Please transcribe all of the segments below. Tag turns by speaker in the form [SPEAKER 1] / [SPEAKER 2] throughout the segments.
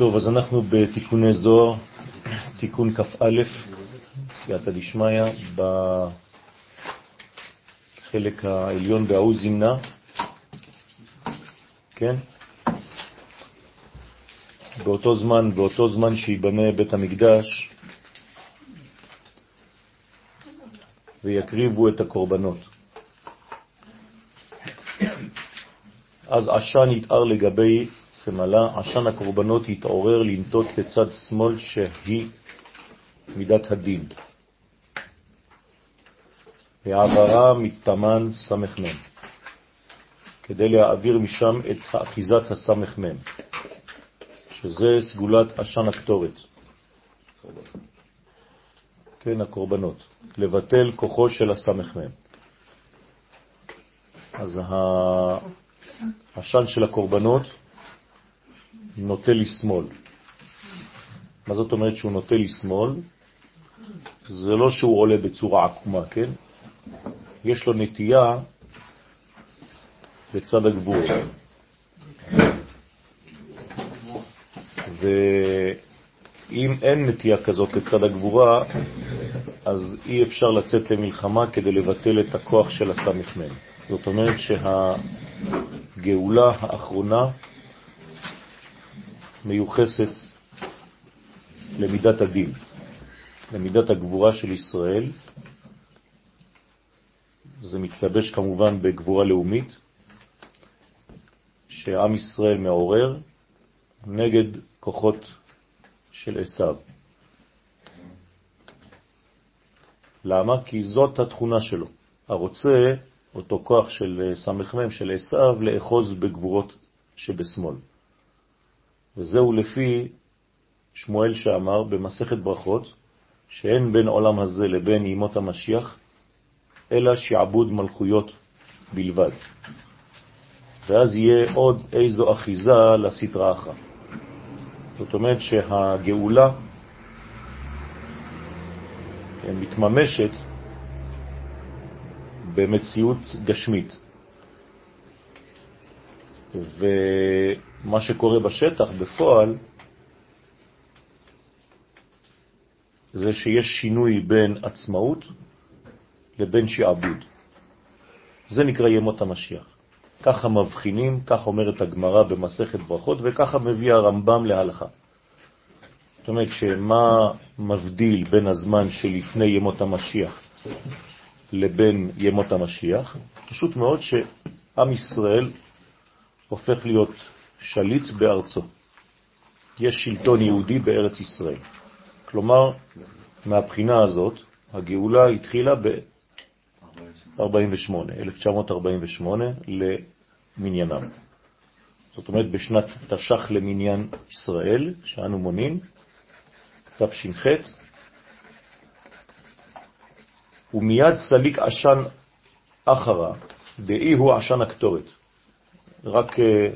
[SPEAKER 1] טוב, אז אנחנו בתיקוני זוהר, תיקון כ"א, סייעתא דשמיא, בחלק העליון בהוא זמנה, כן? באותו זמן, באותו זמן שיבנה בית המקדש, ויקריבו את הקורבנות. אז עשן יתאר לגבי סמלה, עשן הקורבנות יתעורר לנטות לצד שמאל שהיא מידת הדין. העברה מתמן סמ"ם, כדי להעביר משם את האחיזת הסמ"ם, שזה סגולת עשן הקטורת. כן, הקורבנות. לבטל כוחו של הסמ"ם. אז העשן של הקורבנות נוטה לשמאל. מה זאת אומרת שהוא נוטה לשמאל? זה לא שהוא עולה בצורה עקומה, כן? יש לו נטייה לצד הגבור. ואם אין נטייה כזאת לצד הגבורה, אז אי אפשר לצאת למלחמה כדי לבטל את הכוח של הסמ"ם. זאת אומרת שהגאולה האחרונה מיוחסת למידת הדין, למידת הגבורה של ישראל. זה מתלבש כמובן בגבורה לאומית, שעם ישראל מעורר נגד כוחות של עשיו. למה? כי זאת התכונה שלו. הרוצה, אותו כוח של סמ"ם, של עשיו, לאחוז בגבורות שבשמאל. וזהו לפי שמואל שאמר במסכת ברכות, שאין בין עולם הזה לבין ימות המשיח, אלא שעבוד מלכויות בלבד. ואז יהיה עוד איזו אחיזה לסתרה אחת. זאת אומרת שהגאולה מתממשת במציאות גשמית. ומה שקורה בשטח בפועל זה שיש שינוי בין עצמאות לבין שעבוד. זה נקרא ימות המשיח. ככה מבחינים, כך אומרת הגמרא במסכת ברכות, וככה מביא הרמב"ם להלכה. זאת אומרת שמה מבדיל בין הזמן שלפני ימות המשיח לבין ימות המשיח? פשוט מאוד שעם ישראל הופך להיות שליט בארצו. יש שלטון יהודי בארץ ישראל. כלומר, מהבחינה הזאת, הגאולה התחילה ב-48, 1948 למניינם. זאת אומרת, בשנת תש"ח למניין ישראל, שאנו מונים, תש"ח, ומיד סליק עשן אחרה, דאי הוא עשן הקטורת. רק אה,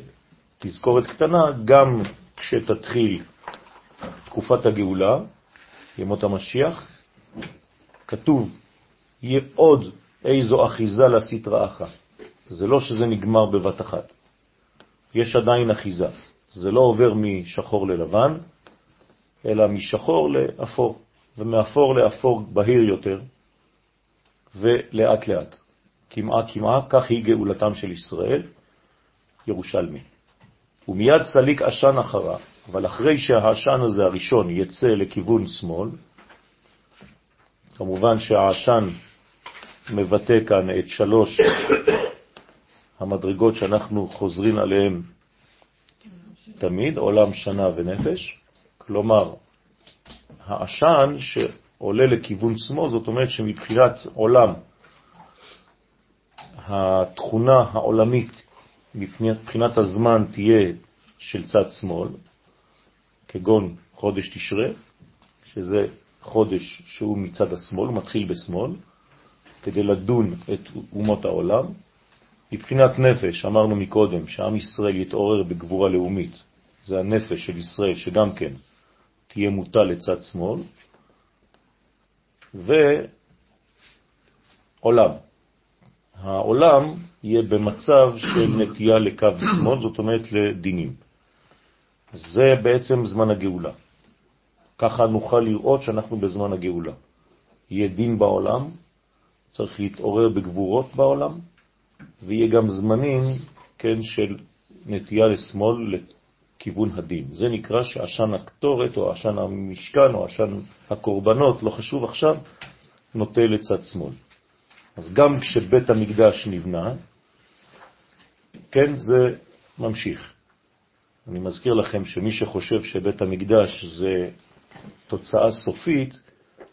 [SPEAKER 1] תזכורת קטנה, גם כשתתחיל תקופת הגאולה, ימות המשיח, כתוב, יהיה עוד איזו אחיזה לסתרא אחת. זה לא שזה נגמר בבת אחת. יש עדיין אחיזה. זה לא עובר משחור ללבן, אלא משחור לאפור, ומאפור לאפור בהיר יותר, ולאט לאט. כמעה כמעה, כך היא גאולתם של ישראל, ירושלמי. ומיד סליק עשן אחרה, אבל אחרי שהעשן הזה הראשון יצא לכיוון שמאל, כמובן שהעשן מבטא כאן את שלוש המדרגות שאנחנו חוזרים עליהן תמיד, עולם, שנה ונפש. כלומר, העשן שעולה לכיוון שמאל, זאת אומרת שמבחינת עולם, התכונה העולמית מבחינת הזמן תהיה של צד שמאל, כגון חודש תשרה, שזה חודש שהוא מצד השמאל, מתחיל בשמאל, כדי לדון את אומות העולם. מבחינת נפש, אמרנו מקודם שעם ישראל יתעורר בגבורה לאומית, זה הנפש של ישראל שגם כן תהיה מוטה לצד שמאל, ועולם. העולם יהיה במצב של נטייה לקו שמאל, זאת אומרת לדינים. זה בעצם זמן הגאולה. ככה נוכל לראות שאנחנו בזמן הגאולה. יהיה דין בעולם, צריך להתעורר בגבורות בעולם, ויהיה גם זמנים, כן, של נטייה לשמאל לכיוון הדין. זה נקרא שעשן הקטורת, או עשן המשכן, או עשן הקורבנות, לא חשוב עכשיו, נוטה לצד שמאל. אז גם כשבית המקדש נבנה, כן, זה ממשיך. אני מזכיר לכם שמי שחושב שבית המקדש זה תוצאה סופית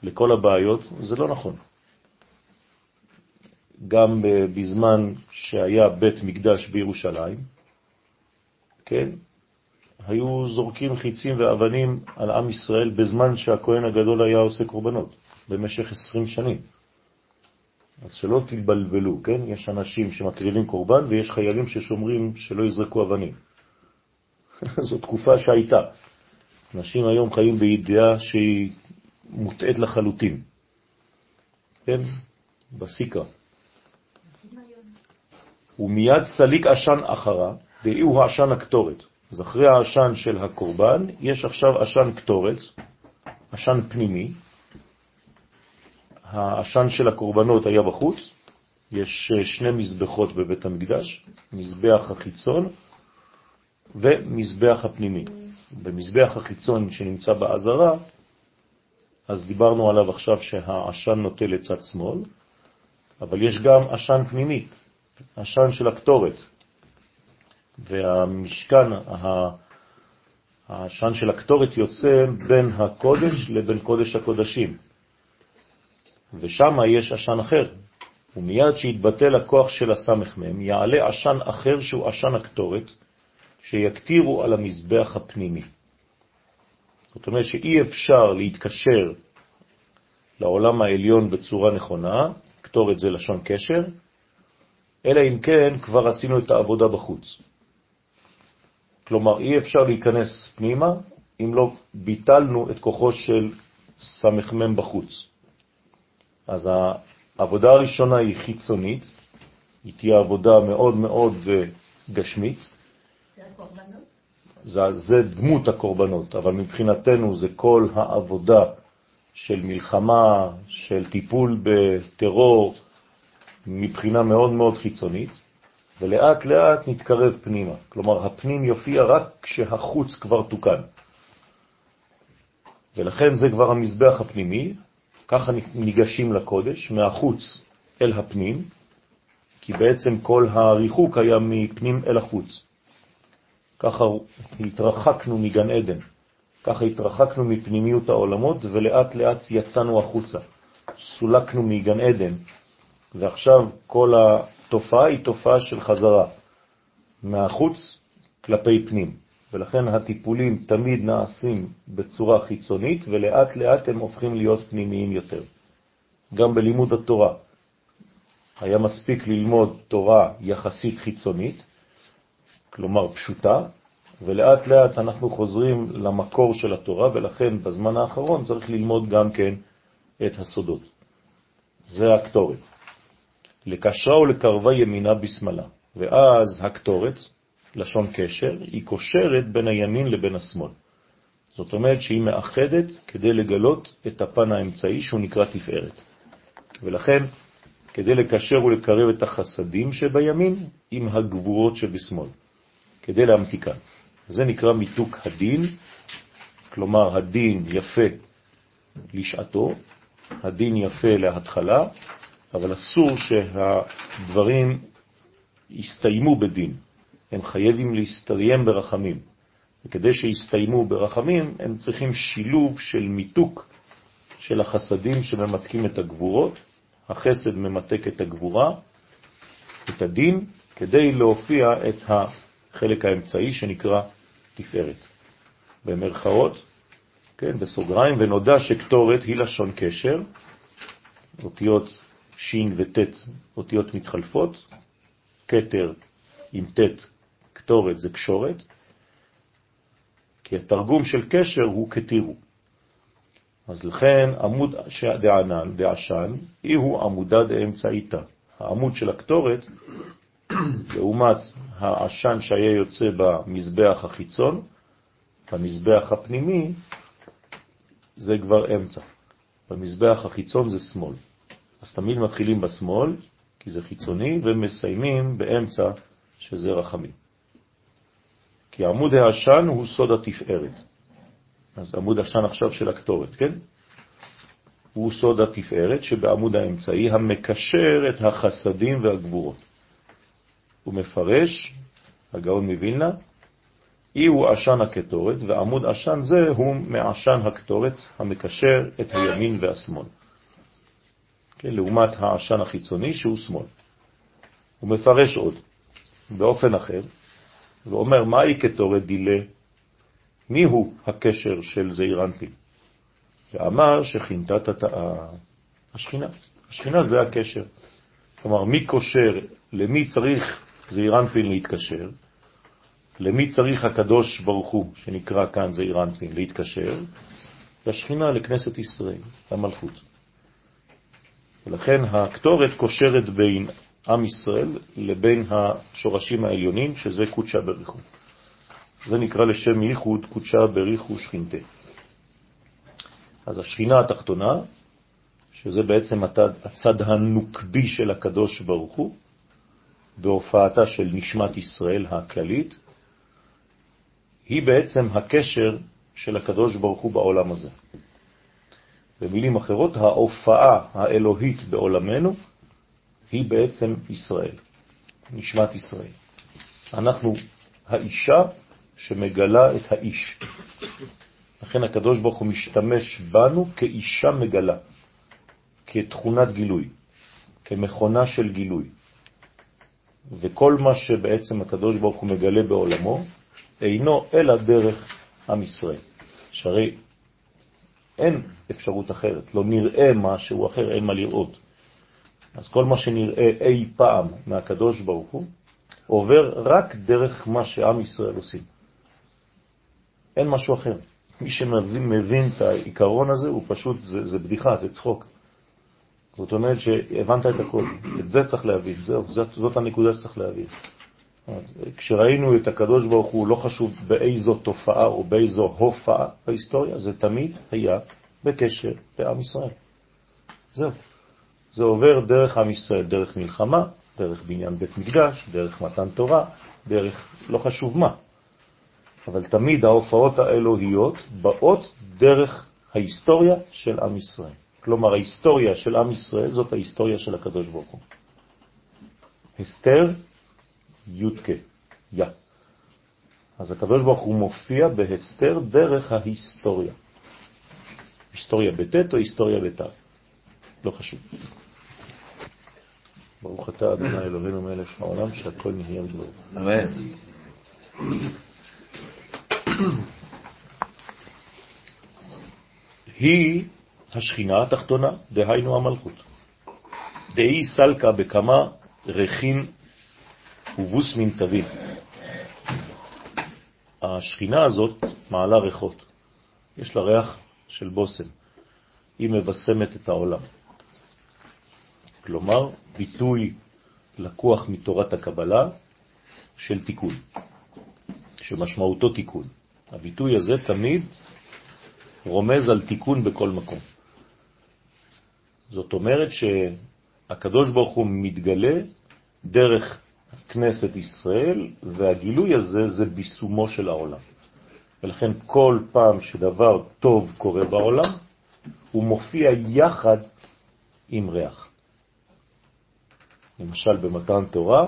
[SPEAKER 1] לכל הבעיות, זה לא נכון. גם בזמן שהיה בית מקדש בירושלים, כן, היו זורקים חיצים ואבנים על עם ישראל בזמן שהכהן הגדול היה עושה קורבנות, במשך 20 שנים. אז שלא תתבלבלו, כן? יש אנשים שמקריבים קורבן ויש חיילים ששומרים שלא יזרקו אבנים. זו תקופה שהייתה. אנשים היום חיים בידיעה שהיא מוטעת לחלוטין. כן? בסיקה. ומיד סליק עשן אחרה, דאי הוא עשן הקטורת. אז אחרי העשן של הקורבן, יש עכשיו עשן קטורת, עשן פנימי. העשן של הקורבנות היה בחוץ, יש שני מזבחות בבית המקדש, מזבח החיצון ומזבח הפנימי. במזבח החיצון שנמצא בעזרה, אז דיברנו עליו עכשיו שהעשן נוטה לצד שמאל, אבל יש גם עשן פנימי, עשן של הקטורת. והמשכן, העשן של הקטורת יוצא בין הקודש לבין קודש הקודשים. ושם יש עשן אחר, ומיד שיתבטל הכוח של הסמ"ם, יעלה עשן אחר שהוא עשן הקטורת, שיקטירו על המזבח הפנימי. זאת אומרת שאי אפשר להתקשר לעולם העליון בצורה נכונה, כתורת זה לשון קשר, אלא אם כן כבר עשינו את העבודה בחוץ. כלומר, אי אפשר להיכנס פנימה אם לא ביטלנו את כוחו של סמ"ם בחוץ. אז העבודה הראשונה היא חיצונית, היא תהיה עבודה מאוד מאוד גשמית, זה, זה דמות הקורבנות, אבל מבחינתנו זה כל העבודה של מלחמה, של טיפול בטרור, מבחינה מאוד מאוד חיצונית, ולאט לאט נתקרב פנימה. כלומר, הפנים יופיע רק כשהחוץ כבר תוקן. ולכן זה כבר המזבח הפנימי, ככה ניגשים לקודש, מהחוץ אל הפנים, כי בעצם כל הריחוק היה מפנים אל החוץ. ככה התרחקנו מגן עדן, ככה התרחקנו מפנימיות העולמות ולאט לאט יצאנו החוצה, סולקנו מגן עדן, ועכשיו כל התופעה היא תופעה של חזרה מהחוץ כלפי פנים, ולכן הטיפולים תמיד נעשים בצורה חיצונית ולאט לאט הם הופכים להיות פנימיים יותר. גם בלימוד התורה היה מספיק ללמוד תורה יחסית חיצונית, כלומר פשוטה, ולאט לאט אנחנו חוזרים למקור של התורה, ולכן בזמן האחרון צריך ללמוד גם כן את הסודות. זה הקטורת. לקשרה ולקרבה ימינה בשמאלה, ואז הקטורת, לשון קשר, היא קושרת בין הימין לבין השמאל. זאת אומרת שהיא מאחדת כדי לגלות את הפן האמצעי שהוא נקרא תפארת. ולכן, כדי לקשר ולקרב את החסדים שבימין עם הגבורות שבשמאל. כדי להמתיקה. זה נקרא מיתוק הדין, כלומר הדין יפה לשעתו, הדין יפה להתחלה, אבל אסור שהדברים יסתיימו בדין, הם חייבים להסתיים ברחמים. וכדי שיסתיימו ברחמים, הם צריכים שילוב של מיתוק של החסדים שממתקים את הגבורות, החסד ממתק את הגבורה, את הדין, כדי להופיע את. החלק האמצעי שנקרא תפארת. במרכאות, כן, בסוגריים, ונודע שקטורת היא לשון קשר, אותיות שין וטט, אותיות מתחלפות, קטר עם טט, קטורת זה קשורת, כי התרגום של קשר הוא כתירו. אז לכן עמוד דענן, דעשן, אי הוא עמודה דאמצעיתה. העמוד של הקטורת לעומת העשן שהיה יוצא במזבח החיצון, במזבח הפנימי זה כבר אמצע. במזבח החיצון זה שמאל. אז תמיד מתחילים בשמאל, כי זה חיצוני, ומסיימים באמצע, שזה רחמים. כי עמוד העשן הוא סוד התפארת. אז עמוד השן עכשיו של הקטורת, כן? הוא סוד התפארת שבעמוד האמצעי המקשר את החסדים והגבורות. הוא מפרש, הגאון מווילנה, אי הוא עשן הקטורת, ועמוד עשן זה הוא מעשן הקטורת המקשר את הימין והשמאל. כן, לעומת העשן החיצוני שהוא שמאל. הוא מפרש עוד באופן אחר, ואומר, מהי קטורת דילה? מי הוא הקשר של זעיר אנפין? ואמר שכינתת השכינה. השכינה זה הקשר. כלומר, מי קושר, למי צריך זעיר אנפין להתקשר? למי צריך הקדוש ברוך הוא, שנקרא כאן זעיר אנפין, להתקשר? לשכינה, לכנסת ישראל, למלכות. ולכן הקטורת קושרת בין עם ישראל לבין השורשים העליונים, שזה קודשה בריחו. זה נקרא לשם ייחוד קודשה בריחו שכינתה. אז השכינה התחתונה, שזה בעצם הצד הנוקבי של הקדוש ברוך הוא, בהופעתה של נשמת ישראל הכללית, היא בעצם הקשר של הקדוש ברוך הוא בעולם הזה. במילים אחרות, ההופעה האלוהית בעולמנו היא בעצם ישראל, נשמת ישראל. אנחנו האישה שמגלה את האיש. לכן הקדוש ברוך הוא משתמש בנו כאישה מגלה, כתכונת גילוי, כמכונה של גילוי. וכל מה שבעצם הקדוש ברוך הוא מגלה בעולמו, אינו אלא דרך עם ישראל. שהרי אין אפשרות אחרת, לא נראה משהו אחר, אין מה לראות. אז כל מה שנראה אי פעם מהקדוש ברוך הוא, עובר רק דרך מה שעם ישראל עושים. אין משהו אחר. מי שמבין מבין את העיקרון הזה, הוא פשוט, זה, זה בדיחה, זה צחוק. זאת אומרת שהבנת את הכל. את זה צריך להבין, זהו, זאת, זאת הנקודה שצריך להבין. כשראינו את הקדוש ברוך הוא, לא חשוב באיזו תופעה או באיזו הופעה בהיסטוריה, זה תמיד היה בקשר לעם ישראל. זהו. זה עובר דרך עם ישראל, דרך מלחמה, דרך בניין בית מקדש, דרך מתן תורה, דרך לא חשוב מה. אבל תמיד ההופעות האלוהיות באות דרך ההיסטוריה של עם ישראל. כלומר, ההיסטוריה של עם ישראל זאת ההיסטוריה של הקדוש ברוך הוא. הסתר יודקה, יא. אז הקדוש ברוך הוא מופיע בהסתר דרך ההיסטוריה. היסטוריה בטט או היסטוריה בתו, לא חשוב. ברוך אתה אדוני אלוהינו מלך העולם שהכל נהיה בדברו.
[SPEAKER 2] אמן.
[SPEAKER 1] היא השכינה התחתונה, דהיינו המלכות. דהי סלקה בכמה רכין ובוס מן תבין. השכינה הזאת מעלה ריחות. יש לה ריח של בוסם. היא מבשמת את העולם. כלומר, ביטוי לקוח מתורת הקבלה של תיקון, שמשמעותו תיקון. הביטוי הזה תמיד רומז על תיקון בכל מקום. זאת אומרת שהקדוש ברוך הוא מתגלה דרך כנסת ישראל, והגילוי הזה זה ביסומו של העולם. ולכן כל פעם שדבר טוב קורה בעולם, הוא מופיע יחד עם ריח. למשל במתן תורה,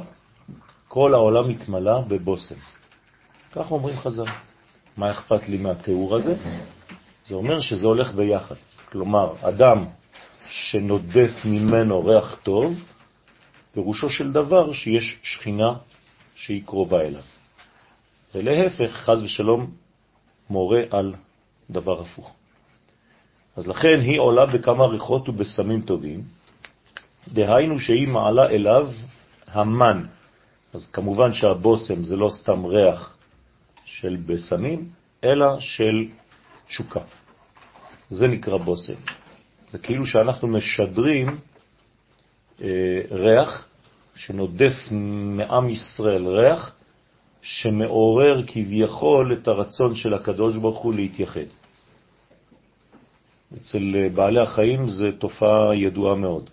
[SPEAKER 1] כל העולם מתמלא בבוסם. כך אומרים חז"ל. מה אכפת לי מהתיאור הזה? זה אומר שזה הולך ביחד. כלומר, אדם שנודף ממנו ריח טוב, פירושו של דבר שיש שכינה שהיא קרובה אליו. ולהפך, חז ושלום, מורה על דבר הפוך. אז לכן היא עולה בכמה ריחות ובסמים טובים, דהיינו שהיא מעלה אליו המן. אז כמובן שהבוסם זה לא סתם ריח של בסמים, אלא של תשוקה. זה נקרא בוסם. זה כאילו שאנחנו משדרים ריח שנודף מעם ישראל ריח שמעורר כביכול את הרצון של הקדוש ברוך הוא להתייחד. אצל בעלי החיים זו תופעה ידועה מאוד.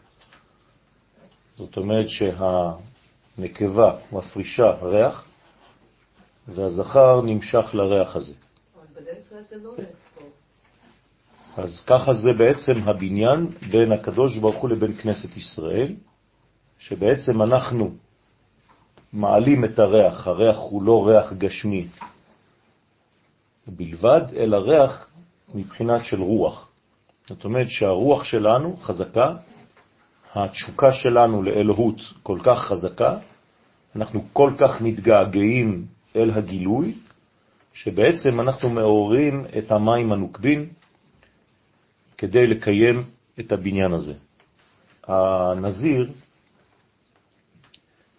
[SPEAKER 1] זאת אומרת שהנקבה מפרישה ריח, והזכר נמשך לריח הזה.
[SPEAKER 2] לא
[SPEAKER 1] אז ככה זה בעצם הבניין בין הקדוש ברוך הוא לבין כנסת ישראל, שבעצם אנחנו מעלים את הריח, הריח הוא לא ריח גשמי בלבד, אלא ריח מבחינת של רוח. זאת אומרת שהרוח שלנו חזקה, התשוקה שלנו לאלוהות כל כך חזקה, אנחנו כל כך מתגעגעים אל הגילוי, שבעצם אנחנו מעוררים את המים הנוקבים כדי לקיים את הבניין הזה. הנזיר,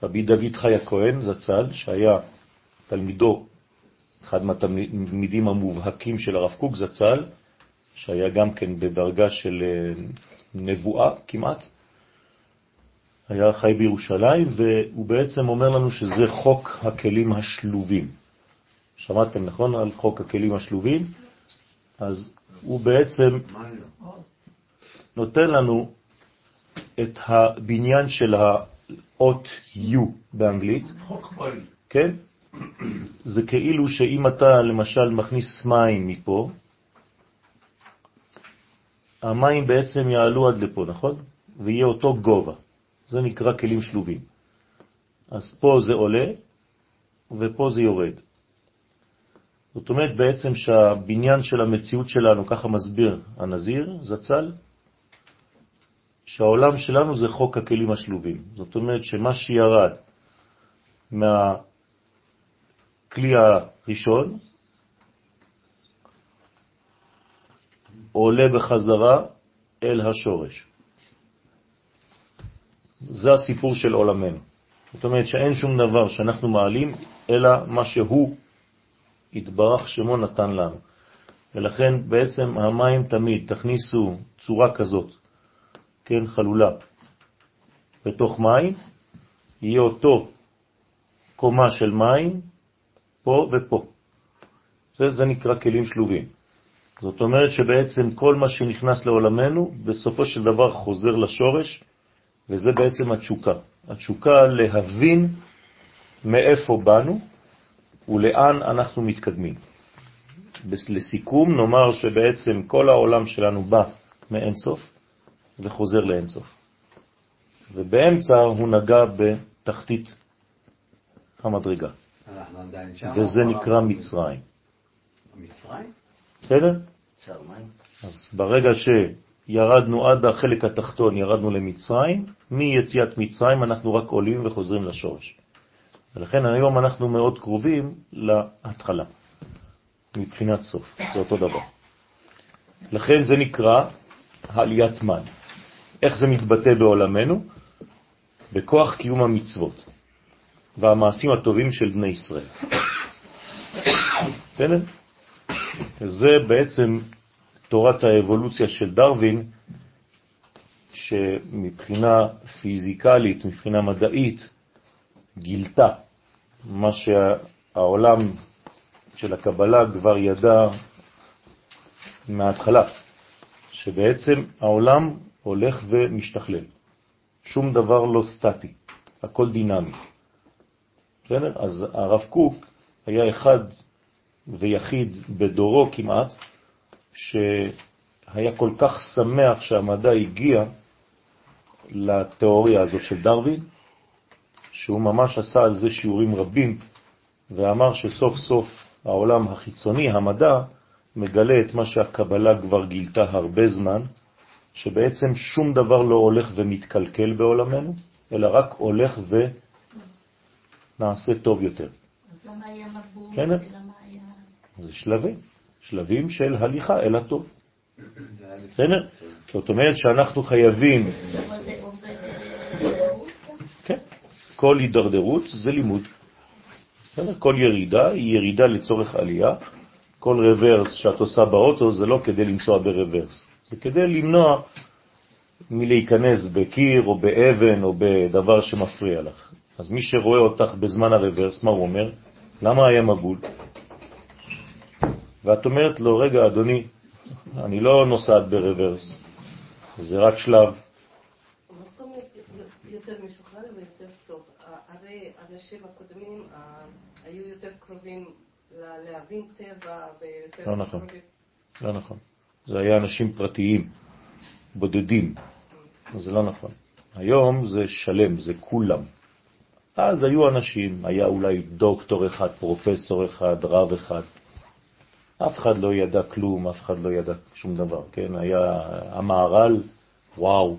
[SPEAKER 1] רבי דוד חי הכהן זצ"ל, שהיה תלמידו, אחד מהתלמידים המובהקים של הרב קוק זצ"ל, שהיה גם כן בדרגה של אה, נבואה כמעט, היה חי בירושלים, והוא בעצם אומר לנו שזה חוק הכלים השלובים. שמעתם, נכון, על חוק הכלים השלובים? אז הוא בעצם נותן לנו את הבניין של האות U באנגלית. כן? זה כאילו שאם אתה למשל מכניס מים מפה, המים בעצם יעלו עד לפה, נכון? ויהיה אותו גובה. זה נקרא כלים שלובים. אז פה זה עולה ופה זה יורד. זאת אומרת בעצם שהבניין של המציאות שלנו, ככה מסביר הנזיר, זצ"ל, שהעולם שלנו זה חוק הכלים השלובים. זאת אומרת שמה שירד מהכלי הראשון עולה בחזרה אל השורש. זה הסיפור של עולמנו. זאת אומרת שאין שום דבר שאנחנו מעלים, אלא מה שהוא התברך שמו נתן לנו. ולכן בעצם המים תמיד, תכניסו צורה כזאת, כן, חלולה, בתוך מים, יהיה אותו קומה של מים פה ופה. זה, זה נקרא כלים שלובים. זאת אומרת שבעצם כל מה שנכנס לעולמנו, בסופו של דבר חוזר לשורש, וזה בעצם התשוקה. התשוקה להבין מאיפה באנו ולאן אנחנו מתקדמים. לסיכום נאמר שבעצם כל העולם שלנו בא מאינסוף וחוזר לאינסוף. ובאמצע הוא נגע בתחתית המדרגה. וזה נקרא מצרים.
[SPEAKER 3] מצרים?
[SPEAKER 1] בסדר? אז ברגע שירדנו עד החלק התחתון, ירדנו למצרים, מיציאת מצרים אנחנו רק עולים וחוזרים לשורש. ולכן היום אנחנו מאוד קרובים להתחלה, מבחינת סוף, זה אותו דבר. לכן זה נקרא העליית מן. איך זה מתבטא בעולמנו? בכוח קיום המצוות והמעשים הטובים של בני ישראל. זה בעצם תורת האבולוציה של דרווין, שמבחינה פיזיקלית, מבחינה מדעית, גילתה מה שהעולם של הקבלה כבר ידע מההתחלה, שבעצם העולם הולך ומשתכלל. שום דבר לא סטטי, הכל דינמי. בסדר? אז הרב קוק היה אחד ויחיד בדורו כמעט, שהיה כל כך שמח שהמדע הגיע לתיאוריה הזאת של דרווין, שהוא ממש עשה על זה שיעורים רבים, ואמר שסוף סוף העולם החיצוני, המדע, מגלה את מה שהקבלה כבר גילתה הרבה זמן, שבעצם שום דבר לא הולך ומתקלקל בעולמנו, אלא רק הולך ונעשה טוב יותר.
[SPEAKER 2] אז למה היה מבוא?
[SPEAKER 1] כן? זה שלבים, שלבים של הליכה אל הטוב. בסדר? זאת אומרת שאנחנו חייבים... כל הידרדרות זה לימוד. כל ירידה היא ירידה לצורך עלייה. כל רוורס שאת עושה באוטו זה לא כדי לנסוע ברוורס, זה כדי למנוע מלהיכנס בקיר או באבן או בדבר שמפריע לך. אז מי שרואה אותך בזמן הרוורס, מה הוא אומר? למה היה מבול? ואת אומרת לו, רגע, אדוני, אני לא נוסעת ברוורס, זה רק שלב.
[SPEAKER 2] מה זאת אומרת יותר משוחרר ויותר טוב? הרי האנשים הקודמים אה, היו יותר קרובים להבין טבע ויותר
[SPEAKER 1] לא נכון.
[SPEAKER 2] קרובים-
[SPEAKER 1] לא נכון. זה היה אנשים פרטיים, בודדים. זה לא נכון. היום זה שלם, זה כולם. אז היו אנשים, היה אולי דוקטור אחד, פרופסור אחד, רב אחד. אף אחד לא ידע כלום, אף אחד לא ידע שום דבר, כן? היה המערל, וואו.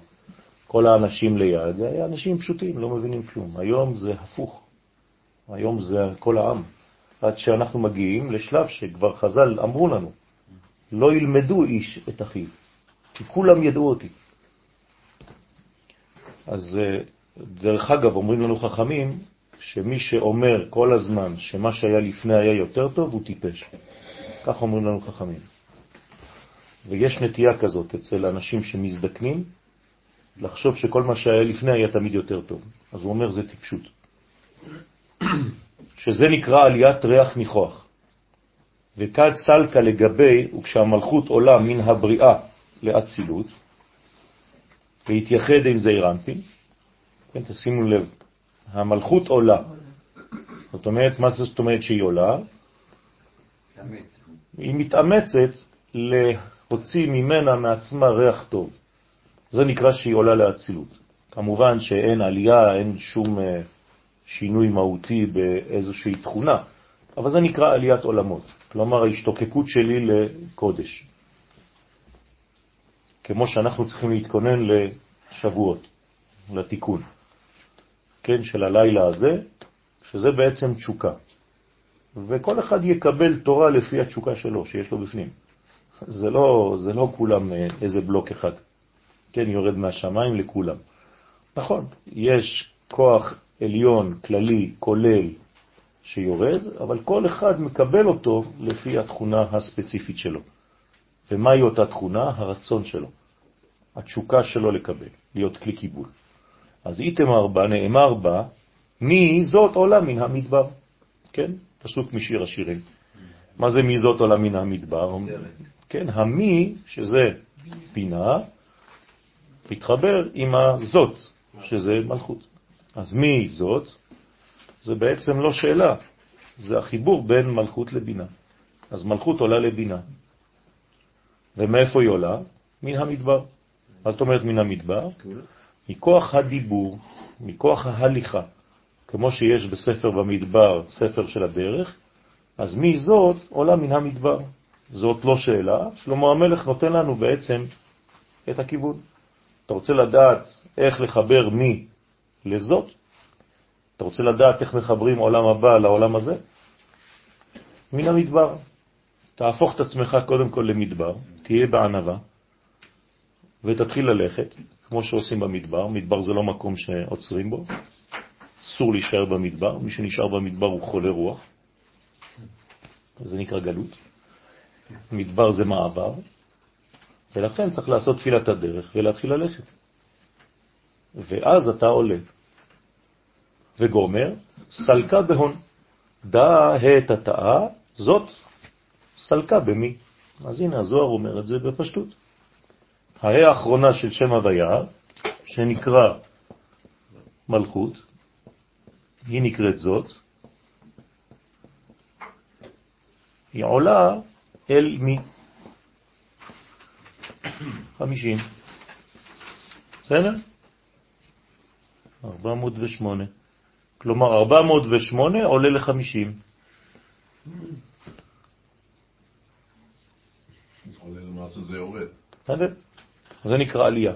[SPEAKER 1] כל האנשים ליד, זה היה אנשים פשוטים, לא מבינים כלום. היום זה הפוך. היום זה כל העם. עד שאנחנו מגיעים לשלב שכבר חז"ל אמרו לנו, לא ילמדו איש את אחיו, כי כולם ידעו אותי. אז אה, דרך אגב, אומרים לנו חכמים, שמי שאומר כל הזמן שמה שהיה לפני היה יותר טוב, הוא טיפש. כך אומרים לנו חכמים. ויש נטייה כזאת אצל אנשים שמזדקנים, לחשוב שכל מה שהיה לפני היה תמיד יותר טוב. אז הוא אומר זה טיפשות. שזה נקרא עליית ריח ניחוח. וכד סלקה לגבי, וכשהמלכות עולה מן הבריאה לאצילות, להתייחד עם זעיר אנפין, כן, תשימו לב, המלכות עולה. זאת אומרת, מה זאת אומרת שהיא עולה? היא מתאמצת להוציא ממנה מעצמה ריח טוב. זה נקרא שהיא עולה לאצילות. כמובן שאין עלייה, אין שום אה, שינוי מהותי באיזושהי תכונה, אבל זה נקרא עליית עולמות. כלומר, ההשתוקקות שלי לקודש. כמו שאנחנו צריכים להתכונן לשבועות, לתיקון, כן, של הלילה הזה, שזה בעצם תשוקה. וכל אחד יקבל תורה לפי התשוקה שלו, שיש לו בפנים. זה לא, זה לא כולם אה, איזה בלוק אחד. כן, יורד מהשמיים לכולם. נכון, יש כוח עליון, כללי, כולל, שיורד, אבל כל אחד מקבל אותו לפי התכונה הספציפית שלו. ומהי אותה תכונה? הרצון שלו. התשוקה שלו לקבל, להיות כלי קיבול. אז איתמר בה, נאמר בה, מי זאת עולה מן המדבר. כן? פסוק משיר השירים. מה זה מי זאת עולה מן המדבר? כן, המי, שזה בינה, מתחבר עם הזאת, שזה מלכות. אז מי זאת? זה בעצם לא שאלה, זה החיבור בין מלכות לבינה. אז מלכות עולה לבינה. ומאיפה היא עולה? מן המדבר. מה זאת אומרת מן המדבר? מכוח הדיבור, מכוח ההליכה. כמו שיש בספר במדבר, ספר של הדרך, אז מי זאת עולה מן המדבר. זאת לא שאלה, שלמה המלך נותן לנו בעצם את הכיוון. אתה רוצה לדעת איך לחבר מי לזאת? אתה רוצה לדעת איך מחברים עולם הבא לעולם הזה? מן המדבר. תהפוך את עצמך קודם כל למדבר, תהיה בענבה, ותתחיל ללכת, כמו שעושים במדבר. מדבר זה לא מקום שעוצרים בו, אסור להישאר במדבר, מי שנשאר במדבר הוא חולה רוח, זה נקרא גלות. מדבר זה מעבר, ולכן צריך לעשות תפילת הדרך ולהתחיל ללכת. ואז אתה עולה וגומר, סלקה בהון. דא העת התאה, זאת סלקה במי. אז הנה הזוהר אומר את זה בפשטות. ההא האחרונה של שם הוויה, שנקרא מלכות, היא נקראת זאת, היא עולה אל מי? חמישים. בסדר? 408. כלומר, 408 עולה ל-50.
[SPEAKER 4] עולה למעשה זה
[SPEAKER 1] נקרא עלייה.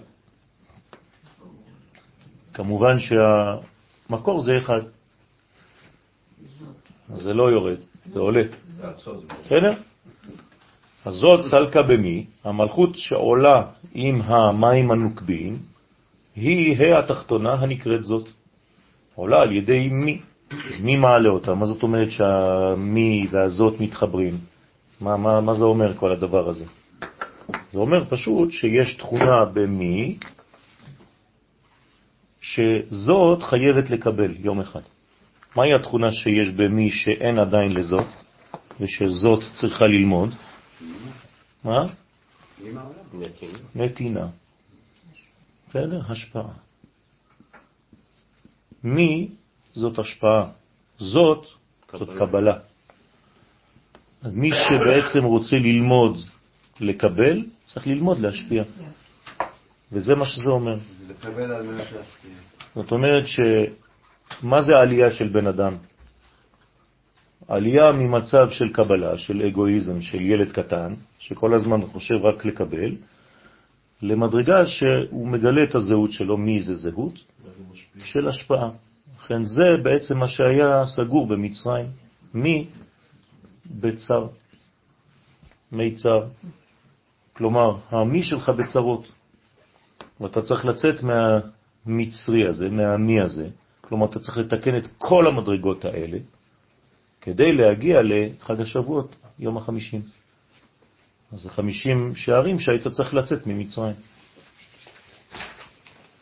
[SPEAKER 1] כמובן שהמקור זה אחד. זה לא יורד, זה עולה. בסדר? אז זאת סלקה במי, המלכות שעולה עם המים הנוקבים, היא ה' התחתונה הנקראת זאת. עולה על ידי מי. מי מעלה אותה? מה זאת אומרת שהמי והזאת מתחברים? מה, מה, מה זה אומר כל הדבר הזה? זה אומר פשוט שיש תכונה במי שזאת חייבת לקבל יום אחד. מהי התכונה שיש במי שאין עדיין לזאת, ושזאת צריכה ללמוד? מה? נתינה. בסדר? השפעה. מי זאת השפעה? זאת, זאת קבלה. מי שבעצם רוצה ללמוד לקבל, צריך ללמוד להשפיע. וזה מה שזה אומר.
[SPEAKER 3] לקבל על מנת להשפיע.
[SPEAKER 1] זאת אומרת ש... מה זה העלייה של בן אדם? עלייה ממצב של קבלה, של אגואיזם, של ילד קטן, שכל הזמן חושב רק לקבל, למדרגה שהוא מגלה את הזהות שלו, מי זה זהות? של השפעה. לכן זה בעצם מה שהיה סגור במצרים. מי? בצר. מיצר. כלומר, המי שלך בצרות. ואתה צריך לצאת מהמצרי הזה, מהמי הזה. כלומר, אתה צריך לתקן את כל המדרגות האלה כדי להגיע לחג השבועות, יום החמישים. אז זה חמישים שערים שהיית צריך לצאת ממצרים.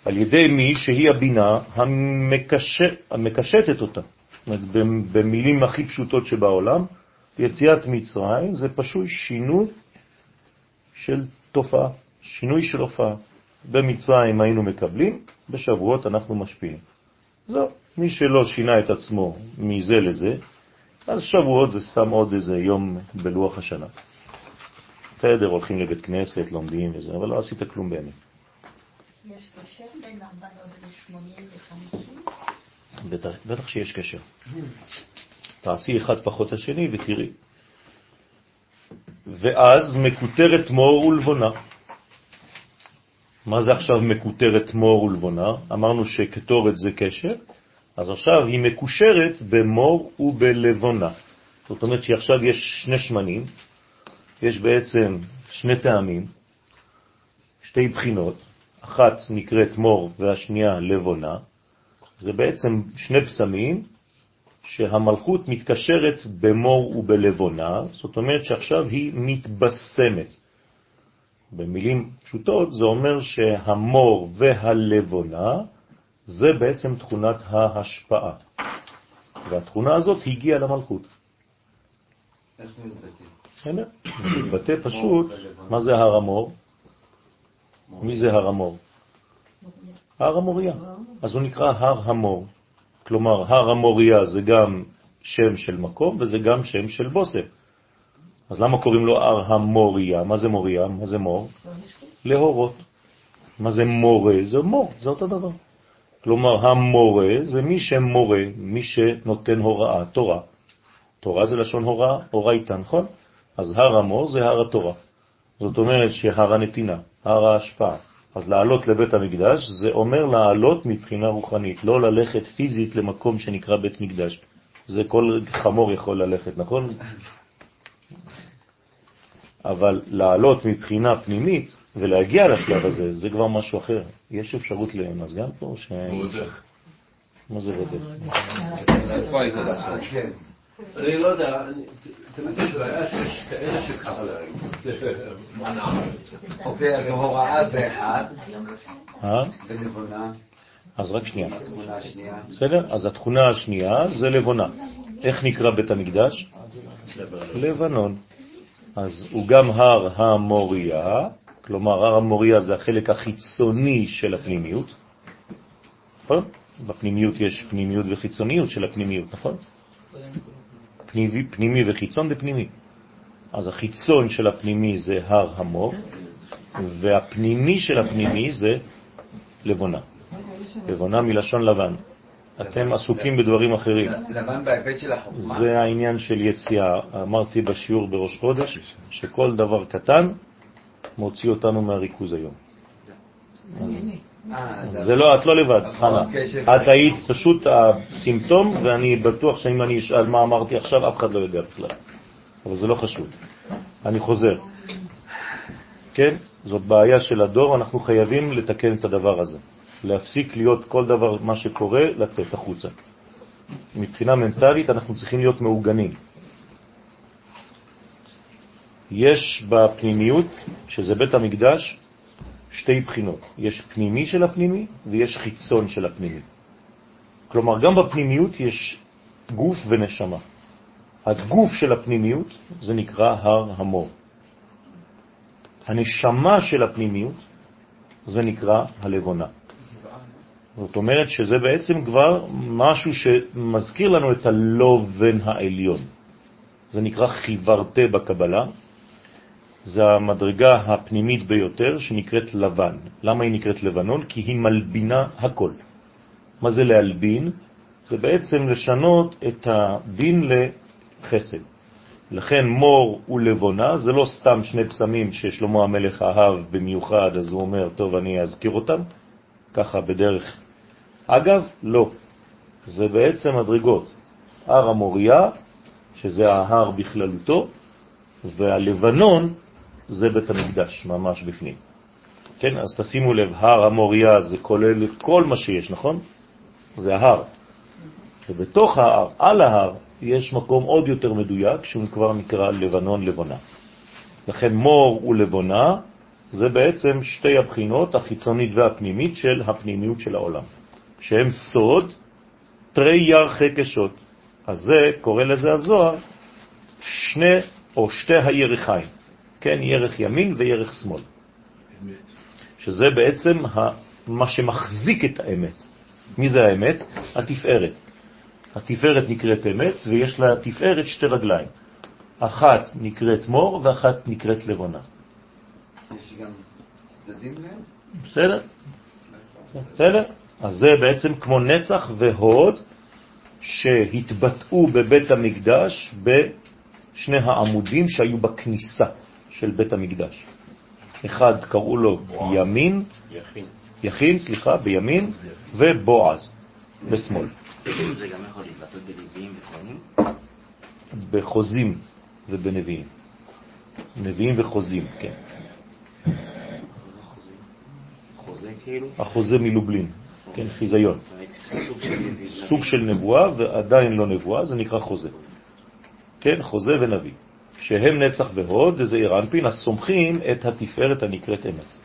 [SPEAKER 1] על ידי מי שהיא הבינה המקשט, המקשטת אותה. במילים הכי פשוטות שבעולם, יציאת מצרים זה פשוט שינוי של תופעה, שינוי של הופעה. במצרים היינו מקבלים, בשבועות אנחנו משפיעים. זהו, מי שלא שינה את עצמו מזה לזה, אז שבועות זה סתם עוד איזה יום בלוח השנה. בסדר, הולכים לבית כנסת, לומדים וזה, אבל לא עשית כלום באמת.
[SPEAKER 5] יש קשר בין 480 ו-50?
[SPEAKER 1] בטח, בטח שיש קשר. תעשי אחד פחות השני ותראי. ואז מקוטרת מור ולבונה. מה זה עכשיו מקוטרת מור ולבונה? אמרנו שקטורת זה קשר, אז עכשיו היא מקושרת במור ובלבונה. זאת אומרת שעכשיו יש שני שמנים, יש בעצם שני טעמים, שתי בחינות, אחת נקראת מור והשנייה לבונה, זה בעצם שני פסמים שהמלכות מתקשרת במור ובלבונה, זאת אומרת שעכשיו היא מתבשמת. במילים פשוטות זה אומר שהמור והלבונה זה בעצם תכונת ההשפעה. והתכונה הזאת הגיעה למלכות.
[SPEAKER 3] איך?
[SPEAKER 1] בסדר? זה מתבטא פשוט, מה זה הר המור? מי זה הר המור? הר המוריה. אז הוא נקרא הר המור. כלומר, הר המוריה זה גם שם של מקום וזה גם שם של בוסם. אז למה קוראים לו הר המוריה? מה זה מוריה? מה זה מור? להורות. מה זה מורה? זה מור, זה אותו דבר. כלומר, המורה זה מי שמורה, מי שנותן הוראה, תורה. תורה זה לשון הוראה, הורייתא, נכון? אז הר המור זה הר התורה. זאת אומרת שהר הנתינה, הר ההשפעה. אז לעלות לבית המקדש זה אומר לעלות מבחינה רוחנית, לא ללכת פיזית למקום שנקרא בית מקדש. זה כל חמור יכול ללכת, נכון? אבל לעלות מבחינה פנימית ולהגיע לשלב הזה, זה כבר משהו אחר. יש אפשרות למזגן פה? ש... מה זה בודק?
[SPEAKER 4] אני לא יודע, תמיד יש בעיה שיש כאלה שקרה להם. נעמד?
[SPEAKER 3] אוקיי, אז הוראה זה אחד,
[SPEAKER 1] אה?
[SPEAKER 3] ונבונה,
[SPEAKER 1] אז רק שנייה. בסדר? אז התכונה השנייה זה לבונה. איך נקרא בית המקדש? לבנון. אז הוא גם הר המוריה, כלומר הר המוריה זה החלק החיצוני של הפנימיות, נכון? בפנימיות יש פנימיות וחיצוניות של הפנימיות, נכון? פנימי, פנימי וחיצון ופנימי. אז החיצון של הפנימי זה הר המור, והפנימי של הפנימי זה לבונה. לבונה מלשון לבן. אתם עסוקים בדברים אחרים.
[SPEAKER 3] לבן בהיבט של החוכמה.
[SPEAKER 1] זה העניין של יציאה. אמרתי בשיעור בראש חודש, שכל דבר קטן מוציא אותנו מהריכוז היום. אז זה לא, את לא לבד, חנה.
[SPEAKER 3] קשב.
[SPEAKER 1] את היית פשוט הסימפטום, ואני בטוח שאם אני אשאל מה אמרתי עכשיו, אף אחד לא יודע בכלל. אבל זה לא חשוב. אני חוזר. כן? זאת בעיה של הדור, אנחנו חייבים לתקן את הדבר הזה. להפסיק להיות כל דבר, מה שקורה, לצאת החוצה. מבחינה מנטלית אנחנו צריכים להיות מעוגנים. יש בפנימיות, שזה בית המקדש, שתי בחינות. יש פנימי של הפנימי ויש חיצון של הפנימי. כלומר, גם בפנימיות יש גוף ונשמה. הגוף של הפנימיות זה נקרא הר המור. הנשמה של הפנימיות זה נקרא הלבונה. זאת אומרת שזה בעצם כבר משהו שמזכיר לנו את הלובן העליון. זה נקרא חיברתה בקבלה, זה המדרגה הפנימית ביותר שנקראת לבן. למה היא נקראת לבנון? כי היא מלבינה הכל. מה זה להלבין? זה בעצם לשנות את הדין לחסד. לכן מור ולבונה זה לא סתם שני פסמים ששלמה המלך אהב במיוחד, אז הוא אומר, טוב, אני אזכיר אותם, ככה בדרך. אגב, לא. זה בעצם מדרגות. הר המוריה, שזה ההר בכללותו, והלבנון זה בית המקדש, ממש בפנים. כן, אז תשימו לב, הר המוריה זה כולל את כל מה שיש, נכון? זה ההר. ובתוך ההר, על ההר, יש מקום עוד יותר מדויק, שהוא כבר נקרא לבנון לבונה. לכן מור ולבונה זה בעצם שתי הבחינות, החיצונית והפנימית של הפנימיות של העולם, שהם סוד תרי ירחי קשות. אז זה, קורא לזה הזוהר, שני או שתי הירחיים, כן, ירך ימין וירך שמאל. שזה בעצם מה שמחזיק את האמת. מי זה האמת? התפארת. התפארת נקראת אמת, ויש לה תפארת שתי רגליים. אחת נקראת מור ואחת נקראת לבונה.
[SPEAKER 3] יש גם צדדים להם?
[SPEAKER 1] בסדר? בסדר? אז זה בעצם כמו נצח והוד שהתבטאו בבית המקדש בשני העמודים שהיו בכניסה של בית המקדש. אחד קראו לו ימין,
[SPEAKER 4] יכין.
[SPEAKER 1] יכין, סליחה, בימין, ובועז בשמאל.
[SPEAKER 6] זה גם יכול להתבטא בנביאים וכהנים?
[SPEAKER 1] בחוזים ובנביאים. נביאים וחוזים, כן.
[SPEAKER 6] כאילו?
[SPEAKER 1] החוזה מלובלין, כן, חיזיון.
[SPEAKER 6] סוג של
[SPEAKER 1] נבואה ועדיין לא נבואה, זה נקרא חוזה. כן, חוזה ונביא. שהם נצח והוד, וזה אירנפין, הסומכים את התפארת הנקראת אמת.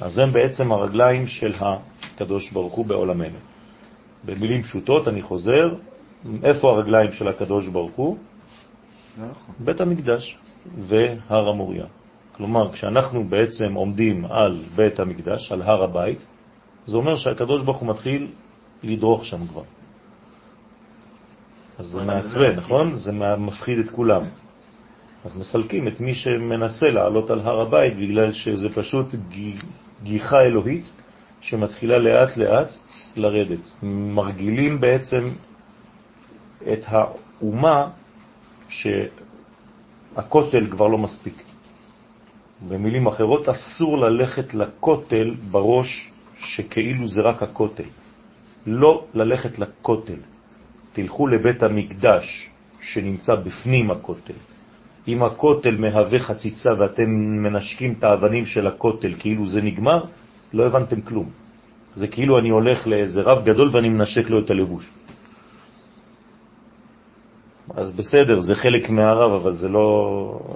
[SPEAKER 1] אז הם בעצם הרגליים של הקדוש ברוך הוא בעולמנו. במילים פשוטות אני חוזר, איפה הרגליים של הקדוש ברוך הוא? בית המקדש והר המוריה. כלומר, כשאנחנו בעצם עומדים על בית המקדש, על הר הבית, זה אומר שהקדוש ברוך הוא מתחיל לדרוך שם כבר. אז זה מעצבן, נכון? זה מפחיד את כולם. אז מסלקים את מי שמנסה לעלות על הר הבית, בגלל שזה פשוט גיחה אלוהית שמתחילה לאט לאט לרדת. מרגילים בעצם את האומה שהכותל כבר לא מספיק. במילים אחרות, אסור ללכת לכותל בראש שכאילו זה רק הכותל. לא ללכת לכותל. תלכו לבית המקדש שנמצא בפנים הכותל. אם הכותל מהווה חציצה ואתם מנשקים את האבנים של הכותל כאילו זה נגמר, לא הבנתם כלום. זה כאילו אני הולך לאיזה רב גדול ואני מנשק לו את הלבוש. אז בסדר, זה חלק מהרב, אבל זה לא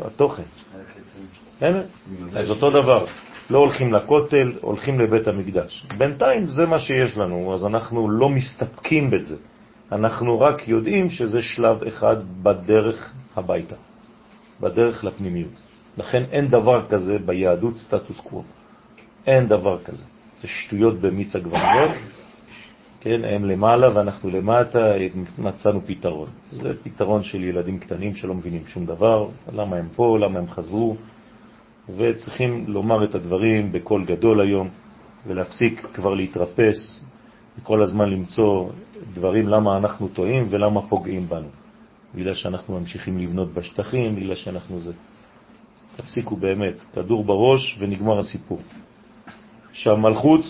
[SPEAKER 1] התוכן. אז אותו דבר. לא הולכים לכותל, הולכים לבית המקדש. בינתיים זה מה שיש לנו, אז אנחנו לא מסתפקים בזה. אנחנו רק יודעים שזה שלב אחד בדרך הביתה, בדרך לפנימיות. לכן אין דבר כזה ביהדות סטטוס קוו. אין דבר כזה. זה שטויות במיץ הגבניות, כן, הם למעלה ואנחנו למטה, מצאנו פתרון. זה פתרון של ילדים קטנים שלא מבינים שום דבר, למה הם פה, למה הם חזרו, וצריכים לומר את הדברים בקול גדול היום, ולהפסיק כבר להתרפס, וכל הזמן למצוא דברים למה אנחנו טועים ולמה פוגעים בנו. בגלל שאנחנו ממשיכים לבנות בשטחים, בגלל שאנחנו זה. תפסיקו באמת, כדור בראש ונגמר הסיפור. שהמלכות,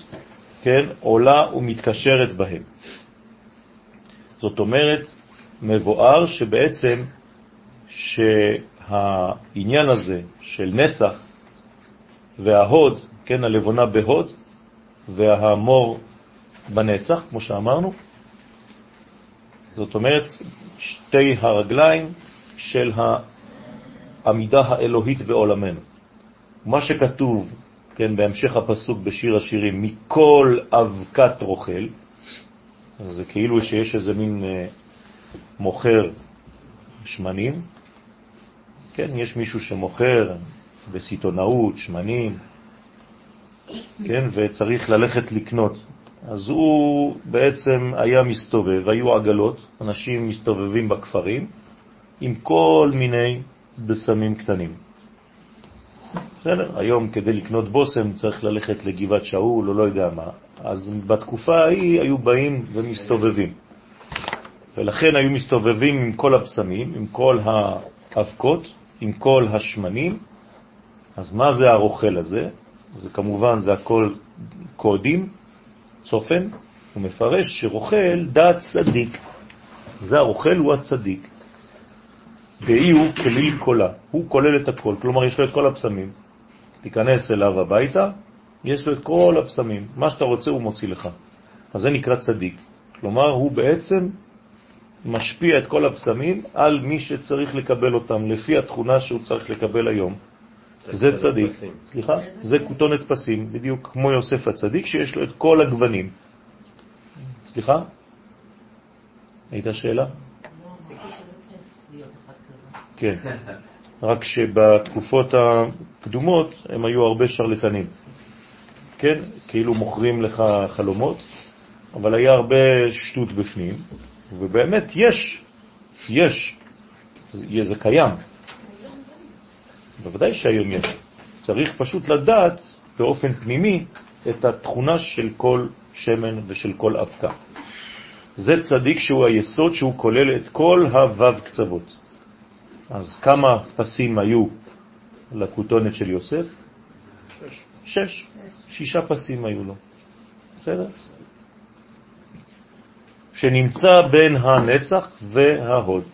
[SPEAKER 1] כן, עולה ומתקשרת בהם. זאת אומרת, מבואר שבעצם שהעניין הזה של נצח וההוד, כן, הלבונה בהוד, והמור בנצח, כמו שאמרנו, זאת אומרת, שתי הרגליים של העמידה האלוהית בעולמנו. מה שכתוב, כן, בהמשך הפסוק בשיר השירים, מכל אבקת רוכל, זה כאילו שיש איזה מין אה, מוכר שמנים, כן, יש מישהו שמוכר בסיטונאות שמנים, כן, וצריך ללכת לקנות. אז הוא בעצם היה מסתובב, היו עגלות, אנשים מסתובבים בכפרים עם כל מיני בסמים קטנים. בסדר, היום כדי לקנות בושם צריך ללכת לגבעת שאול או לא יודע מה. אז בתקופה ההיא היו באים ומסתובבים. ולכן היו מסתובבים עם כל הבשמים, עם כל האבקות, עם כל השמנים. אז מה זה הרוכל הזה? זה כמובן, זה הכל קודים, צופן, הוא מפרש שרוכל דת צדיק. זה הרוכל, הוא הצדיק. ואי הוא כליל קולה, הוא כולל את הכל, כלומר יש לו את כל הפסמים. תיכנס אליו הביתה, יש לו את כל הפסמים, מה שאתה רוצה הוא מוציא לך. אז זה נקרא צדיק. כלומר, הוא בעצם משפיע את כל הפסמים על מי שצריך לקבל אותם, לפי התכונה שהוא צריך לקבל היום. זה צדיק. סליחה? זה כותונת פסים, בדיוק כמו יוסף הצדיק, שיש לו את כל הגוונים. סליחה? הייתה שאלה? כן. רק שבתקופות הקדומות הם היו הרבה שרלטנים. כן? כאילו מוכרים לך חלומות, אבל היה הרבה שטות בפנים, ובאמת יש, יש, זה, קיים. בוודאי שהיום יש. צריך פשוט לדעת באופן פנימי את התכונה של כל שמן ושל כל אבקה. זה צדיק שהוא היסוד שהוא כולל את כל הוו קצוות. אז כמה פסים היו לכותונת של יוסף? שש. שש. שישה פסים היו לו. בסדר? שנמצא בין הנצח וההוד,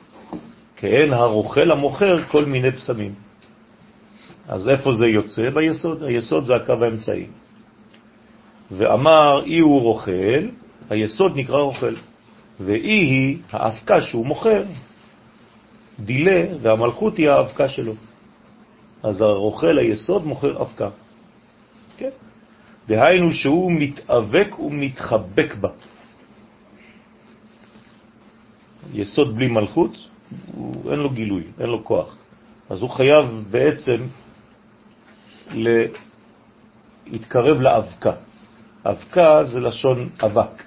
[SPEAKER 1] כאין הרוכל המוכר כל מיני פסמים. אז איפה זה יוצא? ביסוד. היסוד זה הקו האמצעי. ואמר, אי הוא רוכל, היסוד נקרא רוכל, ואי היא האבקה שהוא מוכר, דילה, והמלכות היא האבקה שלו. אז הרוכל היסוד מוכר אבקה. כן? דהיינו שהוא מתאבק ומתחבק בה. יסוד בלי מלכות, הוא, אין לו גילוי, אין לו כוח. אז הוא חייב בעצם להתקרב לאבקה. אבקה זה לשון אבק.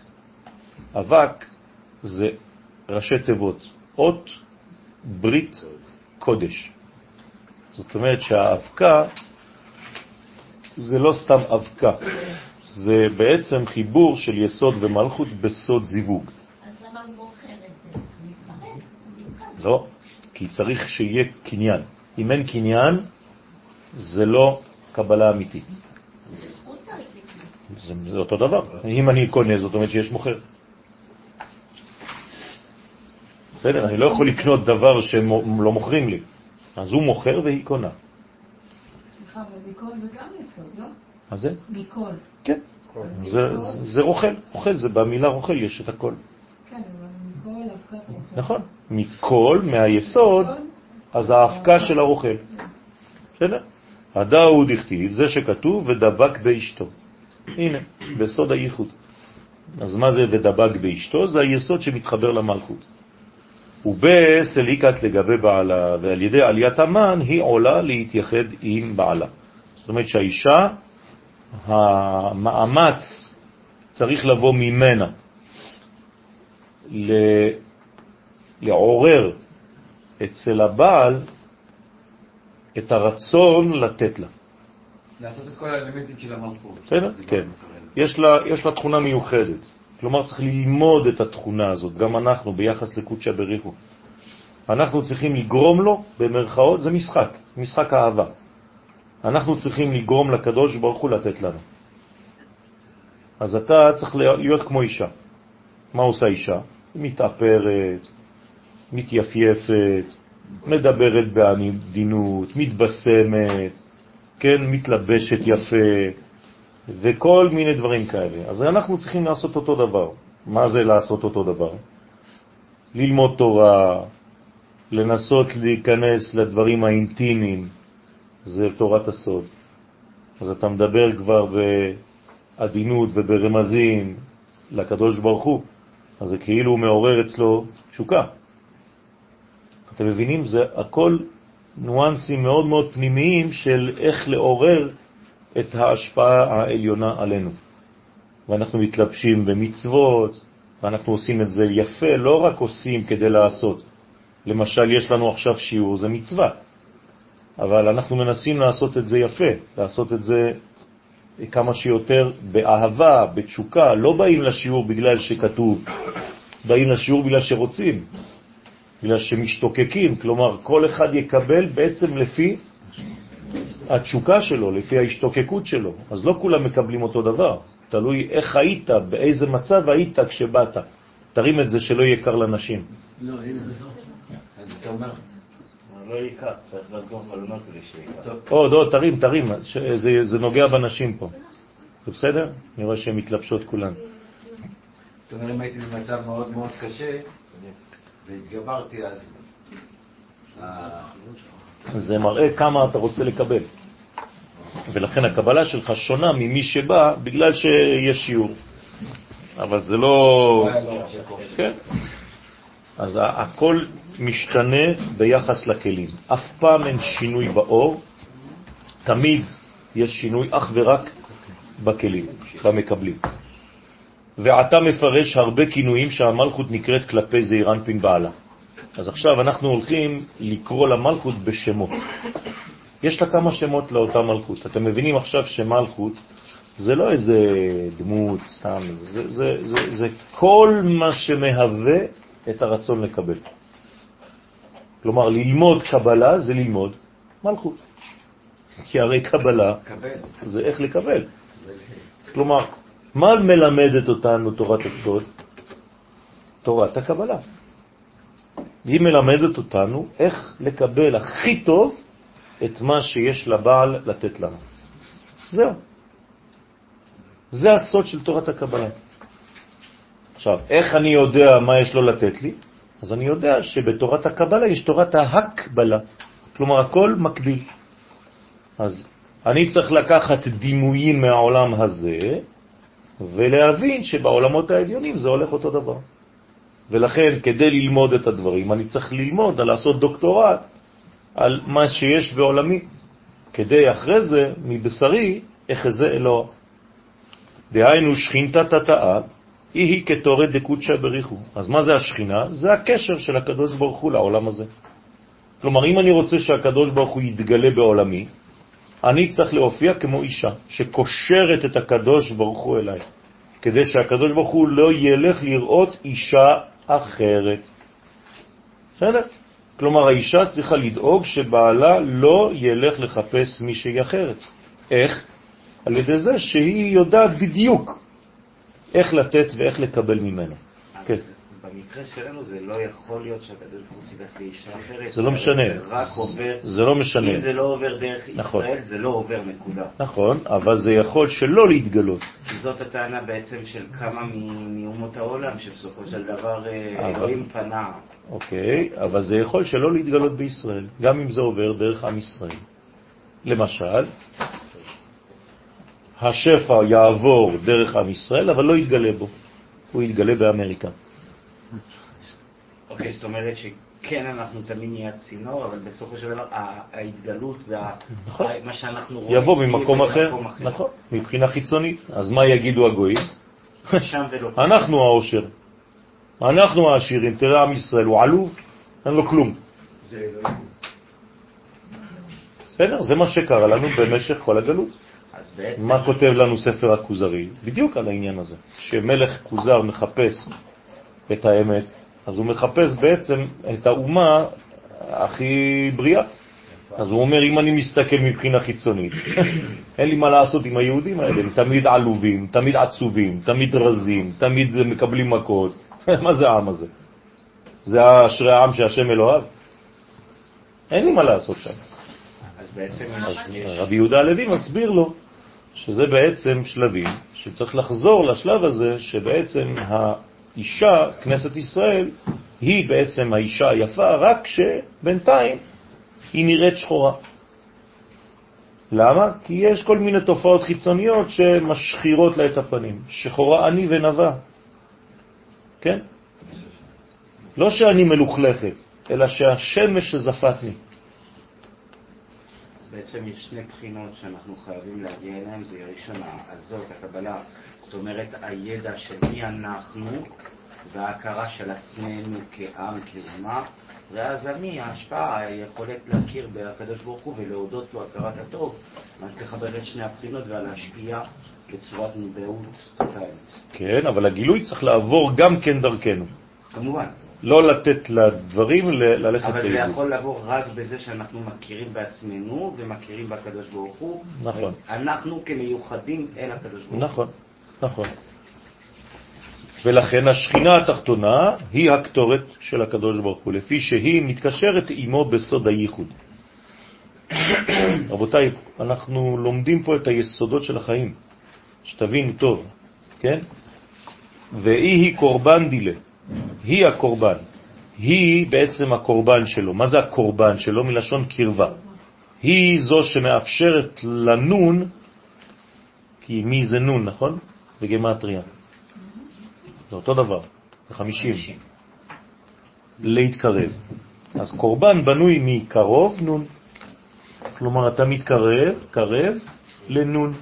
[SPEAKER 1] אבק זה ראשי תיבות, אות ברית קודש. זאת אומרת שהאבקה זה לא סתם אבקה, זה בעצם חיבור של יסוד ומלכות בסוד זיווג.
[SPEAKER 5] אז למה הוא מוכר את זה?
[SPEAKER 1] לא, כי צריך שיהיה קניין. אם אין קניין, זה לא קבלה אמיתית. זה, זה אותו דבר. אם אני קונה, זאת אומרת שיש מוכר. בסדר, אני לא יכול לקנות דבר שהם לא מוכרים לי. אז הוא מוכר והיא קונה.
[SPEAKER 7] סליחה, אבל מכל זה גם יסוד, לא?
[SPEAKER 1] מה זה?
[SPEAKER 7] מכל.
[SPEAKER 1] כן. זה, זה, זה רוכל. רוכל זה במילה רוכל יש את הכל.
[SPEAKER 7] כן, אבל מכל אבקת רוכל.
[SPEAKER 1] נכון. מכל, מהיסוד, אז האבקה של הרוכל. בסדר? הדאו דכתיב, זה שכתוב, ודבק באשתו. הנה, בסוד הייחוד. אז מה זה ודבק באשתו? זה היסוד שמתחבר למלכות. ובסליקת לגבי בעלה, ועל ידי עליית המן היא עולה להתייחד עם בעלה. זאת אומרת שהאישה, המאמץ צריך לבוא ממנה ל- לעורר אצל הבעל את הרצון לתת לה.
[SPEAKER 3] לעשות את כל האלמנטים של המלכות.
[SPEAKER 1] בסדר? כן. יש לה, יש לה תכונה מיוחדת. כלומר, צריך ללמוד את התכונה הזאת, גם אנחנו, ביחס לקודשא בריחו. אנחנו צריכים לגרום לו, במרכאות, זה משחק, משחק אהבה. אנחנו צריכים לגרום לקדוש ברוך הוא לתת לנו. אז אתה צריך להיות כמו אישה. מה עושה אישה? מתאפרת, מתייפייפת, מדברת בעדינות, מתבשמת, כן, מתלבשת יפה, וכל מיני דברים כאלה. אז אנחנו צריכים לעשות אותו דבר. מה זה לעשות אותו דבר? ללמוד תורה, לנסות להיכנס לדברים האינטימיים, זה תורת הסוד. אז אתה מדבר כבר בעדינות וברמזים לקדוש ברוך הוא, אז זה כאילו מעורר אצלו תשוקה. אתם מבינים? זה הכל ניואנסים מאוד מאוד פנימיים של איך לעורר את ההשפעה העליונה עלינו. ואנחנו מתלבשים במצוות, ואנחנו עושים את זה יפה, לא רק עושים כדי לעשות. למשל, יש לנו עכשיו שיעור, זה מצווה, אבל אנחנו מנסים לעשות את זה יפה, לעשות את זה כמה שיותר באהבה, בתשוקה, לא באים לשיעור בגלל שכתוב, באים לשיעור בגלל שרוצים, בגלל שמשתוקקים, כלומר כל אחד יקבל בעצם לפי התשוקה שלו, לפי ההשתוקקות שלו, אז לא כולם מקבלים אותו דבר, תלוי איך היית, באיזה מצב היית כשבאת. תרים את זה שלא יהיה קר לנשים.
[SPEAKER 4] לא, הנה. אז אתה אומר,
[SPEAKER 6] לא ייקח, צריך לסגור חלונות כדי שייקח.
[SPEAKER 1] עוד, עוד, תרים, תרים, זה, זה נוגע בנשים פה. זה בסדר? אני רואה שהן מתלבשות כולן.
[SPEAKER 3] זאת אומרת, אם הייתי במצב מאוד מאוד קשה, והתגברתי, אז...
[SPEAKER 1] זה מראה כמה אתה רוצה לקבל. ולכן הקבלה שלך שונה ממי שבא בגלל שיש שיעור. אבל זה לא... כן. אז הכל משתנה ביחס לכלים. אף פעם אין שינוי באור, תמיד יש שינוי אך ורק בכלים, במקבלים. ועתה מפרש הרבה כינויים שהמלכות נקראת כלפי זעירנפין בעלה. אז עכשיו אנחנו הולכים לקרוא למלכות בשמות. יש לה כמה שמות לאותה מלכות. אתם מבינים עכשיו שמלכות זה לא איזה דמות סתם, זה, זה, זה, זה כל מה שמהווה את הרצון לקבל. כלומר, ללמוד קבלה זה ללמוד מלכות. כי הרי קבלה
[SPEAKER 3] קבל.
[SPEAKER 1] זה איך לקבל. כלומר, מה מלמדת אותנו תורת הסוד? תורת הקבלה. היא מלמדת אותנו איך לקבל הכי טוב את מה שיש לבעל לתת לנו. זהו. זה הסוד של תורת הקבלה. עכשיו, איך אני יודע מה יש לו לתת לי? אז אני יודע שבתורת הקבלה יש תורת ההקבלה, כלומר הכל מקביל. אז אני צריך לקחת דימויים מהעולם הזה ולהבין שבעולמות העליונים זה הולך אותו דבר. ולכן, כדי ללמוד את הדברים, אני צריך ללמוד, לעשות דוקטורט על מה שיש בעולמי, כדי אחרי זה, מבשרי, אחזה אלוה. דהיינו, שכינתה תתאה, היא היא כתורת דקודשא בריחו. אז מה זה השכינה? זה הקשר של הקדוש ברוך הוא לעולם הזה. כלומר, אם אני רוצה שהקדוש ברוך הוא יתגלה בעולמי, אני צריך להופיע כמו אישה שקושרת את הקדוש ברוך הוא אליי, כדי שהקדוש ברוך הוא לא ילך לראות אישה אחרת. בסדר? כלומר, האישה צריכה לדאוג שבעלה לא ילך לחפש מישהי אחרת. איך? על ידי זה שהיא יודעת בדיוק איך לתת ואיך לקבל ממנו.
[SPEAKER 6] במקרה שלנו זה לא יכול להיות שהקדוש ברוך הוא ילך לאישה אחרת.
[SPEAKER 1] זה לא משנה.
[SPEAKER 6] זה
[SPEAKER 1] לא משנה.
[SPEAKER 6] אם זה לא עובר דרך
[SPEAKER 1] נכון.
[SPEAKER 6] ישראל, זה לא עובר נקודה.
[SPEAKER 1] נכון, אבל זה יכול שלא להתגלות.
[SPEAKER 6] זאת הטענה בעצם של כמה מאומות העולם, שבסופו של דבר אה,
[SPEAKER 1] אבל-
[SPEAKER 6] אלוהים פנה.
[SPEAKER 1] אוקיי, אבל זה יכול שלא להתגלות בישראל, גם אם זה עובר דרך עם ישראל. למשל, השפע יעבור דרך עם ישראל, אבל לא יתגלה בו. הוא יתגלה באמריקה.
[SPEAKER 6] אוקיי, זאת אומרת שכן אנחנו תמיד נהיה צינור, אבל בסופו של דבר ההתגלות ומה
[SPEAKER 1] נכון.
[SPEAKER 6] שאנחנו רואים...
[SPEAKER 1] יבוא
[SPEAKER 6] יהיה
[SPEAKER 1] ממקום אחר. נכון, מבחינה חיצונית. אז מה יגידו הגויים?
[SPEAKER 6] ולא.
[SPEAKER 1] אנחנו העושר, אנחנו העשירים, תראה עם ישראל, הוא עלוב, אין לו כלום.
[SPEAKER 3] אלוהים.
[SPEAKER 1] בסדר? זה מה שקרה לנו במשך כל הגלות. מה כותב לנו ספר הכוזרי? בדיוק על העניין הזה. כשמלך כוזר מחפש את האמת, אז הוא מחפש בעצם את האומה הכי בריאה. אז הוא אומר, אם אני מסתכל מבחינה חיצונית, אין לי מה לעשות עם היהודים האלה, הם תמיד עלובים, תמיד עצובים, תמיד רזים, תמיד מקבלים מכות. מה זה העם הזה? זה אשרי העם שהשם אלוהיו? אין לי מה לעשות שם.
[SPEAKER 6] אז בעצם
[SPEAKER 1] אז. רבי יהודה הלוי מסביר לו שזה בעצם שלבים, שצריך לחזור לשלב הזה, שבעצם האישה, כנסת ישראל, היא בעצם האישה היפה, רק שבינתיים היא נראית שחורה. למה? כי יש כל מיני תופעות חיצוניות שמשחירות לה את הפנים. שחורה עני ונבה. כן? לא שאני מלוכלכת, אלא שהשמש שזפתני.
[SPEAKER 6] בעצם יש שני בחינות שאנחנו חייבים להגיע אליהן, זה ראשונה, הזאת, הקבלה, זאת אומרת הידע של מי אנחנו וההכרה של עצמנו כעם, כאומה, ואז אני, ההשפעה, היכולת להכיר בקדוש ברוך הוא ולהודות לו הכרת הטוב, אז לחבר את שני הבחינות ולהשפיע בצורת מודעות טוטאלית.
[SPEAKER 1] כן, אבל הגילוי צריך לעבור גם כן דרכנו.
[SPEAKER 6] כמובן,
[SPEAKER 1] לא לתת לדברים ללכת
[SPEAKER 6] אבל זה
[SPEAKER 1] לאיבוד.
[SPEAKER 6] יכול לבוא רק בזה שאנחנו מכירים בעצמנו ומכירים בקדוש ברוך הוא.
[SPEAKER 1] נכון.
[SPEAKER 6] אנחנו כמיוחדים אל הקדוש ברוך הוא.
[SPEAKER 1] נכון, נכון. ולכן השכינה התחתונה היא הקטורת של הקדוש ברוך הוא, לפי שהיא מתקשרת עמו בסוד הייחוד. רבותיי, אנחנו לומדים פה את היסודות של החיים, שתבינו טוב, כן? והיא היא קורבן דילה, היא הקורבן, היא בעצם הקורבן שלו. מה זה הקורבן שלו? מלשון קרבה. היא זו שמאפשרת לנון, כי מי זה נון, נכון? בגמטריה. זה אותו דבר, זה 50. להתקרב. אז קורבן בנוי מקרוב נון. כלומר, אתה מתקרב, קרב, לנון.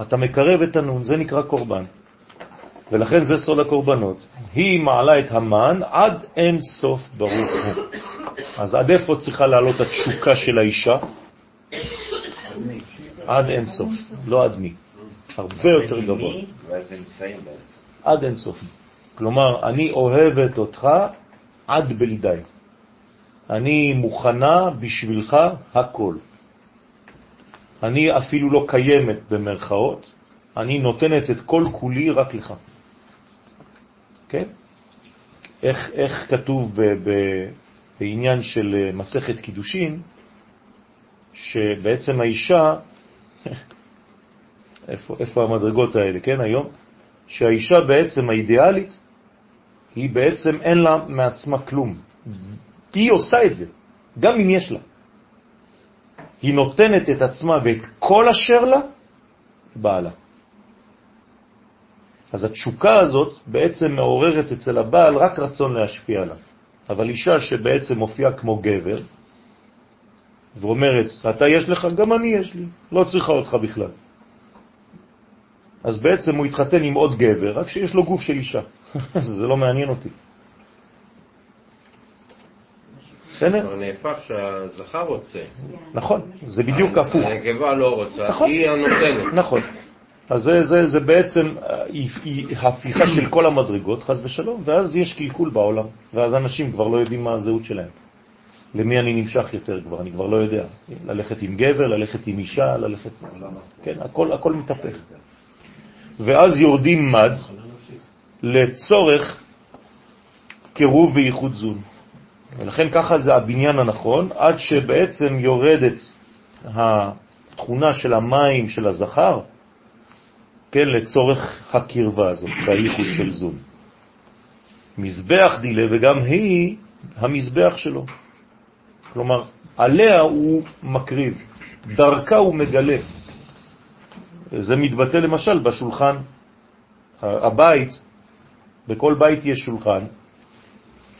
[SPEAKER 1] אתה מקרב את הנון, זה נקרא קורבן. ולכן זה סוד הקורבנות. היא מעלה את המן עד אין סוף ברוך הוא. אז עד איפה צריכה לעלות התשוקה של האישה? עד אין סוף, לא עד מי. הרבה יותר גבוה. עד אין סוף. כלומר, אני אוהבת אותך עד בלידי. אני מוכנה בשבילך הכל. אני אפילו לא קיימת במרכאות, אני נותנת את כל כולי רק לך. כן? איך, איך כתוב ב, ב, בעניין של אה, מסכת קידושין, שבעצם האישה, איפה, איפה המדרגות האלה, כן, היום? שהאישה בעצם האידיאלית, היא בעצם אין לה מעצמה כלום. היא עושה את זה, גם אם יש לה. היא נותנת את עצמה ואת כל אשר לה, בעלה. אז התשוקה הזאת בעצם מעוררת אצל הבעל רק רצון להשפיע עליו. אבל אישה שבעצם מופיעה כמו גבר, ואומרת, אתה יש לך, גם אני יש לי, לא צריכה אותך בכלל. אז בעצם הוא התחתן עם עוד גבר, רק שיש לו גוף של אישה. זה לא מעניין אותי. בסדר?
[SPEAKER 4] כבר נהפך שהזכר רוצה.
[SPEAKER 1] נכון, זה בדיוק הפוך.
[SPEAKER 4] הנקבה לא רוצה,
[SPEAKER 1] נכון.
[SPEAKER 4] היא הנותנת.
[SPEAKER 1] נכון. אז זה, זה, זה בעצם אה, הפיכה של כל המדרגות, חז ושלום, ואז יש קלקול בעולם, ואז אנשים כבר לא יודעים מה הזהות שלהם. למי אני נמשך יותר כבר, אני כבר לא יודע. ללכת עם גבר, ללכת עם אישה, ללכת... כן, הכל, הכל מתהפך. ואז יורדים מד לצורך קירוב וייחוד זון. ולכן ככה זה הבניין הנכון, עד שבעצם יורדת התכונה של המים של הזכר, כן, לצורך הקרבה הזאת, והייחוד של זון. מזבח דילה, וגם היא המזבח שלו. כלומר, עליה הוא מקריב, דרכה הוא מגלה. זה מתבטא למשל בשולחן הבית, בכל בית יש שולחן,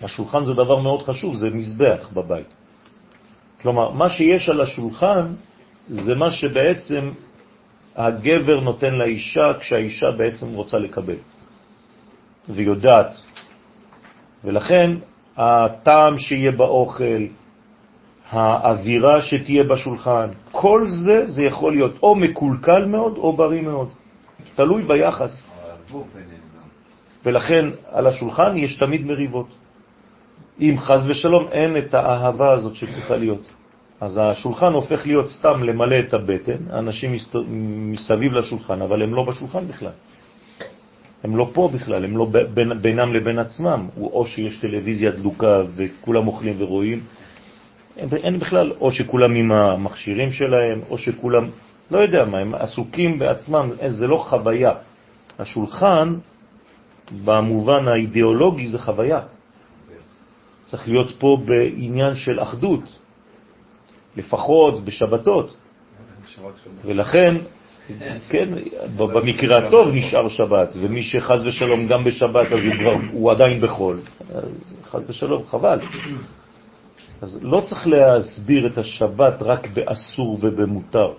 [SPEAKER 1] השולחן זה דבר מאוד חשוב, זה מזבח בבית. כלומר, מה שיש על השולחן זה מה שבעצם הגבר נותן לאישה כשהאישה בעצם רוצה לקבל ויודעת. ולכן הטעם שיהיה באוכל, האווירה שתהיה בשולחן, כל זה, זה יכול להיות או מקולקל מאוד או בריא מאוד. תלוי ביחס. ולכן על השולחן יש תמיד מריבות. אם חז ושלום אין את האהבה הזאת שצריכה להיות. אז השולחן הופך להיות סתם למלא את הבטן, אנשים מסביב לשולחן, אבל הם לא בשולחן בכלל. הם לא פה בכלל, הם לא בין, בינם לבין עצמם. או שיש טלוויזיה דלוקה וכולם אוכלים ורואים, אין- אין בכלל, או שכולם עם המכשירים שלהם, או שכולם, לא יודע מה, הם עסוקים בעצמם, אין, זה לא חוויה. השולחן, במובן האידיאולוגי, זה חוויה. צריך להיות פה בעניין של אחדות, לפחות בשבתות. ולכן כן, במקרה הטוב נשאר שבת, ומי שחז ושלום גם בשבת, אז הוא, עדיין בחול. אז חז ושלום, חבל. אז לא צריך להסביר את השבת רק באסור ובמותר.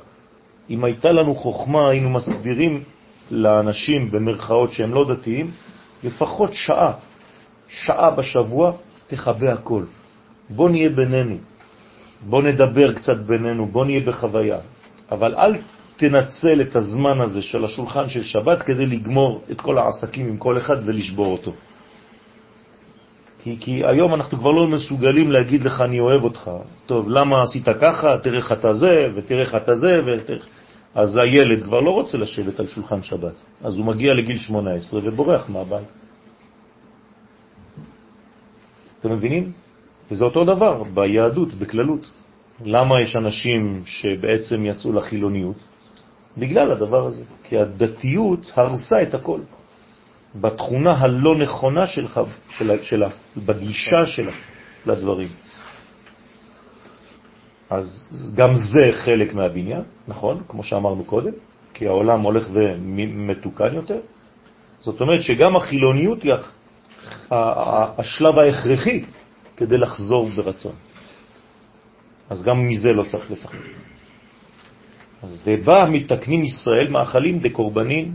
[SPEAKER 1] אם הייתה לנו חוכמה, היינו מסבירים לאנשים במרכאות שהם לא דתיים, לפחות שעה, שעה בשבוע, תחבא הכל. בוא נהיה בינינו, בוא נדבר קצת בינינו, בוא נהיה בחוויה. אבל אל תנצל את הזמן הזה של השולחן של שבת כדי לגמור את כל העסקים עם כל אחד ולשבור אותו. כי, כי היום אנחנו כבר לא מסוגלים להגיד לך אני אוהב אותך. טוב, למה עשית ככה? תראה איך אתה זה, ותראה איך אתה זה, ותראה... אז הילד כבר לא רוצה לשבת על שולחן שבת. אז הוא מגיע לגיל 18 ובורח מהבית. אתם מבינים? וזה אותו דבר ביהדות, בכללות. למה יש אנשים שבעצם יצאו לחילוניות? בגלל הדבר הזה. כי הדתיות הרסה את הכל. בתכונה הלא נכונה שלך, שלה, שלה, בגישה שלה לדברים. אז גם זה חלק מהבניין, נכון? כמו שאמרנו קודם, כי העולם הולך ומתוקן יותר. זאת אומרת שגם החילוניות היא השלב ההכרחי כדי לחזור ברצון. אז גם מזה לא צריך לפחד. אז ובא מתקנים ישראל מאכלים דקורבנין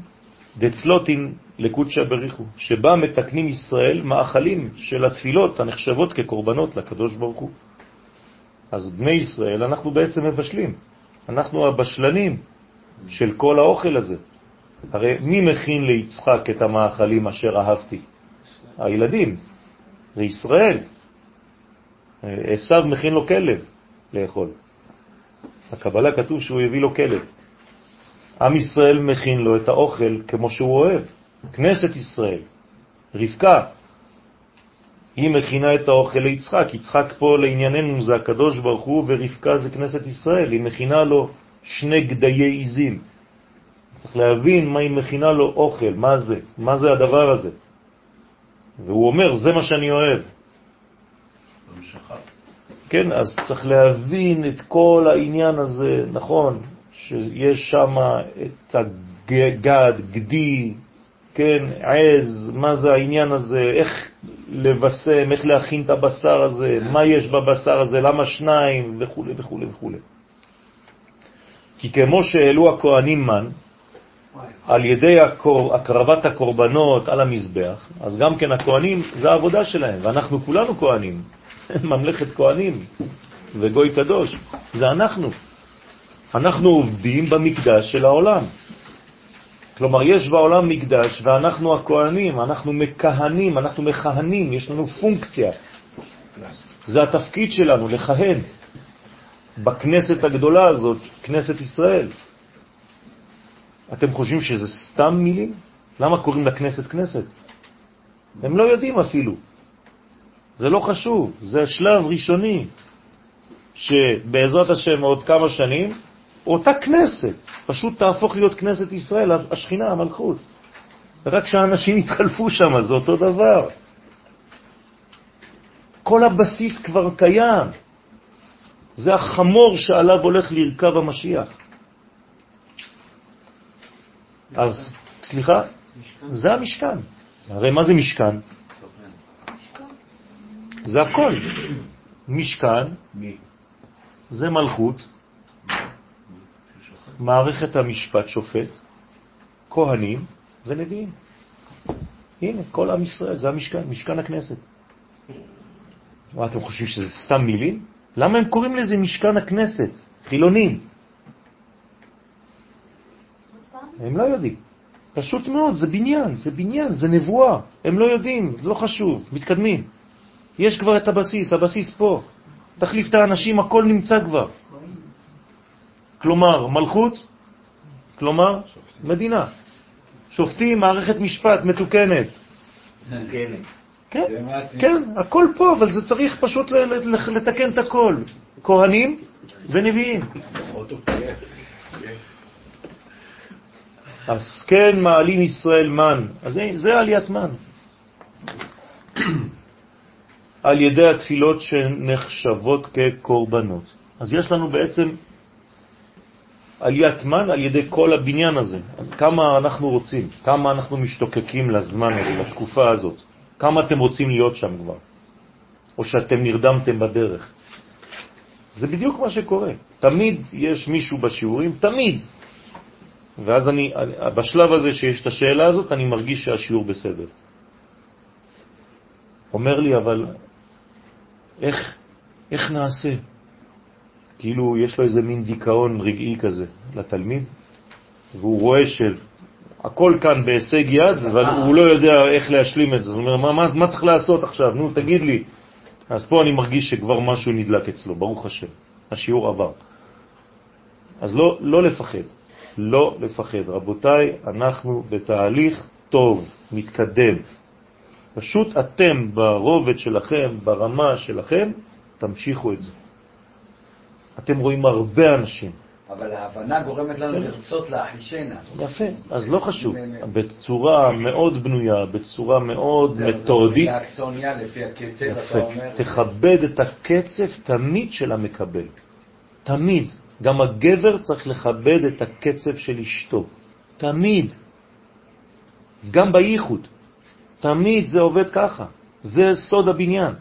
[SPEAKER 1] דצלוטין לקודשא בריחו, שבה מתקנים ישראל מאכלים של התפילות הנחשבות כקורבנות לקדוש ברוך הוא. אז בני ישראל, אנחנו בעצם מבשלים. אנחנו הבשלנים של כל האוכל הזה. הרי מי מכין ליצחק את המאכלים אשר אהבתי? הילדים, זה ישראל. עשיו מכין לו כלב לאכול. הקבלה כתוב שהוא הביא לו כלב. עם ישראל מכין לו את האוכל כמו שהוא אוהב. כנסת ישראל, רבקה, היא מכינה את האוכל ליצחק. יצחק פה לענייננו זה הקדוש ברוך הוא, ורבקה זה כנסת ישראל. היא מכינה לו שני גדיי עיזים. צריך להבין מה היא מכינה לו אוכל, מה זה, מה זה הדבר הזה. והוא אומר, זה מה שאני אוהב. כן, אז צריך להבין את כל העניין הזה, נכון, שיש שם את הגד, גדי, כן, עז, מה זה העניין הזה, איך לבשם, איך להכין את הבשר הזה, מה יש בבשר הזה, למה שניים, וכו' וכו' וכו'. כי כמו שהעלו הכהנים מן, על ידי הקור, הקרבת הקורבנות על המזבח, אז גם כן הכהנים, זה העבודה שלהם, ואנחנו כולנו כהנים, ממלכת כהנים וגוי קדוש, זה אנחנו. אנחנו עובדים במקדש של העולם. כלומר, יש בעולם מקדש ואנחנו הכהנים, אנחנו מכהנים, אנחנו מכהנים, יש לנו פונקציה. זה התפקיד שלנו, לכהן בכנסת הגדולה הזאת, כנסת ישראל. אתם חושבים שזה סתם מילים? למה קוראים לכנסת כנסת? הם לא יודעים אפילו. זה לא חשוב, זה שלב ראשוני, שבעזרת השם עוד כמה שנים, אותה כנסת פשוט תהפוך להיות כנסת ישראל, השכינה, המלכות. רק שהאנשים יתחלפו שם, זה אותו דבר. כל הבסיס כבר קיים. זה החמור שעליו הולך לרכב המשיח. אז, סליחה, זה המשכן. הרי מה זה משכן? זה הכל. משכן זה מלכות, מערכת המשפט שופט, כהנים ונביאים. הנה, כל עם ישראל, זה המשכן, משכן הכנסת. מה, אתם חושבים שזה סתם מילים? למה הם קוראים לזה משכן הכנסת? חילונים. הם לא יודעים. פשוט מאוד, זה בניין, זה בניין, זה נבואה. הם לא יודעים, זה לא חשוב, מתקדמים. יש כבר את הבסיס, הבסיס פה. תחליף את האנשים, הכל נמצא כבר. כלומר, מלכות, כלומר, מדינה. שופטים, מערכת משפט מתוקנת. כן, כן, הכל פה, אבל זה צריך פשוט לתקן את הכל. כהנים ונביאים. אז כן מעלים ישראל מן. אז זה עליית מן. על ידי התפילות שנחשבות כקורבנות. אז יש לנו בעצם עליית מן על ידי כל הבניין הזה. כמה אנחנו רוצים, כמה אנחנו משתוקקים לזמן הזה, לתקופה הזאת. כמה אתם רוצים להיות שם כבר, או שאתם נרדמתם בדרך. זה בדיוק מה שקורה. תמיד יש מישהו בשיעורים, תמיד. ואז אני, בשלב הזה שיש את השאלה הזאת, אני מרגיש שהשיעור בסדר. אומר לי, אבל איך, איך נעשה? כאילו יש לו איזה מין דיכאון רגעי כזה לתלמיד, והוא רואה שהכל כאן בהישג יד, אבל הוא לא יודע איך להשלים את זה. זאת אומרת, מה, מה, מה צריך לעשות עכשיו? נו, תגיד לי. אז פה אני מרגיש שכבר משהו נדלק אצלו, ברוך השם. השיעור עבר. אז לא, לא לפחד, לא לפחד. רבותיי, אנחנו בתהליך טוב, מתקדם. פשוט אתם ברובד שלכם, ברמה שלכם, תמשיכו את זה. אתם רואים הרבה אנשים.
[SPEAKER 3] אבל ההבנה גורמת לנו לרצות להחישנה.
[SPEAKER 1] יפה, אז לא חשוב. בצורה מאוד בנויה, בצורה מאוד מתודית.
[SPEAKER 3] לאקסוניה, לפי הקצב, אתה. אומר.
[SPEAKER 1] תכבד את הקצב תמיד של המקבל. תמיד. גם הגבר צריך לכבד את הקצב של אשתו. תמיד. גם בייחוד. תמיד זה עובד ככה. זה סוד הבניין.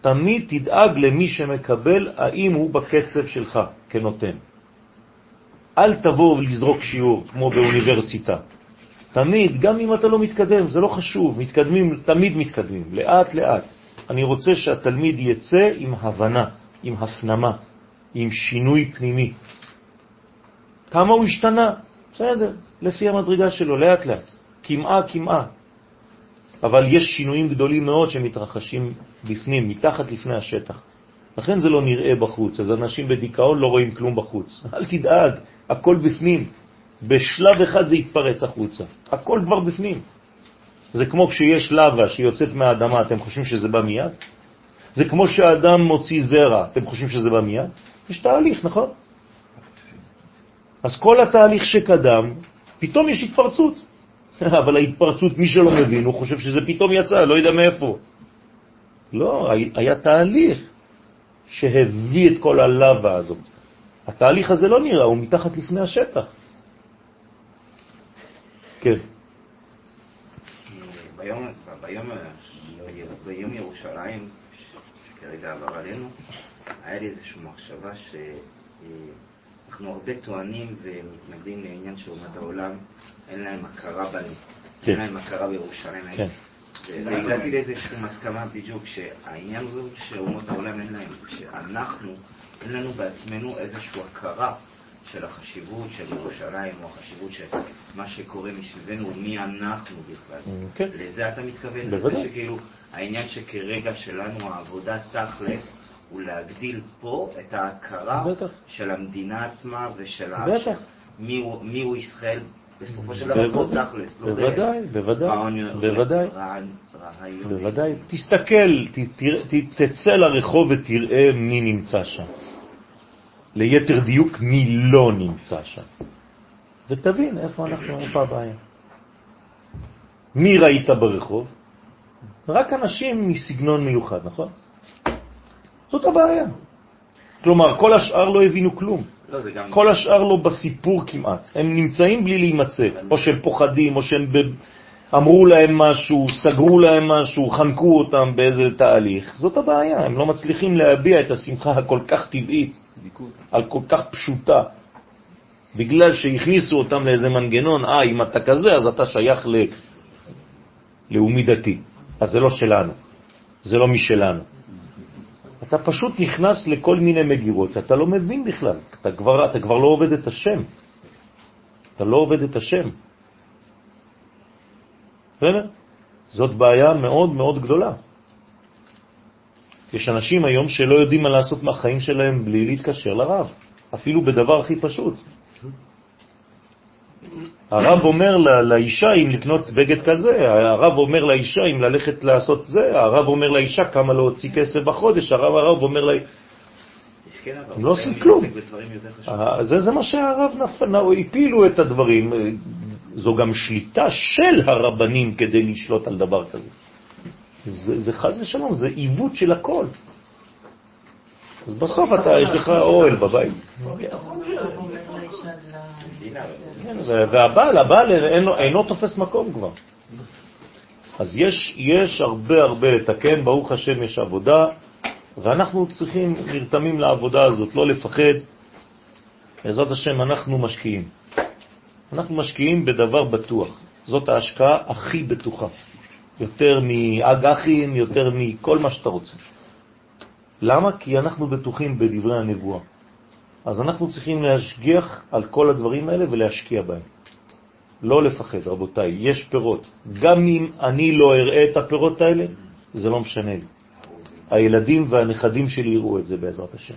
[SPEAKER 1] תמיד תדאג למי שמקבל, האם הוא בקצב שלך כנותן. אל תבוא לזרוק שיעור כמו באוניברסיטה. תמיד, גם אם אתה לא מתקדם, זה לא חשוב, מתקדמים, תמיד מתקדמים, לאט לאט. אני רוצה שהתלמיד יצא עם הבנה, עם הפנמה, עם שינוי פנימי. כמה הוא השתנה? בסדר, לפי המדרגה שלו, לאט לאט, כמעה כמעה. אבל יש שינויים גדולים מאוד שמתרחשים בפנים, מתחת לפני השטח. לכן זה לא נראה בחוץ, אז אנשים בדיכאון לא רואים כלום בחוץ. אל תדאג, הכל בפנים. בשלב אחד זה יתפרץ החוצה, הכל כבר בפנים. זה כמו כשיש לבה שיוצאת מהאדמה, אתם חושבים שזה בא מיד? זה כמו שהאדם מוציא זרע, אתם חושבים שזה בא מיד? יש תהליך, נכון? אז כל התהליך שקדם, פתאום יש התפרצות. אבל ההתפרצות, מי שלא מבין, הוא חושב שזה פתאום יצא, לא יודע מאיפה. לא, היה תהליך שהביא את כל הלבה הזאת. התהליך הזה לא נראה, הוא מתחת לפני השטח. כן.
[SPEAKER 6] ביום, ביום, ביום ירושלים, שכרגע עבר עלינו, היה לי איזושהי מחשבה שאנחנו הרבה טוענים ומתנגדים לעניין של אומת העולם, אין להם הכרה בנו,
[SPEAKER 1] כן.
[SPEAKER 6] אין להם הכרה בירושלים.
[SPEAKER 1] כן.
[SPEAKER 6] והגעתי לאיזושהי מסקנה בדיוק, שהעניין הוא שאומות העולם אין להם, שאנחנו, אין לנו בעצמנו איזושהי הכרה של החשיבות של ירושלים, או החשיבות של מה שקורה מסביבנו, מי אנחנו בכלל.
[SPEAKER 1] כן.
[SPEAKER 6] לזה אתה מתכוון?
[SPEAKER 1] בוודאי.
[SPEAKER 6] לזה שכאילו, העניין שכרגע שלנו העבודה תכלס, הוא להגדיל פה את ההכרה
[SPEAKER 1] בטח.
[SPEAKER 6] של המדינה עצמה ושל ה...
[SPEAKER 1] בטח.
[SPEAKER 6] מי הוא- ישראל בסופו של דבר פה תכלס. לא
[SPEAKER 1] בוודאי, בוודאי, בוודאי. בוודאי. תסתכל, תצא לרחוב ותראה מי נמצא שם. ליתר דיוק, מי לא נמצא שם. ותבין איפה אנחנו, איפה הבעיה. מי ראית ברחוב? רק אנשים מסגנון מיוחד, נכון? זאת הבעיה. כלומר, כל השאר לא הבינו כלום.
[SPEAKER 6] לא, גם...
[SPEAKER 1] כל השאר לא בסיפור כמעט. הם נמצאים בלי להימצא, או שהם פוחדים, או שהם ב... אמרו להם משהו, סגרו להם משהו, חנקו אותם באיזה תהליך. זאת הבעיה, הם לא מצליחים להביע את השמחה הכל כך טבעית, על כל כך פשוטה. בגלל שהכניסו אותם לאיזה מנגנון, אה, אם אתה כזה, אז אתה שייך ל... לאומי דתי. אז זה לא שלנו, זה לא משלנו. אתה פשוט נכנס לכל מיני מגירות, אתה לא מבין בכלל, אתה כבר, אתה כבר לא עובד את השם. אתה לא עובד את השם. בסדר? זאת בעיה מאוד מאוד גדולה. יש אנשים היום שלא יודעים מה לעשות מהחיים שלהם בלי להתקשר לרב, אפילו בדבר הכי פשוט. הרב אומר לה, לאישה אם לקנות בגד כזה, הרב אומר לאישה אם ללכת לעשות זה, הרב אומר לאישה כמה להוציא כסף בחודש, הרב הרב אומר לה...
[SPEAKER 6] יש כן,
[SPEAKER 1] הם לא עושים כלום. אה, זה, זה מה שהרב נפל, הפילו את הדברים. אה, זו גם שליטה של הרבנים כדי לשלוט על דבר כזה. זה, זה חז ושלום, זה עיוות של הכל. אז בסוף אתה, יש לך אוהל בבית. והבעל, הבעל אינו תופס מקום כבר. אז יש, יש הרבה הרבה לתקן, ברוך השם יש עבודה, ואנחנו צריכים נרתמים לעבודה הזאת, לא לפחד. בעזרת השם אנחנו משקיעים. אנחנו משקיעים בדבר בטוח. זאת ההשקעה הכי בטוחה. יותר מאג"חים, יותר מכל מה שאתה רוצה. למה? כי אנחנו בטוחים בדברי הנבואה. אז אנחנו צריכים להשגיח על כל הדברים האלה ולהשקיע בהם. לא לפחד, רבותיי, יש פירות. גם אם אני לא אראה את הפירות האלה, זה לא משנה לי. הילדים והנכדים שלי יראו את זה בעזרת השם.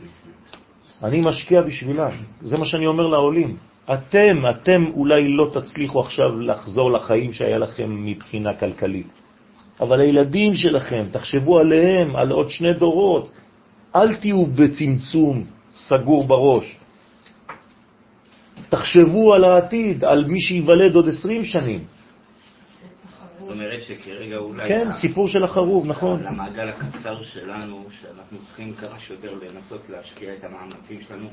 [SPEAKER 1] אני משקיע בשבילם, זה מה שאני אומר לעולים. אתם, אתם אולי לא תצליחו עכשיו לחזור לחיים שהיה לכם מבחינה כלכלית, אבל הילדים שלכם, תחשבו עליהם, על עוד שני דורות. אל תהיו בצמצום סגור בראש. תחשבו על העתיד, על מי שיוולד עוד 20 שנים.
[SPEAKER 6] זאת אומרת שכרגע אולי...
[SPEAKER 1] כן, סיפור של החרוב, נכון.
[SPEAKER 6] למעגל הקצר שלנו, שאנחנו צריכים כמה שיותר לנסות להשקיע את המאמצים שלנו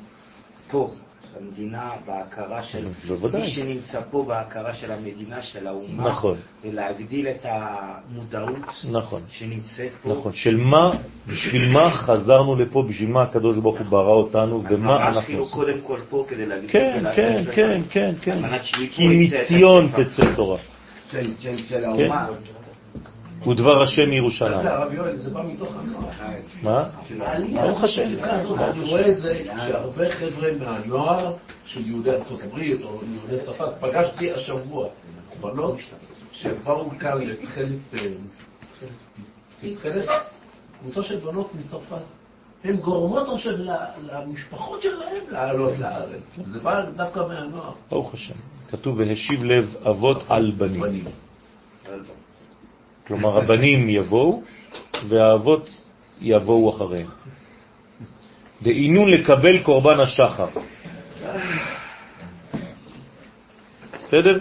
[SPEAKER 6] פה, במדינה, בהכרה של
[SPEAKER 1] בוודאי.
[SPEAKER 6] מי שנמצא פה, בהכרה של המדינה, של האומה,
[SPEAKER 1] נכון.
[SPEAKER 6] ולהגדיל את המודעות
[SPEAKER 1] נכון.
[SPEAKER 6] שנמצאת פה.
[SPEAKER 1] נכון, של מה, בשביל מה חזרנו לפה, בשביל מה הקדוש ברוך הוא ברא אותנו,
[SPEAKER 6] אז
[SPEAKER 1] ומה
[SPEAKER 6] ממש
[SPEAKER 1] אנחנו
[SPEAKER 6] כאילו
[SPEAKER 1] עושים.
[SPEAKER 6] קודם כל פה כדי להגיד
[SPEAKER 1] כן, כן, כן, כן, כן. כי מציון. תצא תורה,
[SPEAKER 3] של האומה.
[SPEAKER 1] ודבר השם מירושלים.
[SPEAKER 4] הרב יואל, זה בא מתוך הכוח.
[SPEAKER 1] מה? ברוך השם.
[SPEAKER 4] אני רואה את זה שהרבה חבר'ה מהנוער של יהודי ארצות הברית או יהודי צרפת, פגשתי השבוע בנות שבאו כאן לתכלת, אה, קבוצה של בנות מצרפת. הן גורמות עכשיו למשפחות שלהם לעלות לארץ. זה בא דווקא מהנוער.
[SPEAKER 1] ברוך השם. כתוב והשיב לב אבות על בנים. כלומר, הבנים יבואו והאבות יבואו אחריהם. דהינו לקבל קורבן השחר. בסדר?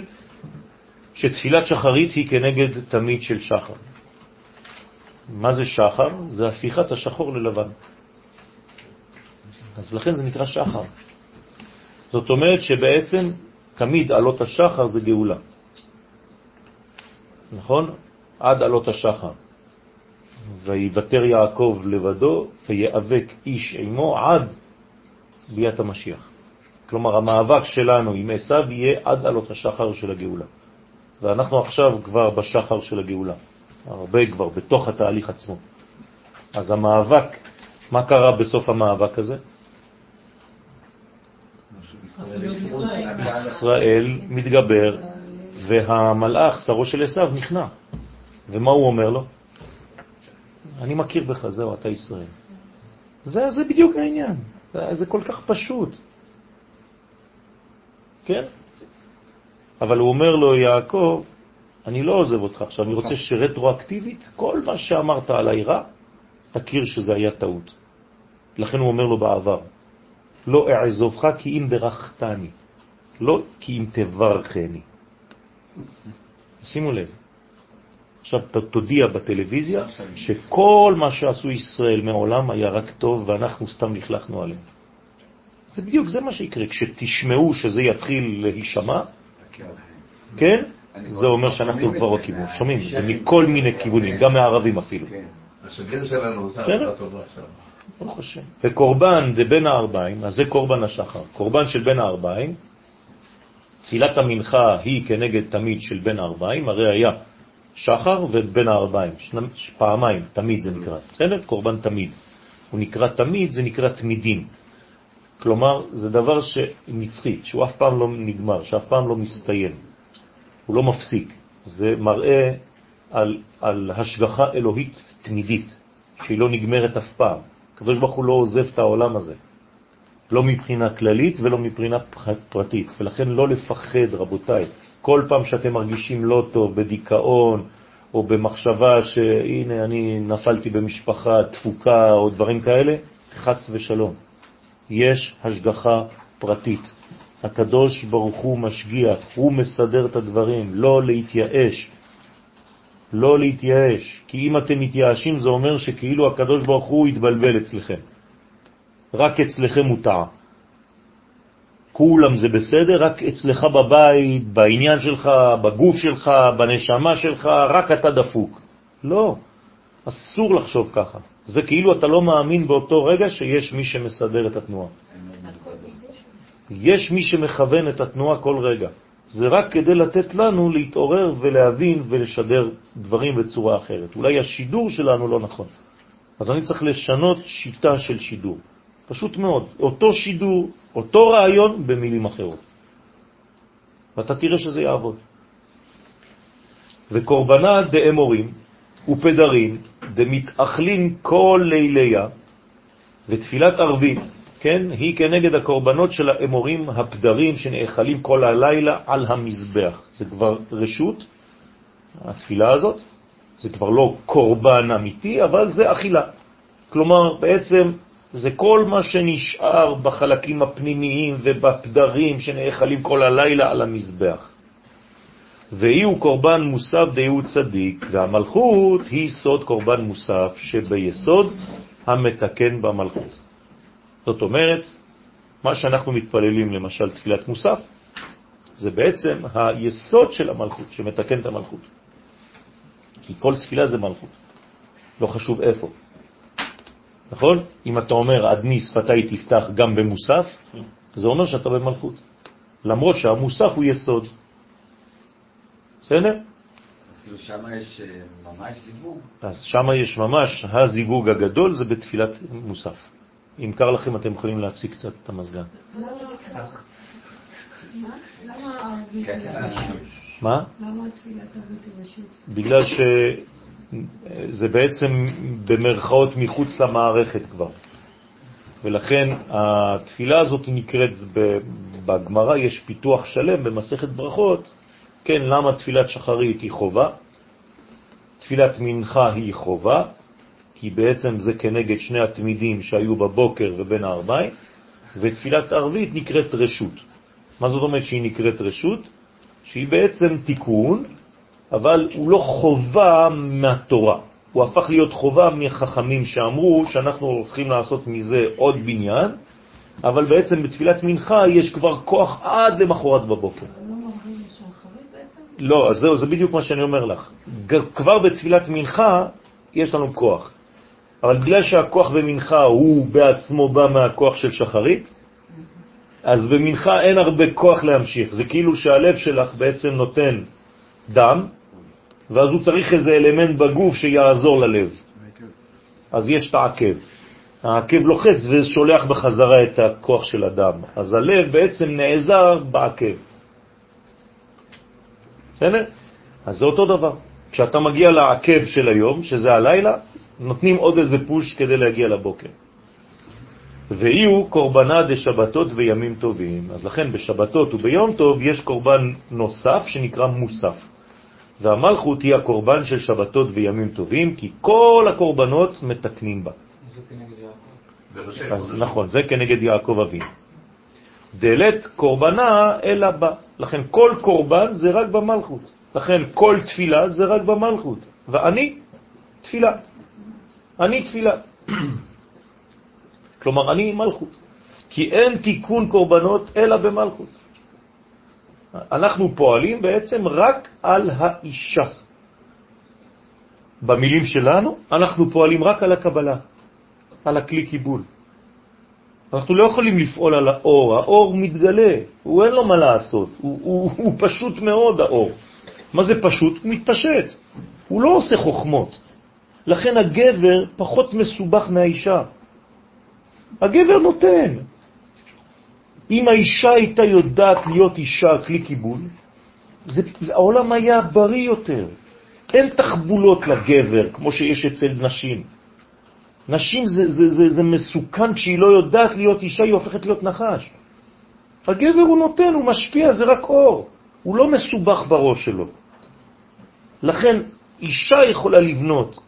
[SPEAKER 1] שתפילת שחרית היא כנגד תמיד של שחר. מה זה שחר? זה הפיכת השחור ללבן. אז לכן זה נקרא שחר. זאת אומרת שבעצם תמיד עלות השחר זה גאולה. נכון? עד עלות השחר. ויוותר יעקב לבדו ויאבק איש עמו עד ביאת המשיח. כלומר, המאבק שלנו עם עשיו יהיה עד עלות השחר של הגאולה. ואנחנו עכשיו כבר בשחר של הגאולה, הרבה כבר בתוך התהליך עצמו. אז המאבק, מה קרה בסוף המאבק הזה? ישראל מתגבר, והמלאך, שרו של עשיו, נכנע. ומה הוא אומר לו? אני מכיר בך, זהו, אתה ישראל. זה, זה בדיוק העניין, זה, זה כל כך פשוט. כן? אבל הוא אומר לו, יעקב, אני לא עוזב אותך עכשיו, אני רוצה שרטרואקטיבית, כל מה שאמרת עליי רע, תכיר שזה היה טעות. לכן הוא אומר לו בעבר, לא אעזובך כי אם ברכתני, לא כי אם תברכני. שימו לב, עכשיו תודיע בטלוויזיה שכל מה שעשו ישראל מעולם היה רק טוב ואנחנו סתם לכלכנו עליהם. זה בדיוק, זה מה שיקרה. כשתשמעו שזה יתחיל להישמע, כן? זה אומר שאנחנו כבר בכיוון. שומעים, זה מכל מיני כיוונים, גם מהערבים אפילו.
[SPEAKER 4] השגריר שלנו עושה. עבודה טובה עכשיו.
[SPEAKER 1] ברוך השם. וקורבן זה בין הארבעים, אז זה קורבן השחר. קורבן של בין הארבעים, תפילת המנחה היא כנגד תמיד של בין הארבעים, הרי היה שחר ובין הארבעים, פעמיים, תמיד זה נקרא, בסדר? קורבן תמיד. הוא נקרא תמיד, זה נקרא תמידים. כלומר, זה דבר שנצחי, שהוא אף פעם לא נגמר, שאף פעם לא מסתיים. הוא לא מפסיק. זה מראה על, על השגחה אלוהית תמידית, שהיא לא נגמרת אף פעם. הקדוש ברוך הוא לא עוזב את העולם הזה, לא מבחינה כללית ולא מבחינה פרטית, ולכן לא לפחד, רבותיי. כל פעם שאתם מרגישים לא טוב, בדיכאון, או במחשבה שהנה אני נפלתי במשפחה תפוקה או דברים כאלה, חס ושלום. יש השגחה פרטית. הקדוש ברוך הוא משגיח, הוא מסדר את הדברים, לא להתייאש. לא להתייאש, כי אם אתם מתייאשים זה אומר שכאילו הקדוש ברוך הוא התבלבל אצלכם. רק אצלכם הוא טעה. כולם זה בסדר, רק אצלך בבית, בעניין שלך, בגוף שלך, בנשמה שלך, רק אתה דפוק. לא, אסור לחשוב ככה. זה כאילו אתה לא מאמין באותו רגע שיש מי שמסדר את התנועה. יש מי שמכוון את התנועה כל רגע. זה רק כדי לתת לנו להתעורר ולהבין ולשדר דברים בצורה אחרת. אולי השידור שלנו לא נכון. אז אני צריך לשנות שיטה של שידור. פשוט מאוד. אותו שידור, אותו רעיון במילים אחרות. ואתה תראה שזה יעבוד. וקורבנה דאמורים ופדרים דמתאכלים כל ליליה, ותפילת ערבית, כן, היא כנגד הקורבנות של האמורים הפדרים שנאכלים כל הלילה על המזבח. זה כבר רשות, התפילה הזאת, זה כבר לא קורבן אמיתי, אבל זה אכילה. כלומר, בעצם זה כל מה שנשאר בחלקים הפנימיים ובפדרים שנאכלים כל הלילה על המזבח. ואי הוא קורבן מוסף די הוא צדיק, והמלכות היא סוד קורבן מוסף שביסוד המתקן במלכות. זאת אומרת, מה שאנחנו מתפללים, למשל תפילת מוסף, זה בעצם היסוד של המלכות, שמתקן את המלכות. כי כל תפילה זה מלכות, לא חשוב איפה. נכון? אם אתה אומר עדני שפתי תפתח גם במוסף, זה אומר שאתה במלכות. למרות שהמוסף הוא יסוד. בסדר?
[SPEAKER 3] אז כאילו שם יש אה, ממש זיווג.
[SPEAKER 1] אז שם יש ממש, הזיווג הגדול זה בתפילת מוסף. אם קר לכם אתם יכולים להפסיק קצת את המזגן.
[SPEAKER 3] כן, אה,
[SPEAKER 7] רשות?
[SPEAKER 1] מה?
[SPEAKER 7] למה תפילת רשות?
[SPEAKER 1] בגלל שזה בעצם במרכאות מחוץ למערכת כבר. ולכן התפילה הזאת נקראת, בגמרא יש פיתוח שלם במסכת ברכות, כן, למה תפילת שחרית היא חובה, תפילת מנחה היא חובה, כי בעצם זה כנגד שני התמידים שהיו בבוקר ובין הארבעים, ותפילת ערבית נקראת רשות. מה זאת אומרת שהיא נקראת רשות? שהיא בעצם תיקון, אבל הוא לא חובה מהתורה. הוא הפך להיות חובה מחכמים שאמרו שאנחנו הולכים לעשות מזה עוד בניין, אבל בעצם בתפילת מנחה יש כבר כוח עד למחרת בבוקר.
[SPEAKER 7] לא?
[SPEAKER 1] לא, אז זהו, זה בדיוק מה שאני אומר לך. כבר בתפילת מנחה יש לנו כוח. אבל בגלל שהכוח במנחה הוא בעצמו בא מהכוח של שחרית, אז במנחה אין הרבה כוח להמשיך. זה כאילו שהלב שלך בעצם נותן דם, ואז הוא צריך איזה אלמנט בגוף שיעזור ללב. אז יש את העקב. העקב לוחץ ושולח בחזרה את הכוח של הדם. אז הלב בעצם נעזר בעקב. בסדר? אז זה אותו דבר. כשאתה מגיע לעקב של היום, שזה הלילה, נותנים עוד איזה פוש כדי להגיע לבוקר. ויהיו קורבנה דשבתות וימים טובים. אז לכן בשבתות וביום טוב יש קורבן נוסף שנקרא מוסף. והמלכות היא הקורבן של שבתות וימים טובים, כי כל הקורבנות מתקנים בה. אז. נכון, זה כנגד יעקב אבינו. דלת קורבנה אלא בה. לכן כל קורבן זה רק במלכות. לכן כל תפילה זה רק במלכות. ואני תפילה. אני תפילה. כלומר, אני מלכות. כי אין תיקון קורבנות אלא במלכות. אנחנו פועלים בעצם רק על האישה. במילים שלנו אנחנו פועלים רק על הקבלה, על הכלי קיבול. אנחנו לא יכולים לפעול על האור, האור מתגלה, הוא אין לו מה לעשות, הוא, הוא, הוא פשוט מאוד האור. מה זה פשוט? הוא מתפשט, הוא לא עושה חוכמות. לכן הגבר פחות מסובך מהאישה. הגבר נותן. אם האישה הייתה יודעת להיות אישה, כלי קיבול, זה, העולם היה בריא יותר. אין תחבולות לגבר, כמו שיש אצל נשים. נשים זה, זה, זה, זה מסוכן, כשהיא לא יודעת להיות אישה, היא הופכת להיות נחש. הגבר הוא נותן, הוא משפיע, זה רק אור. הוא לא מסובך בראש שלו. לכן, אישה יכולה לבנות.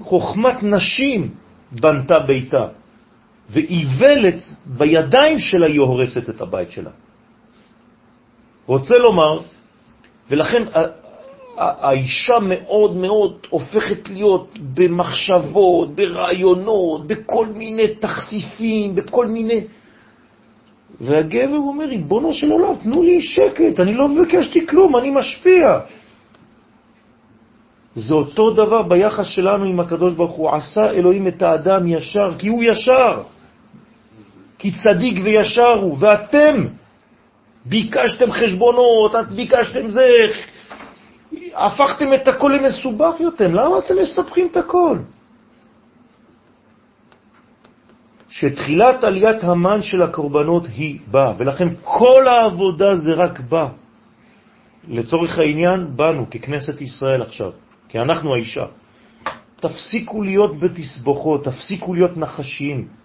[SPEAKER 1] חוכמת נשים בנתה ביתה, ואיוולת בידיים שלה היא הורסת את הבית שלה. רוצה לומר, ולכן האישה מאוד מאוד הופכת להיות במחשבות, ברעיונות, בכל מיני תכסיסים, בכל מיני... והגבר אומר, ריבונו של עולם, תנו לי שקט, אני לא מבקשתי כלום, אני משפיע. זה אותו דבר ביחס שלנו עם הקדוש ברוך הוא. עשה אלוהים את האדם ישר, כי הוא ישר. כי צדיק וישר הוא, ואתם ביקשתם חשבונות, את ביקשתם זה, הפכתם את הכל למסובך יותר, למה אתם מסבכים את הכל? שתחילת עליית המן של הקורבנות היא באה, ולכן כל העבודה זה רק בא. לצורך העניין, באנו ככנסת ישראל עכשיו, כי אנחנו האישה. תפסיקו להיות בתסבוכות, תפסיקו להיות נחשים.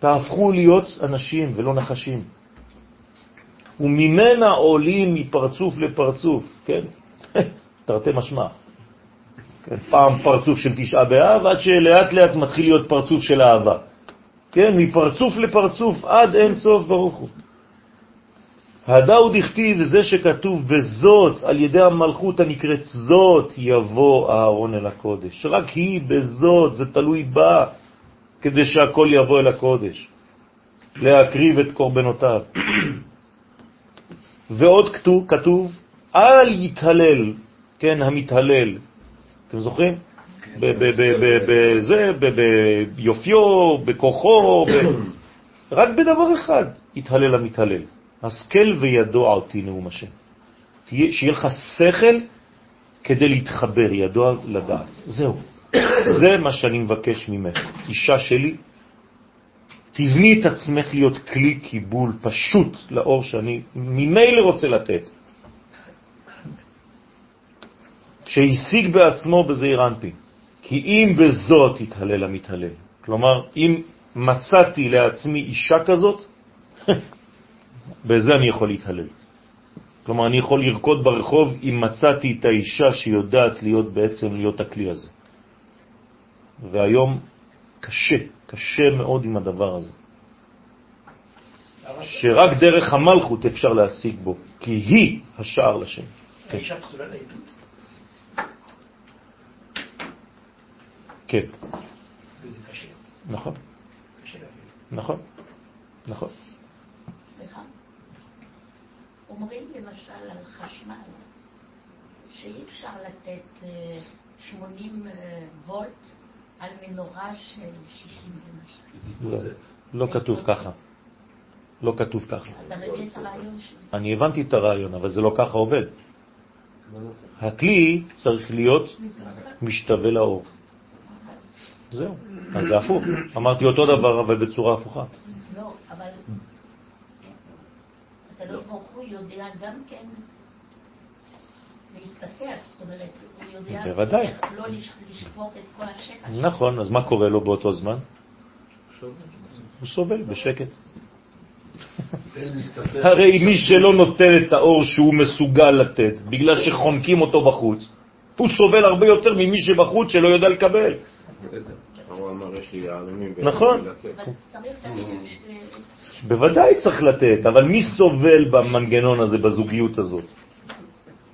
[SPEAKER 1] תהפכו להיות אנשים ולא נחשים. וממנה עולים מפרצוף לפרצוף, כן? תרתי משמע. כן, פעם פרצוף של תשעה באב, עד שלאט לאט מתחיל להיות פרצוף של אהבה. כן, מפרצוף לפרצוף עד אין סוף ברוך הוא. הדאו דכתיב זה שכתוב בזאת, על ידי המלכות הנקראת זאת, יבוא אהרון אל הקודש. רק היא בזאת, זה תלוי בה, כדי שהכל יבוא אל הקודש. להקריב את קורבנותיו. ועוד כתוב, כתוב, אל יתהלל, כן, המתהלל. אתם זוכרים? בזה, ביופיו, בכוחו, רק בדבר אחד יתהלל המתהלל. השכל וידוע אותי נאום השם. שיהיה לך שכל כדי להתחבר, ידוע לדעת. זהו. זה מה שאני מבקש ממך. אישה שלי, תבני את עצמך להיות כלי קיבול פשוט לאור שאני ממילא רוצה לתת. שהשיג בעצמו בזעיר אנפי. כי אם בזאת יתהלל המתהלל. כלומר, אם מצאתי לעצמי אישה כזאת, בזה אני יכול להתהלל. כלומר, אני יכול לרקוד ברחוב אם מצאתי את האישה שיודעת להיות בעצם להיות הכלי הזה. והיום קשה, קשה מאוד עם הדבר הזה. שרק דרך המלכות אפשר להשיג בו, כי היא השער לשם.
[SPEAKER 8] האישה פסולה לעדות.
[SPEAKER 1] כן,
[SPEAKER 8] וזה קשה.
[SPEAKER 1] נכון. נכון, נכון.
[SPEAKER 5] סליחה. אומרים למשל על חשמל שאי אפשר לתת אה, 80 אה, וולט על מנורה של 60 ומשהו.
[SPEAKER 1] לא, לא כתוב ככה. לא כתוב ככה.
[SPEAKER 5] אתה?
[SPEAKER 1] אני הבנתי את הרעיון, אבל זה לא ככה עובד. הכלי צריך להיות משתווה לאור. זהו, אז זה הפוך. אמרתי אותו דבר, אבל בצורה הפוכה.
[SPEAKER 5] לא, אבל הקדוש ברוך הוא יודע גם כן להסתתר, זאת אומרת, הוא יודע
[SPEAKER 1] בוודאי.
[SPEAKER 5] איך לא לש- לשפוט את כל השטח.
[SPEAKER 1] נכון, אז מה קורה לו באותו זמן? הוא סובל בשקט. הרי מי שלא נותן את האור שהוא מסוגל לתת, בגלל שחונקים אותו בחוץ, הוא סובל הרבה יותר ממי שבחוץ שלא יודע לקבל. נכון.
[SPEAKER 5] ש-
[SPEAKER 1] בוודאי צריך לתת, אבל מי סובל במנגנון הזה, בזוגיות הזאת?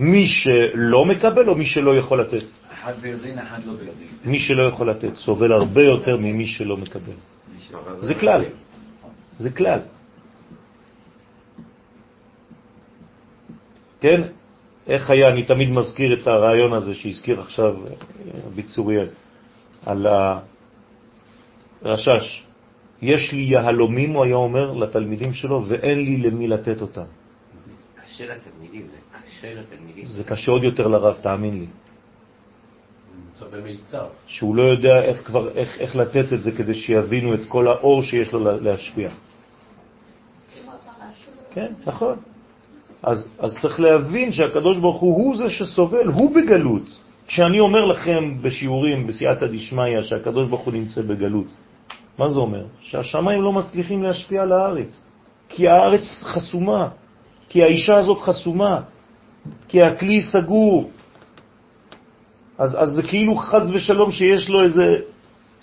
[SPEAKER 1] מי שלא מקבל או מי שלא יכול לתת?
[SPEAKER 3] אחד ביודעין, אחד לא ביודעין.
[SPEAKER 1] מי שלא יכול לתת סובל הרבה יותר ממי שלא מקבל. זה כלל. זה כלל. כן? איך היה, אני תמיד מזכיר את הרעיון הזה שהזכיר עכשיו אה, רבי צוריאל, על הרשש. יש לי יהלומים, הוא היה אומר לתלמידים שלו, ואין לי למי לתת אותם.
[SPEAKER 6] קשה לתלמידים, זה לתלמידים.
[SPEAKER 1] זה קשה עוד יותר לרב, תאמין לי. שהוא לא יודע איך, כבר, איך, איך לתת את זה כדי שיבינו את כל האור שיש לו לה- להשפיע. כן, נכון. אז, אז צריך להבין שהקדוש ברוך הוא הוא זה שסובל, הוא בגלות. כשאני אומר לכם בשיעורים, בסייעתא דשמיא, שהקדוש ברוך הוא נמצא בגלות, מה זה אומר? שהשמיים לא מצליחים להשפיע על הארץ. כי הארץ חסומה, כי האישה הזאת חסומה, כי הכלי סגור. אז, אז זה כאילו חז ושלום שיש לו איזה...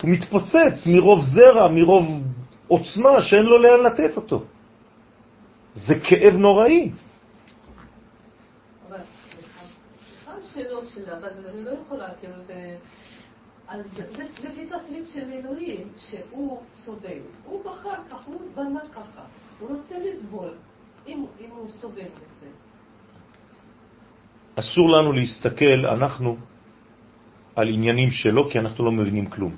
[SPEAKER 1] הוא מתפוצץ מרוב זרע, מרוב עוצמה שאין לו לאן לתת אותו. זה כאב נוראי.
[SPEAKER 2] אבל, אני לא יכולה, כאילו זה... אז זה לפי תסריט של אלוהים, שהוא סובל. הוא בחר ככה, הוא בנה ככה. הוא רוצה לסבול, אם הוא סובל מזה.
[SPEAKER 1] אסור לנו להסתכל, אנחנו, על עניינים שלו, כי אנחנו לא מבינים כלום.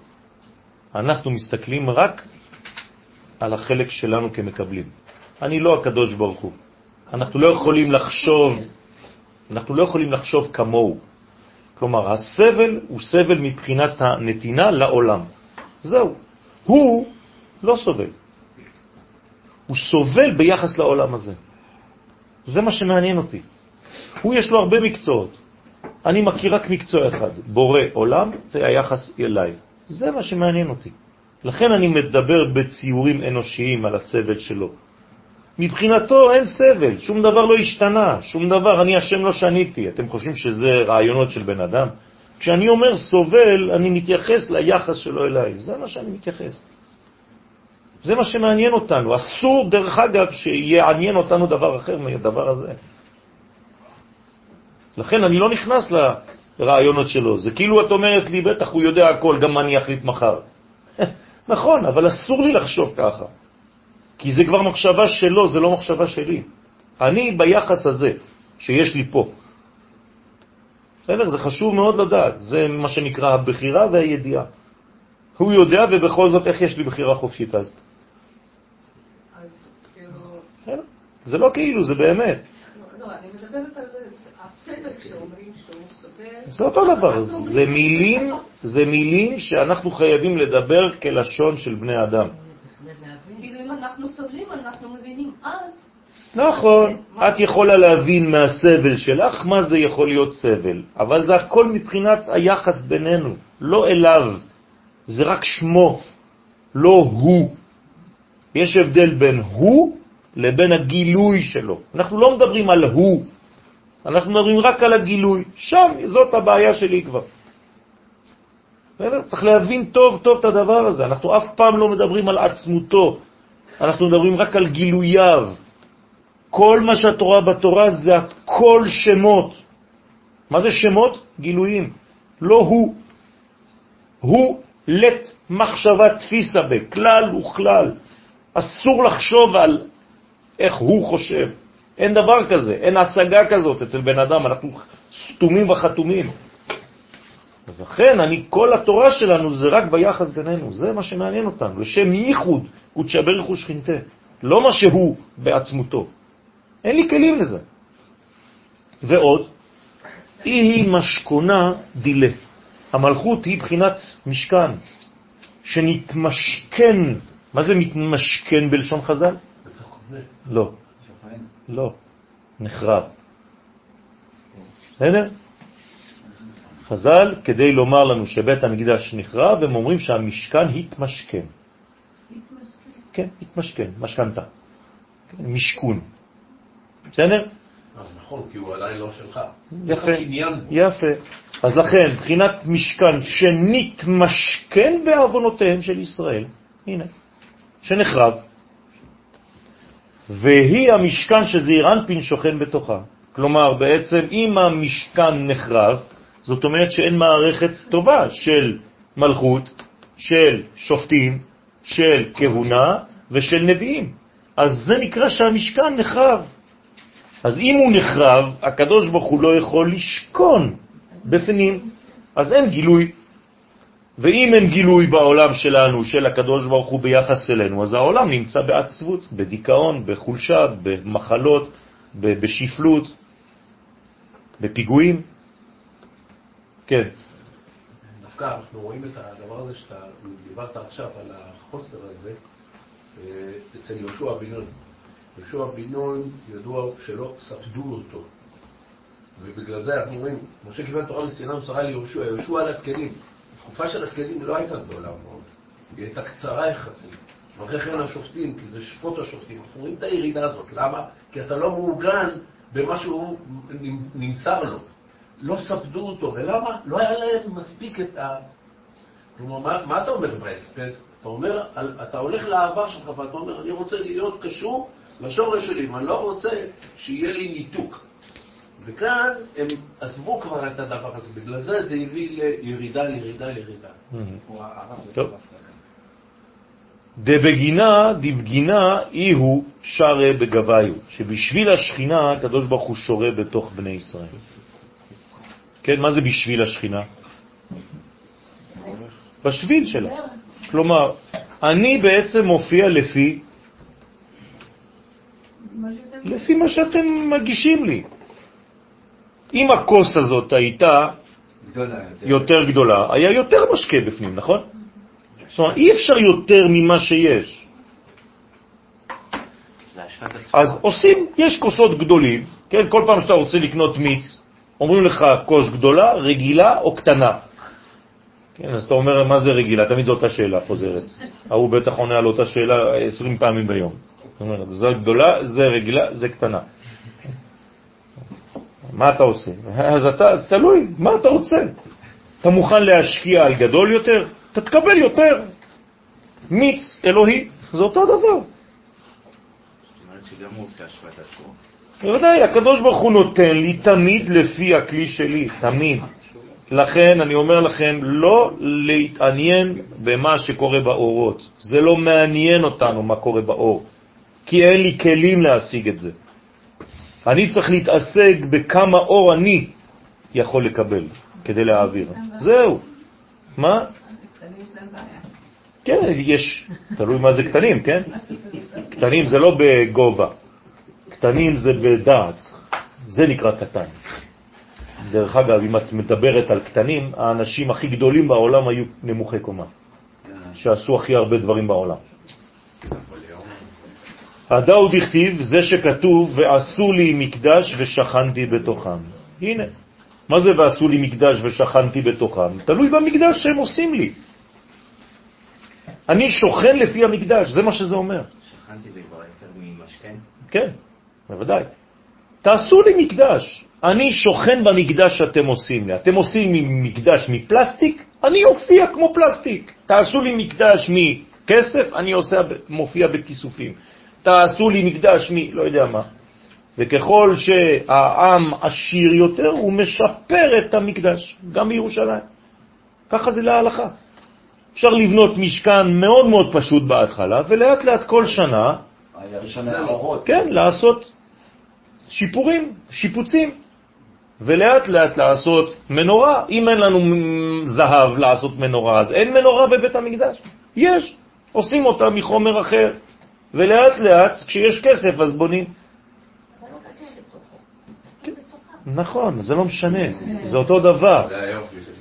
[SPEAKER 1] אנחנו מסתכלים רק על החלק שלנו כמקבלים. אני לא הקדוש ברוך הוא. אנחנו לא יכולים לחשוב, אנחנו לא יכולים לחשוב כמוהו. כלומר, הסבל הוא סבל מבחינת הנתינה לעולם. זהו. הוא לא סובל. הוא סובל ביחס לעולם הזה. זה מה שמעניין אותי. הוא יש לו הרבה מקצועות. אני מכיר רק מקצוע אחד, בורא עולם, זה היחס אליי. זה מה שמעניין אותי. לכן אני מדבר בציורים אנושיים על הסבל שלו. מבחינתו אין סבל, שום דבר לא השתנה, שום דבר, אני השם לא שניתי. אתם חושבים שזה רעיונות של בן אדם? כשאני אומר סובל, אני מתייחס ליחס שלו אליי. זה מה שאני מתייחס. זה מה שמעניין אותנו. אסור, דרך אגב, שיעניין אותנו דבר אחר מהדבר הזה. לכן אני לא נכנס לרעיונות שלו. זה כאילו את אומרת לי, בטח הוא יודע הכל, גם אני אחליט מחר. נכון, אבל אסור לי לחשוב ככה. כי זה כבר מחשבה שלו, זה לא מחשבה שלי. אני ביחס הזה שיש לי פה. בסדר? זה חשוב מאוד לדעת. זה מה שנקרא הבחירה והידיעה. הוא יודע, ובכל זאת, איך יש לי בחירה חופשית אז?
[SPEAKER 2] אז כאילו...
[SPEAKER 1] זה לא כאילו, זה באמת.
[SPEAKER 2] לא, לא, אני מדברת על הסבל שאומרים שהוא סובל.
[SPEAKER 1] זה אותו דבר. זה מילים, זה מילים שאנחנו חייבים לדבר כלשון של בני אדם.
[SPEAKER 2] כאילו אם אנחנו סובלים, אנחנו מבינים אז...
[SPEAKER 1] נכון, את יכולה להבין מהסבל שלך מה זה יכול להיות סבל, אבל זה הכל מבחינת היחס בינינו, לא אליו, זה רק שמו, לא הוא. יש הבדל בין הוא לבין הגילוי שלו. אנחנו לא מדברים על הוא, אנחנו מדברים רק על הגילוי. שם, זאת הבעיה שלי כבר. צריך להבין טוב טוב את הדבר הזה. אנחנו אף פעם לא מדברים על עצמותו, אנחנו מדברים רק על גילוייו. כל מה שהתורה בתורה זה הכל שמות. מה זה שמות? גילויים. לא הוא. הוא לת מחשבה תפיסה בכלל וכלל. אסור לחשוב על איך הוא חושב. אין דבר כזה, אין השגה כזאת אצל בן אדם, אנחנו סתומים וחתומים. אז לכן, אני, כל התורה שלנו זה רק ביחס בינינו, זה מה שמעניין אותנו, לשם ייחוד ותשברך ושכינתה, לא מה שהוא בעצמותו. אין לי כלים לזה. ועוד, היא משכונה דילה. המלכות היא בחינת משכן, שנתמשכן. מה זה מתמשכן בלשון חז"ל? לא. לא. נחרב. בסדר? חז"ל, כדי לומר לנו שבית המקדש נחרב, הם אומרים שהמשכן התמשכן. כן, התמשכן, משכנתה. כן, משכון. בסדר?
[SPEAKER 4] נכון, כי הוא עדיין לא שלך.
[SPEAKER 1] יפה, יפה. אז לכן, בחינת משכן שנתמשכן בעוונותיהם של ישראל, הנה, שנחרב, והיא המשכן שזעיר אנפין שוכן בתוכה. כלומר, בעצם אם המשכן נחרב, זאת אומרת שאין מערכת טובה של מלכות, של שופטים, של כהונה ושל נביאים. אז זה נקרא שהמשכן נחרב. אז אם הוא נחרב, הקדוש ברוך הוא לא יכול לשכון בפנים, אז אין גילוי. ואם אין גילוי בעולם שלנו, של הקדוש ברוך הוא ביחס אלינו, אז העולם נמצא בעצבות, בדיכאון, בחולשה, במחלות, בשפלות, בפיגועים. כן.
[SPEAKER 4] דווקא אנחנו רואים את הדבר הזה שאתה דיברת עכשיו על החוסר הזה אה, אצל יהושע בן נון. יהושע בן נון ידוע שלא ספדו אותו. ובגלל זה אנחנו רואים, משה קיבל תורה מסיני ומסרה ליהושע, יהושע על הזקנים. התקופה של הזקנים לא הייתה גדולה מאוד, היא הייתה קצרה יחסית. ואחרי כן השופטים, כי זה שפוט השופטים, אנחנו רואים את הירידה הזאת. למה? כי אתה לא מעוגן במה שהוא נמסר לו. לא ספדו אותו, ולמה? לא היה להם מספיק את ה... כלומר, מה, מה אתה אומר בהספד? אתה אומר, אתה הולך לעבר שלך ואתה אומר, אני רוצה להיות קשור לשורש שלי, ואני לא רוצה שיהיה לי ניתוק. וכאן הם עזבו כבר את הדבר הזה, בגלל זה זה הביא לירידה, לירידה, לירידה.
[SPEAKER 1] טוב. דבגינה, דבגינה, אי הוא שרה בגביו, שבשביל השכינה הקדוש ברוך הוא שורה בתוך בני ישראל. כן, מה זה בשביל השכינה? בשביל שלה. כלומר, אני בעצם מופיע לפי לפי מה שאתם מגישים לי. אם הכוס הזאת הייתה
[SPEAKER 3] גדולה
[SPEAKER 1] יותר גדולה, היה יותר משקה בפנים, נכון? זאת אומרת, אי אפשר יותר ממה שיש. אז עושים, יש כוסות גדולים, כן? כל פעם שאתה רוצה לקנות מיץ, אומרים לך כוס גדולה, רגילה או קטנה. כן, אז אתה אומר, מה זה רגילה? תמיד זו אותה שאלה חוזרת. ההוא בטח עונה על אותה שאלה 20 פעמים ביום. זאת אומרת, זה גדולה, זה רגילה, זה קטנה. מה אתה עושה? אז אתה, תלוי, מה אתה רוצה? אתה מוכן להשקיע על גדול יותר? אתה תקבל יותר. מיץ אלוהי, זה אותו דבר.
[SPEAKER 6] זאת אומרת שגם הוא עושה השפעת הצורה.
[SPEAKER 1] בוודאי, הקדוש ברוך הוא נותן לי תמיד לפי הכלי שלי, תמיד. לכן אני אומר לכם, לא להתעניין במה שקורה באורות. זה לא מעניין אותנו מה קורה באור, כי אין לי כלים להשיג את זה. אני צריך להתעסק בכמה אור אני יכול לקבל כדי להעביר. זהו. מה? כן, יש, תלוי מה זה קטנים, כן? קטנים זה לא בגובה, קטנים זה בדעת, זה נקרא קטן. דרך אגב, אם את מדברת על קטנים, האנשים הכי גדולים בעולם היו נמוכי קומה, שעשו הכי הרבה דברים בעולם. הדאו דכתיב, זה שכתוב, ועשו לי מקדש ושכנתי בתוכם. הנה, מה זה ועשו לי מקדש ושכנתי בתוכם? תלוי במקדש שהם עושים לי. אני שוכן לפי המקדש, זה מה שזה אומר.
[SPEAKER 6] שכנתי זה כבר יותר ממשכן.
[SPEAKER 1] כן, בוודאי. תעשו לי מקדש. אני שוכן במקדש שאתם עושים לי. אתם עושים לי מקדש מפלסטיק, אני אופיע כמו פלסטיק. תעשו לי מקדש מכסף, אני עושה, מופיע בכיסופים. תעשו לי מקדש מ... לא יודע מה. וככל שהעם עשיר יותר, הוא משפר את המקדש, גם בירושלים. ככה זה להלכה. אפשר לבנות משכן מאוד מאוד פשוט בהתחלה, ולאט לאט כל שנה. כן, לעשות שיפורים, שיפוצים, ולאט לאט לעשות מנורה. אם אין לנו זהב לעשות מנורה, אז אין מנורה בבית המקדש. יש, עושים אותה מחומר אחר, ולאט לאט, כשיש כסף, אז בונים. נכון, זה לא משנה, זה אותו דבר.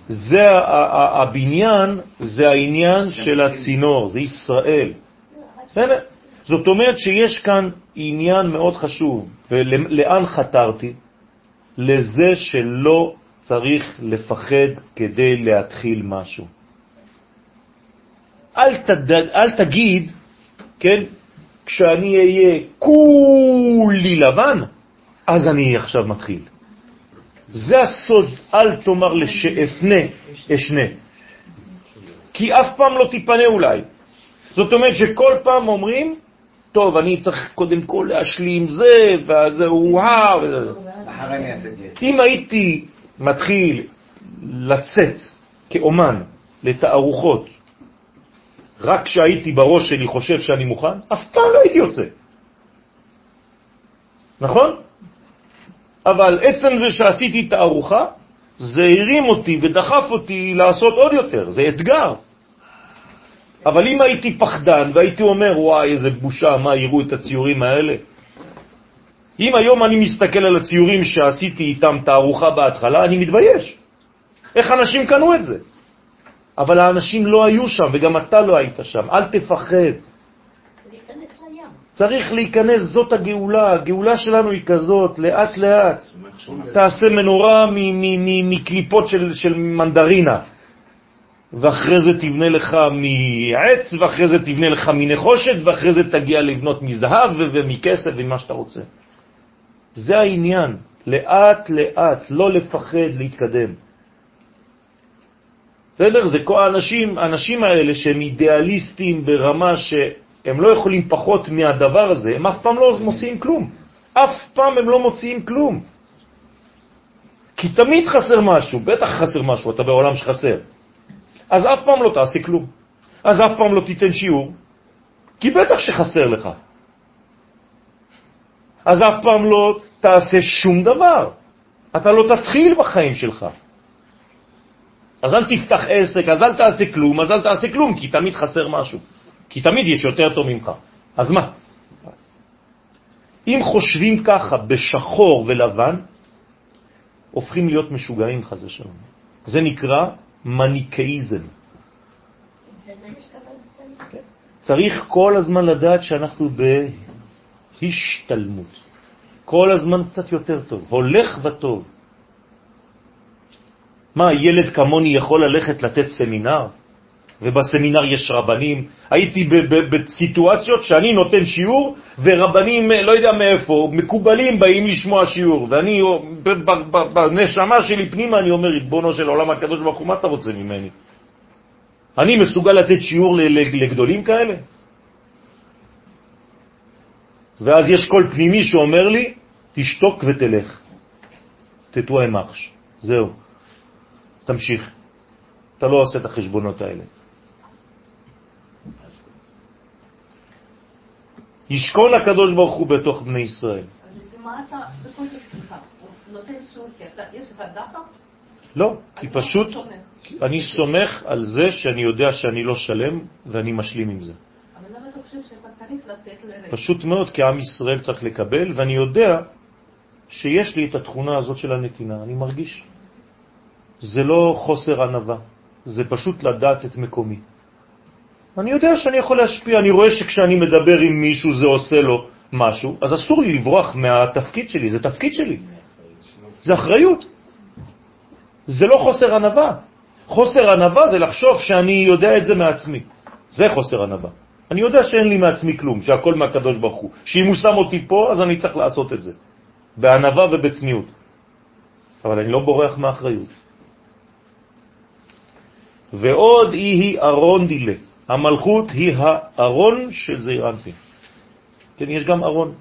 [SPEAKER 9] זה
[SPEAKER 1] הבניין, זה העניין של הצינור, זה ישראל. בסדר? זאת אומרת שיש כאן עניין מאוד חשוב, ולאן חתרתי? לזה שלא צריך לפחד כדי להתחיל משהו. אל, תד... אל תגיד, כן, כשאני אהיה כולי לבן, אז אני עכשיו מתחיל. זה הסוד, אל תאמר לשאפנה אשנה. כי אף פעם לא תיפנה אולי. זאת אומרת שכל פעם אומרים, טוב, אני צריך קודם כל להשלים זה, וזה
[SPEAKER 3] אעשה גט.
[SPEAKER 1] אם הייתי מתחיל לצאת כאומן לתערוכות, רק כשהייתי בראש שלי חושב שאני מוכן, אף פעם לא הייתי יוצא. נכון? אבל עצם זה שעשיתי תערוכה, זה הרים אותי ודחף אותי לעשות עוד יותר, זה אתגר. אבל אם הייתי פחדן והייתי אומר, וואי, איזה בושה, מה, יראו את הציורים האלה? אם היום אני מסתכל על הציורים שעשיתי איתם תערוכה בהתחלה, אני מתבייש. איך אנשים קנו את זה? אבל האנשים לא היו שם, וגם אתה לא היית שם. אל תפחד. צריך להיכנס, זאת הגאולה. הגאולה שלנו היא כזאת, לאט לאט. תעשה מנורה מקליפות של, של מנדרינה, ואחרי זה תבנה לך מעץ, ואחרי זה תבנה לך מנחושת, ואחרי זה תגיע לבנות מזהב ומכסף ומה שאתה רוצה. זה העניין, לאט לאט, לא לפחד להתקדם. בסדר? זה כל האנשים, האנשים האלה שהם אידיאליסטים ברמה שהם לא יכולים פחות מהדבר הזה, הם אף פעם לא מוציאים כלום. אף פעם הם לא מוציאים כלום. כי תמיד חסר משהו, בטח חסר משהו, אתה בעולם שחסר. אז אף פעם לא תעשה כלום. אז אף פעם לא תיתן שיעור, כי בטח שחסר לך. אז אף פעם לא תעשה שום דבר. אתה לא תתחיל בחיים שלך. אז אל תפתח עסק, אז אל תעשה כלום, אז אל תעשה כלום, כי תמיד חסר משהו. כי תמיד יש יותר טוב ממך. אז מה? אם חושבים ככה בשחור ולבן, הופכים להיות משוגעים חזה שלום. זה נקרא מניקאיזם. צריך כל הזמן לדעת שאנחנו בהשתלמות. כל הזמן קצת יותר טוב, הולך וטוב. מה, ילד כמוני יכול ללכת לתת סמינר? ובסמינר יש רבנים. הייתי בסיטואציות שאני נותן שיעור ורבנים, לא יודע מאיפה, מקובלים באים לשמוע שיעור. ואני, בנשמה שלי פנימה, אני אומר, ריבונו של עולם הקדוש ברוך הוא, מה אתה רוצה ממני? אני מסוגל לתת שיעור לגדולים כאלה? ואז יש קול פנימי שאומר לי, תשתוק ותלך. תתואם מחש. זהו. תמשיך. אתה לא עושה את החשבונות האלה. ישכון הקדוש ברוך הוא בתוך בני ישראל. לא, כי פשוט אני סומך על זה שאני יודע שאני לא שלם ואני משלים עם זה. פשוט מאוד, כי עם ישראל צריך לקבל, ואני יודע שיש לי את התכונה הזאת של הנתינה, אני מרגיש. זה לא חוסר ענבה, זה פשוט לדעת את מקומי. אני יודע שאני יכול להשפיע, אני רואה שכשאני מדבר עם מישהו זה עושה לו משהו, אז אסור לי לברוח מהתפקיד שלי, זה תפקיד שלי. זה אחריות. זה לא חוסר ענבה. חוסר ענבה זה לחשוב שאני יודע את זה מעצמי. זה חוסר ענבה. אני יודע שאין לי מעצמי כלום, שהכל מהקדוש ברוך הוא. שאם הוא שם אותי פה, אז אני צריך לעשות את זה. בענבה ובצניעות. אבל אני לא בורח מאחריות. ועוד היא ארון דילה. המלכות היא הארון של זעיר. כן, יש גם ארון.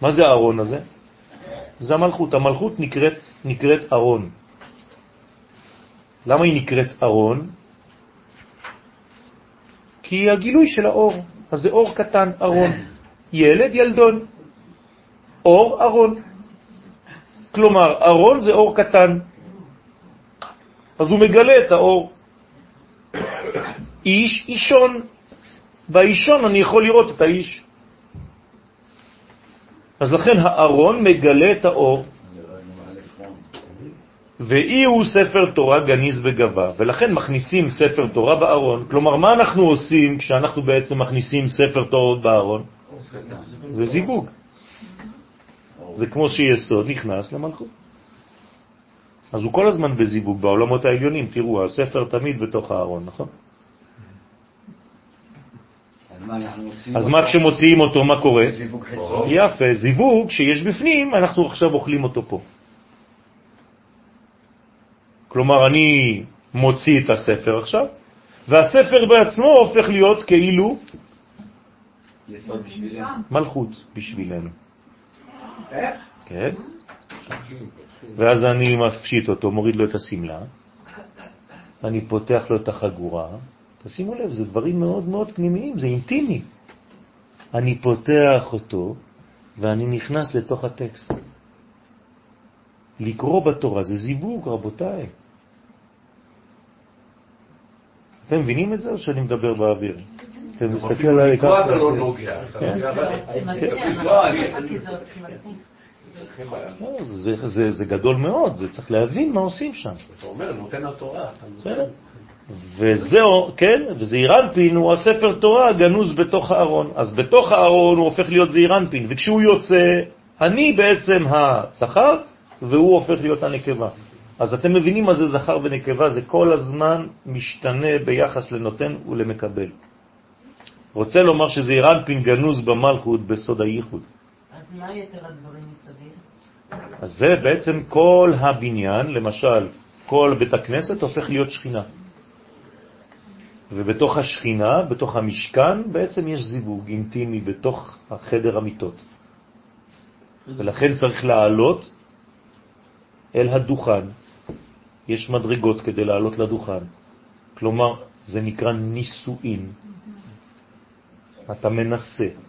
[SPEAKER 1] מה זה הארון הזה? זה המלכות. המלכות נקראת, נקראת ארון. למה היא נקראת ארון? כי היא הגילוי של האור. אז זה אור קטן, ארון. ילד, ילדון. אור, ארון. כלומר, ארון זה אור קטן. אז הוא מגלה את האור. איש, אישון. באישון אני יכול לראות את האיש. אז לכן הארון מגלה את האור, ואי הוא ספר תורה גניז וגבה, ולכן מכניסים ספר תורה בארון. כלומר, מה אנחנו עושים כשאנחנו בעצם מכניסים ספר תורה בארון? זה זיווג. זה כמו שיסוד נכנס למלכות. אז הוא כל הזמן בזיווג בעולמות העליונים. תראו, הספר תמיד בתוך הארון, נכון? אז מה כשמוציאים אותו, מה קורה? יפה, זיווג שיש בפנים, אנחנו עכשיו אוכלים אותו פה. כלומר, אני מוציא את הספר עכשיו, והספר בעצמו הופך להיות כאילו מלכות בשבילנו. איך? כן. ואז אני מפשיט אותו, מוריד לו את הסמלה, אני פותח לו את החגורה, תשימו לב, זה דברים מאוד מאוד פנימיים, זה אינטימי. אני פותח אותו ואני נכנס לתוך הטקסט. לקרוא בתורה זה זיווג, רבותיי. אתם מבינים את זה או שאני מדבר באוויר? אתם מסתכלים עליי ככה. זה גדול מאוד, זה צריך להבין מה עושים שם.
[SPEAKER 4] אתה אומר, נותן התורה.
[SPEAKER 1] וזהו, כן, וזעירנפין הוא הספר תורה הגנוז בתוך הארון. אז בתוך הארון הוא הופך להיות זעירנפין, וכשהוא יוצא, אני בעצם הזכר, והוא הופך להיות הנקבה. אז אתם מבינים מה זה זכר ונקבה, זה כל הזמן משתנה ביחס לנותן ולמקבל. רוצה לומר שזעירנפין גנוז במלכות בסוד הייחוד.
[SPEAKER 7] אז הדברים
[SPEAKER 1] זה בעצם כל הבניין, למשל, כל בית הכנסת הופך להיות שכינה. ובתוך השכינה, בתוך המשכן, בעצם יש זיווג אינטימי בתוך החדר המיטות. ולכן צריך לעלות אל הדוכן. יש מדרגות כדי לעלות לדוכן. כלומר, זה נקרא נישואין. אתה מנסה.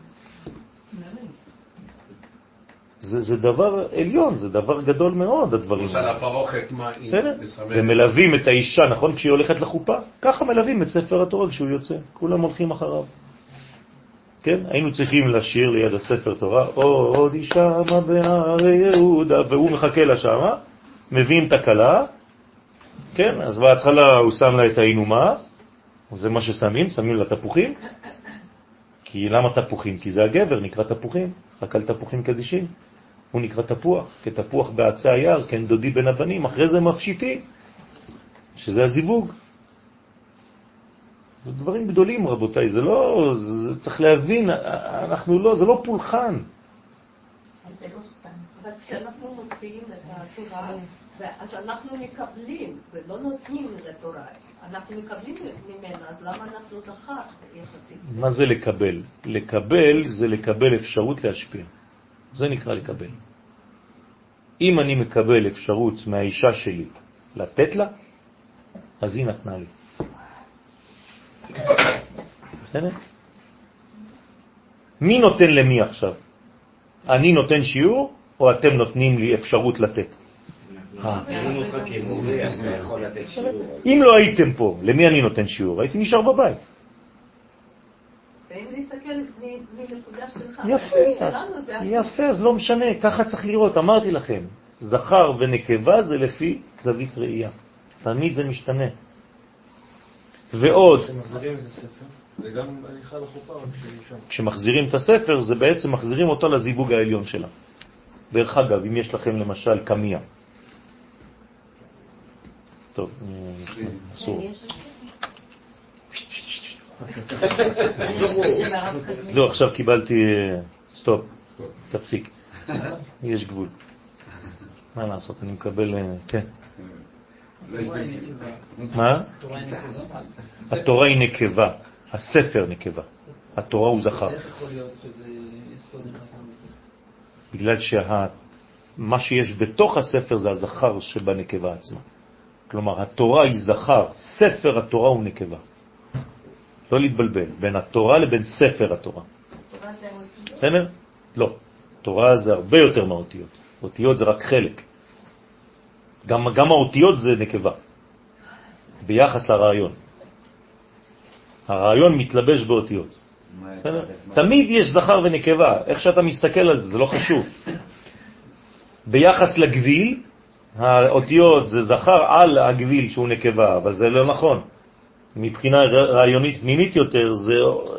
[SPEAKER 1] זה, זה דבר עליון, זה דבר גדול מאוד, הדברים
[SPEAKER 4] למשל
[SPEAKER 1] האלה.
[SPEAKER 4] הפרוכת, מה היא? מסמלת?
[SPEAKER 1] ומלווים את האישה, נכון? כשהיא הולכת לחופה, ככה מלווים את ספר התורה כשהוא יוצא, כולם הולכים אחריו. כן? היינו צריכים לשיר ליד הספר תורה, עוד אישה מה בהרי יהודה, והוא מחכה לה שמה, מבין את הכלה, כן? אז בהתחלה הוא שם לה את האינומה, זה מה ששמים, שמים לה תפוחים, כי למה תפוחים? כי זה הגבר, נקרא תפוחים, רק על תפוחים קדישים. הוא נקרא תפוח, כתפוח בעצי היער, כן דודי בין הבנים, אחרי זה מפשיטים, שזה הזיווג. זה דברים גדולים, רבותיי, זה לא, זה צריך להבין, אנחנו לא, זה לא פולחן.
[SPEAKER 5] זה לא סתם.
[SPEAKER 2] אבל כשאנחנו מוציאים את התורה, אז אנחנו מקבלים ולא נותנים לתורה. אנחנו מקבלים ממנה, אז למה אנחנו זכר יחסית?
[SPEAKER 1] מה זה לקבל? לקבל זה לקבל אפשרות להשפיע. זה נקרא לקבל. אם אני מקבל אפשרות מהאישה שלי לתת לה, אז היא נתנה לי. מי נותן למי עכשיו? אני נותן שיעור, או אתם נותנים לי אפשרות לתת? אה. אם לא הייתם פה, למי אני נותן שיעור? הייתי נשאר בבית.
[SPEAKER 2] להסתכל מ- מנקודה שלך.
[SPEAKER 1] יפה, אז, יפה, אז לא משנה, ככה צריך לראות, אמרתי לכם, זכר ונקבה זה לפי זווית ראייה, תמיד זה משתנה. ועוד,
[SPEAKER 9] כשמחזירים את הספר, זה
[SPEAKER 1] בעצם מחזירים אותו לזיווג העליון שלה. דרך אגב, אם יש לכם למשל קמיה, טוב, אה, אסור. לא, עכשיו קיבלתי, סטופ, תפסיק. יש גבול. מה לעשות, אני מקבל, אה, כן. מה? התורה היא נקבה, הספר נקבה, התורה הוא זכר. בגלל שמה שיש בתוך הספר זה הזכר שבנקבה עצמה. כלומר, התורה היא זכר, ספר התורה הוא נקבה. לא להתבלבל, בין התורה לבין ספר התורה.
[SPEAKER 5] תורה זה האותיות.
[SPEAKER 1] בסדר? לא. תורה זה הרבה יותר מהאותיות. אותיות זה רק חלק. גם, גם האותיות זה נקבה, ביחס לרעיון. הרעיון מתלבש באותיות. תמיד יש זכר ונקבה, איך שאתה מסתכל על זה, זה לא חשוב. ביחס לגביל, האותיות זה זכר על הגביל שהוא נקבה, אבל זה לא נכון. מבחינה רעיונית פנימית יותר, זה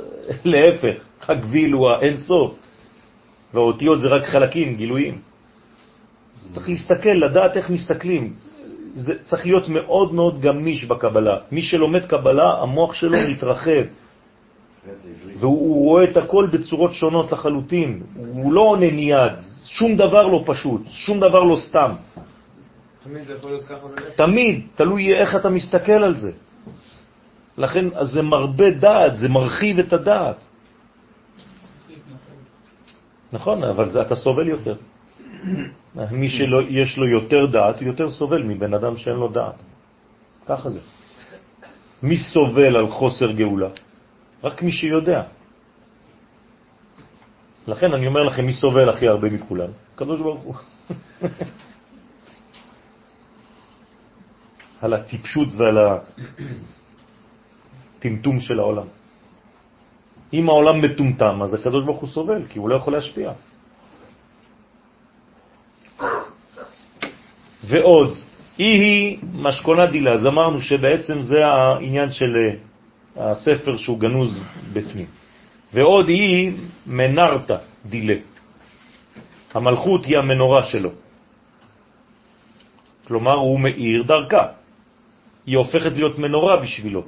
[SPEAKER 1] להפך, הגביל הוא האין סוף, והאותיות זה רק חלקים, גילויים. אז צריך להסתכל, לדעת איך מסתכלים. זה צריך להיות מאוד מאוד גמיש בקבלה. מי שלומד קבלה, המוח שלו מתרחב. והוא הוא רואה את הכל בצורות שונות לחלוטין. הוא לא עונה מיד, שום דבר לא פשוט, שום דבר לא סתם.
[SPEAKER 9] תמיד זה יכול להיות ככה.
[SPEAKER 1] תמיד, תלוי איך אתה מסתכל על זה. לכן אז זה מרבה דעת, זה מרחיב את הדעת. נכון, אבל זה, אתה סובל יותר. מי שיש לו יותר דעת, הוא יותר סובל מבן אדם שאין לו דעת. ככה זה. מי סובל על חוסר גאולה? רק מי שיודע. לכן אני אומר לכם, מי סובל הכי הרבה מכולם? הקדוש ברוך הוא. על הטיפשות ועל הטמטום של העולם. אם העולם מטומטם, אז הקדוש ברוך הוא סובל, כי הוא לא יכול להשפיע. ועוד, היא היא משכונה דילה, אז אמרנו שבעצם זה העניין של אה, הספר שהוא גנוז בפנים. ועוד היא מנרתה דילה. המלכות היא המנורה שלו. כלומר, הוא מאיר דרכה. היא הופכת להיות מנורה בשבילו.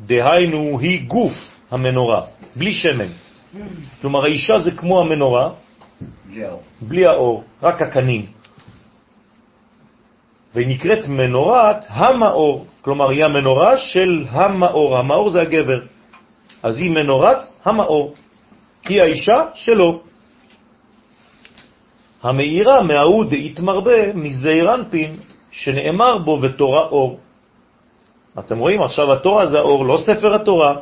[SPEAKER 1] דהיינו, היא גוף המנורה, בלי שמן. כלומר, האישה זה כמו המנורה,
[SPEAKER 3] בלי האור.
[SPEAKER 1] רק הקנים. והיא נקראת מנורת המאור, כלומר היא המנורה של המאור, המאור זה הגבר, אז היא מנורת המאור, היא האישה שלו. המאירה מההוא דהתמרבה מזעיר אנפין שנאמר בו ותורה אור. אתם רואים, עכשיו התורה זה האור, לא ספר התורה.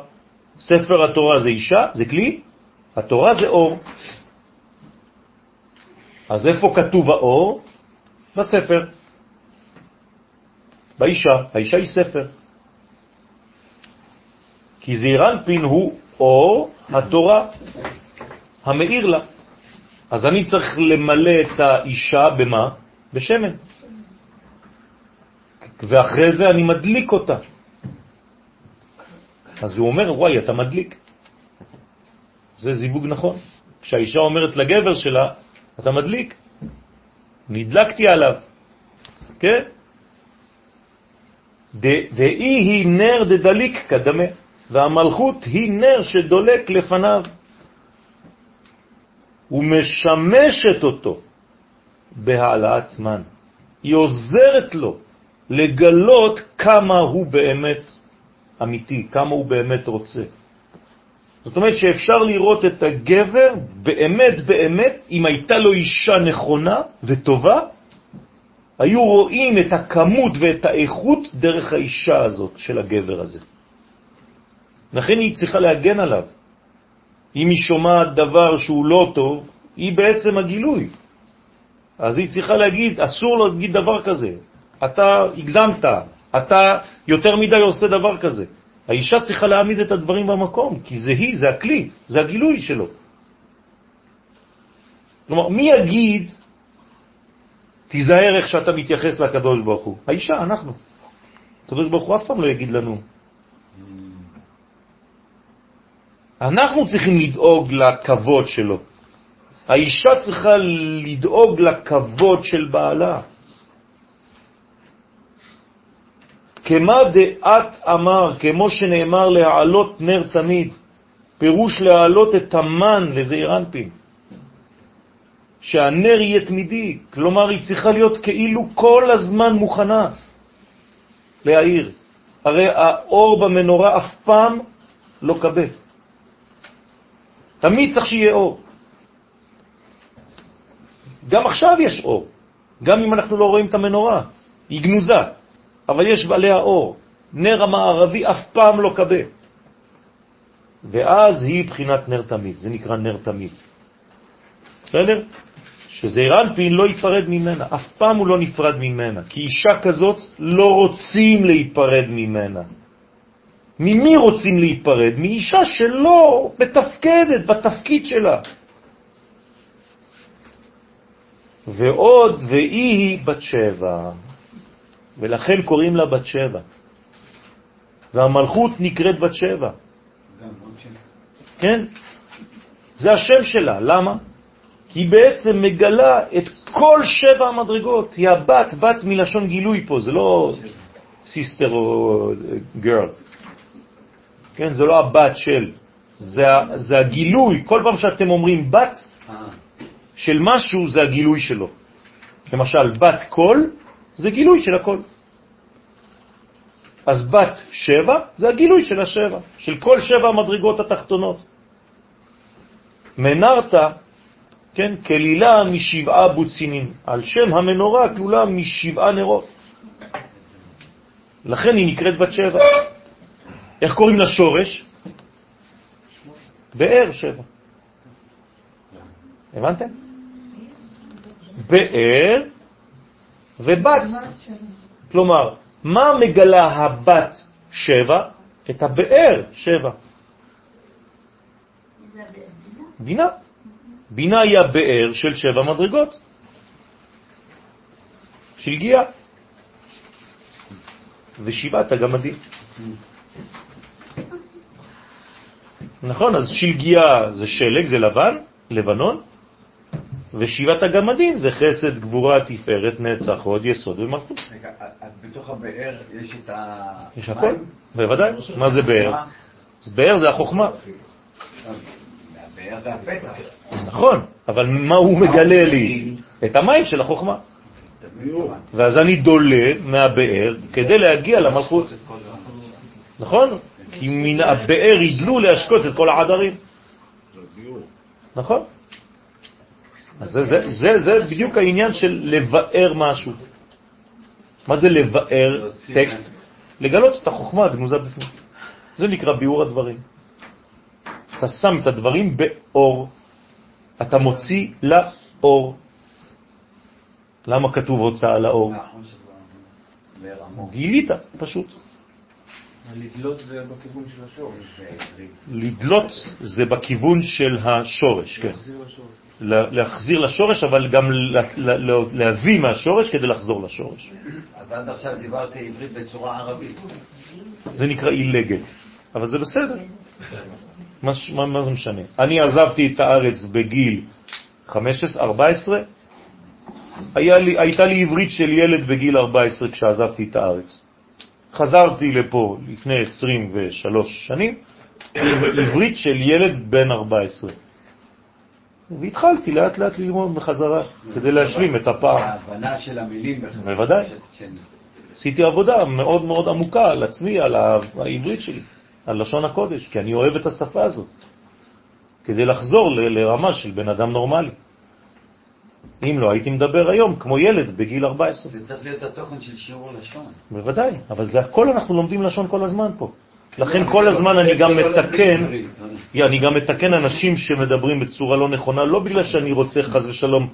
[SPEAKER 1] ספר התורה זה אישה, זה כלי, התורה זה אור. אז איפה כתוב האור? בספר. באישה, האישה היא ספר. כי זעירנפין הוא אור התורה המאיר לה. אז אני צריך למלא את האישה במה? בשמן. ואחרי זה אני מדליק אותה. אז הוא אומר, וואי, אתה מדליק. זה זיווג נכון. כשהאישה אומרת לגבר שלה, אתה מדליק. נדלקתי עליו. כן? ואי היא נר דדליק כדמה, והמלכות היא נר שדולק לפניו. ומשמשת אותו בהעלאת זמן. היא עוזרת לו לגלות כמה הוא באמת אמיתי, כמה הוא באמת רוצה. זאת אומרת שאפשר לראות את הגבר באמת באמת, אם הייתה לו אישה נכונה וטובה, היו רואים את הכמות ואת האיכות דרך האישה הזאת של הגבר הזה. לכן היא צריכה להגן עליו. אם היא שומעת דבר שהוא לא טוב, היא בעצם הגילוי. אז היא צריכה להגיד, אסור להגיד דבר כזה. אתה הגזמת, אתה יותר מדי עושה דבר כזה. האישה צריכה להעמיד את הדברים במקום, כי זה היא, זה הכלי, זה הגילוי שלו. כלומר, מי יגיד, תיזהר איך שאתה מתייחס לקדוש ברוך הוא? האישה, אנחנו. הקדוש ברוך הוא אף פעם לא יגיד לנו. אנחנו צריכים לדאוג לכבוד שלו. האישה צריכה לדאוג לכבוד של בעלה. כמה דעת אמר, כמו שנאמר להעלות נר תמיד, פירוש להעלות את המן לזעיר אנפין, שהנר יהיה תמידי, כלומר היא צריכה להיות כאילו כל הזמן מוכנה להעיר. הרי האור במנורה אף פעם לא קבל. תמיד צריך שיהיה אור. גם עכשיו יש אור, גם אם אנחנו לא רואים את המנורה, היא גנוזה. אבל יש בעליה אור. נר המערבי אף פעם לא קבל. ואז היא בחינת נר תמיד, זה נקרא נר תמיד. בסדר? שזעיר אנפין לא ייפרד ממנה, אף פעם הוא לא נפרד ממנה, כי אישה כזאת לא רוצים להיפרד ממנה. ממי רוצים להיפרד? מאישה שלא מתפקדת בתפקיד שלה. ועוד, והיא בת שבע. ולכן קוראים לה בת שבע. והמלכות נקראת בת שבע. כן, זה השם שלה. למה? כי היא בעצם מגלה את כל שבע המדרגות. היא הבת, בת מלשון גילוי פה, זה לא sister או girl. כן, זה לא הבת של, זה, זה הגילוי. כל פעם שאתם אומרים בת של משהו, זה הגילוי שלו. למשל, בת קול זה גילוי של הקול. אז בת שבע זה הגילוי של השבע, של כל שבע המדרגות התחתונות. מנרת, כן, כלילה משבעה בוצינים, על שם המנורה כלולה משבעה נרות. לכן היא נקראת בת שבע. איך קוראים לשורש? באר שבע. הבנתם? באר ובת. כלומר, מה מגלה הבת שבע? את הבאר שבע. בינה. בינה היא הבאר של שבע מדרגות. של גיאה. ושבעת הגמדים. נכון, אז שלגיה זה שלג, זה לבן, לבנון, ושבעת הגמדים זה חסד, גבורה, תפארת, נצח, הוד, יסוד ומלכות.
[SPEAKER 3] רגע, בתוך הבאר יש את ה...
[SPEAKER 1] יש הכל, בוודאי. מה זה באר? באר זה החוכמה.
[SPEAKER 3] הבאר זה הפתח.
[SPEAKER 1] נכון, אבל מה הוא מגלה לי? את המים של החוכמה. ואז אני דולה מהבאר כדי להגיע למלכות. נכון? כי מן הבאר ידלו להשקות את כל העדרים. נכון? אז זה, זה, זה, זה בדיוק העניין של לבאר משהו. מה זה לבאר טקסט? לגלות את החוכמה הגנוזה בפנים. זה נקרא ביאור הדברים. אתה שם את הדברים באור, אתה מוציא לאור. למה כתוב הוצאה לאור? גילית, פשוט.
[SPEAKER 9] לדלות זה בכיוון של השורש.
[SPEAKER 1] לדלות זה בכיוון של השורש, כן. להחזיר לשורש, אבל גם להביא מהשורש כדי לחזור לשורש.
[SPEAKER 3] אז עד עכשיו דיברתי עברית בצורה ערבית.
[SPEAKER 1] זה נקרא אילגת, אבל זה בסדר. מה, מה, מה זה משנה? אני עזבתי את הארץ בגיל 15, 14, היה לי, הייתה לי עברית של ילד בגיל 14 כשעזבתי את הארץ. חזרתי לפה לפני 23 שנים עם עברית של ילד בן 14. והתחלתי לאט לאט ללמוד בחזרה כדי להשלים את הפער.
[SPEAKER 3] ההבנה של המילים.
[SPEAKER 1] בוודאי. עשיתי עבודה מאוד מאוד עמוקה על עצמי, על העברית שלי, על לשון הקודש, כי אני אוהב את השפה הזאת, כדי לחזור לרמה של בן אדם נורמלי. אם לא, הייתי מדבר היום כמו ילד בגיל 14.
[SPEAKER 3] זה צריך להיות התוכן של שיעור לשון.
[SPEAKER 1] בוודאי, אבל זה הכל אנחנו לומדים לשון כל הזמן פה. לכן כל הזמן אני גם מתקן, אני גם מתקן אנשים שמדברים בצורה לא נכונה, לא בגלל שאני רוצה חז ושלום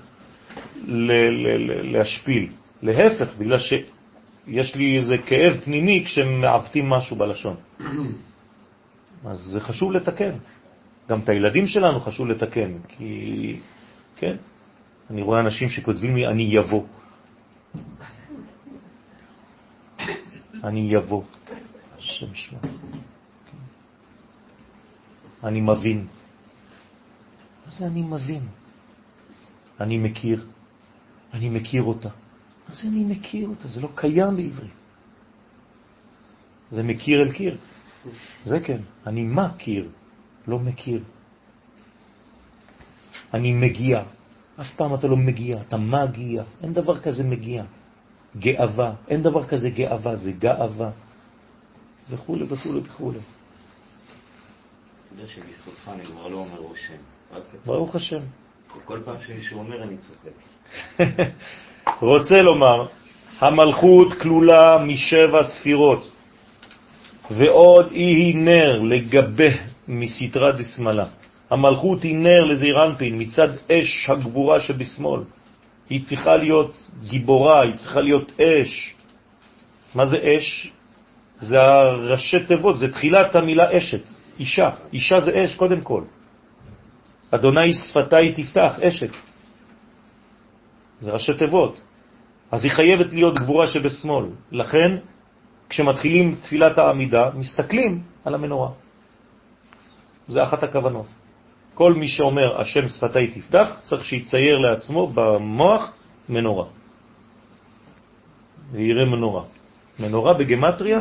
[SPEAKER 1] להשפיל, להפך, בגלל שיש לי איזה כאב פנימי כשמעוותים משהו בלשון. אז זה חשוב לתקן. גם את הילדים שלנו חשוב לתקן, כי, כן, אני רואה אנשים שכותבים לי, אני יבוא. אני יבוא. השם שמו. אני מבין. מה זה אני מבין? אני מכיר. אני מכיר אותה. מה זה אני מכיר אותה? זה לא קיים בעברית. זה מכיר אל קיר. זה כן. אני מכיר, לא מכיר. אני מגיע. אף פעם אתה לא מגיע, אתה מגיע. אין דבר כזה מגיע. גאווה, אין דבר כזה גאווה, זה גאווה. וכו' וכו' וכו'.
[SPEAKER 6] יודע שבזכותך אני כבר לא אומר רושם.
[SPEAKER 1] ברוך השם.
[SPEAKER 6] כל פעם שמישהו אומר אני צוחק.
[SPEAKER 1] רוצה לומר, המלכות כלולה משבע ספירות, ועוד היא נר לגבה מסתרה דשמאלה. המלכות היא נר לזירנפין מצד אש הגבורה שבשמאל. היא צריכה להיות גיבורה, היא צריכה להיות אש. מה זה אש? זה הראשי תיבות, זה תחילת המילה אשת, אישה. אישה זה אש קודם כל. אדוני שפתיי תפתח, אשת. זה ראשי תיבות. אז היא חייבת להיות גבורה שבשמאל. לכן, כשמתחילים תפילת העמידה, מסתכלים על המנורה. זה אחת הכוונות. כל מי שאומר השם שפתיי תפתח, צריך שיצייר לעצמו במוח מנורה. ויראה מנורה. מנורה בגמטריה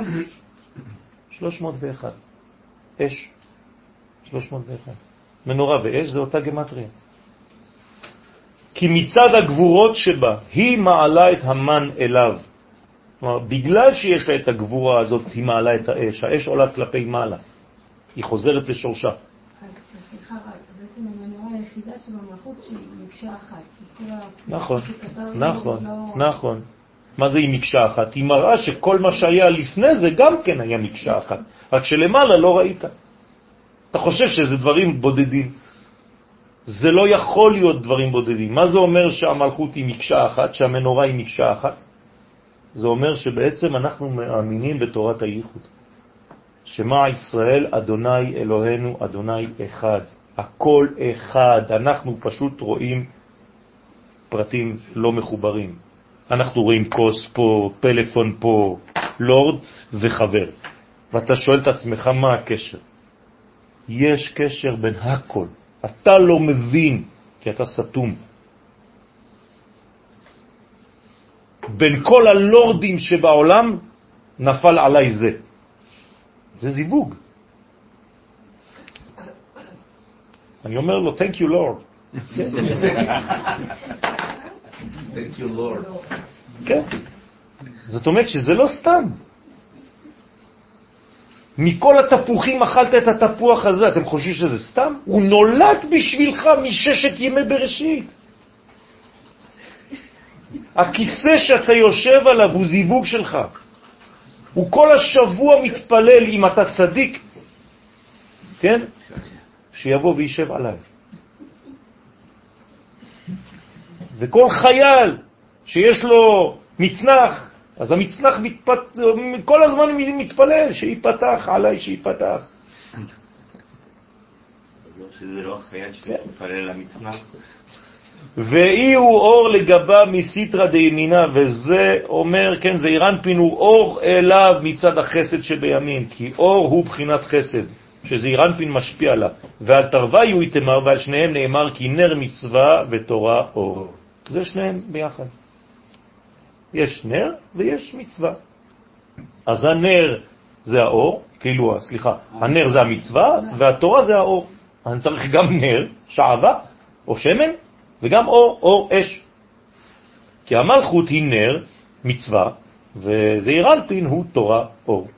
[SPEAKER 1] 301. אש 301. מנורה ואש זה אותה גמטריה. כי מצד הגבורות שבה היא מעלה את המן אליו. כלומר, בגלל שיש לה את הגבורה הזאת, היא מעלה את האש. האש עולה כלפי מעלה. היא חוזרת לשורשה. נכון, נכון, נכון. מה זה היא מקשה אחת? היא מראה שכל מה שהיה לפני זה גם כן היה מקשה אחת, רק שלמעלה לא ראית. אתה חושב שזה דברים בודדים. זה לא יכול להיות דברים בודדים. מה זה אומר שהמלכות היא מקשה אחת, שהמנורה היא מקשה אחת? זה אומר שבעצם אנחנו מאמינים בתורת הייחוד. שמה ישראל, אדוני אלוהינו, אדוני אחד. הכל אחד. אנחנו פשוט רואים פרטים לא מחוברים. אנחנו רואים כוס פה, פלאפון פה, לורד וחבר. ואתה שואל את עצמך מה הקשר. יש קשר בין הכל. אתה לא מבין, כי אתה סתום. בין כל הלורדים שבעולם נפל עליי זה. זה זיווג. אני אומר לו, thank you Lord.
[SPEAKER 4] Lord.
[SPEAKER 1] כן. זאת אומרת שזה לא סתם. מכל התפוחים אכלת את התפוח הזה, אתם חושבים שזה סתם? הוא נולד בשבילך מששת ימי בראשית. הכיסא שאתה יושב עליו הוא זיווג שלך. הוא כל השבוע מתפלל אם אתה צדיק, כן? שיבוא וישב עליו. וכל חייל שיש לו מצנח, אז המצנח מתפת... כל הזמן מתפלל, שיפתח עליי, שיפתח.
[SPEAKER 6] שזה לא החייל שמתפלל למצנח.
[SPEAKER 1] ואי הוא אור לגבה מסיטרא דימינה, וזה אומר, כן, זה אירנפין הוא אור אליו מצד החסד שבימין, כי אור הוא בחינת חסד, שזה אירנפין משפיע עליו. ועל תרווי הוא יתמר, ועל שניהם נאמר כי נר מצווה ותורה אור. זה שניהם ביחד. יש נר ויש מצווה. אז הנר זה האור, כאילו, סליחה, הנר זה המצווה והתורה זה האור. אני צריך גם נר, שעבה או שמן, וגם אור, אור אש. כי המלכות היא נר, מצווה, וזעיר אנפין הוא תורה אור.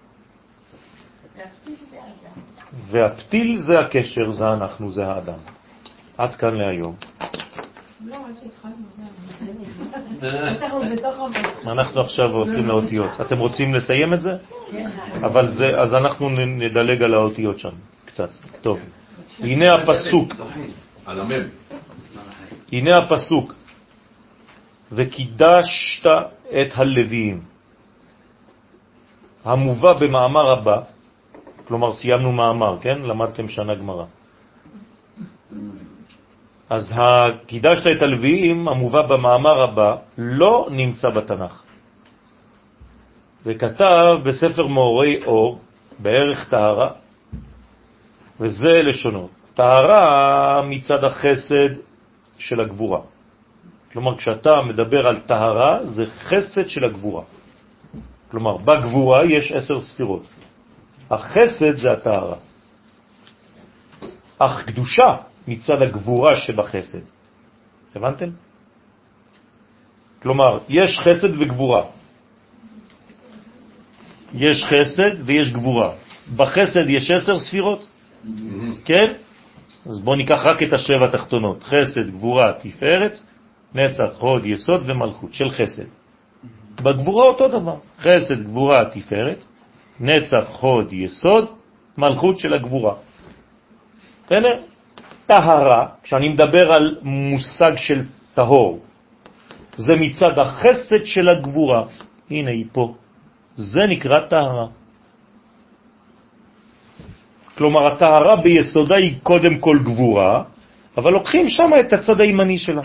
[SPEAKER 1] והפתיל זה הקשר, זה אנחנו, זה האדם. עד כאן להיום. אנחנו עכשיו הולכים לאותיות. אתם רוצים לסיים את זה? אבל זה, אז אנחנו נדלג על האותיות שם קצת. טוב. הנה הפסוק. הנה הפסוק. וקידשת את הלוויים. המובא במאמר הבא, כלומר סיימנו מאמר, כן? למדתם שנה גמרא. אז הקידשת את הלוויים המובא במאמר הבא לא נמצא בתנ"ך. וכתב בספר מאורי אור, בערך טהרה, וזה לשונו. טהרה מצד החסד של הגבורה. כלומר, כשאתה מדבר על טהרה, זה חסד של הגבורה. כלומר, בגבורה יש עשר ספירות. החסד זה הטהרה. אך קדושה מצד הגבורה שבחסד. הבנתם? כלומר, יש חסד וגבורה. יש חסד ויש גבורה. בחסד יש עשר ספירות, כן? אז בואו ניקח רק את השבע התחתונות, חסד, גבורה, תפארת, נצח, חוד, יסוד ומלכות של חסד. בגבורה אותו דבר, חסד, גבורה, תפארת, נצח, חוד, יסוד, מלכות של הגבורה. בסדר? טהרה, כשאני מדבר על מושג של טהור, זה מצד החסד של הגבורה. הנה היא פה. זה נקרא טהרה. כלומר, הטהרה ביסודה היא קודם כל גבורה, אבל לוקחים שם את הצד הימני שלה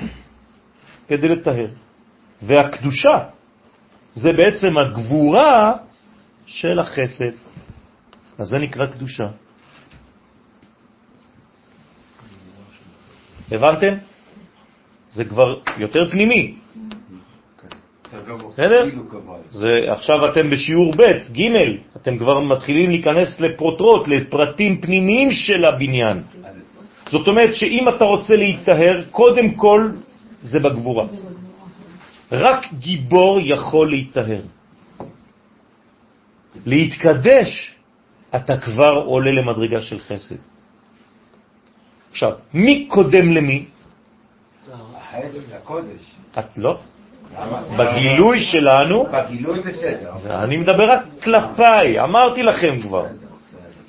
[SPEAKER 1] כדי לטהר. והקדושה זה בעצם הגבורה של החסד. אז זה נקרא קדושה. הבנתם? זה כבר יותר פנימי. בסדר? עכשיו אתם בשיעור ב', ג', אתם כבר מתחילים להיכנס לפרוטרות, לפרטים פנימיים של הבניין. זאת אומרת שאם אתה רוצה להתאהר, קודם כל זה בגבורה. רק גיבור יכול להתאהר. להתקדש, אתה כבר עולה למדרגה של חסד. עכשיו, מי קודם למי?
[SPEAKER 3] הקודש.
[SPEAKER 1] את לא. בגילוי שלנו,
[SPEAKER 3] בגילוי בסדר.
[SPEAKER 1] אני מדבר רק כלפיי, אמרתי לכם כבר.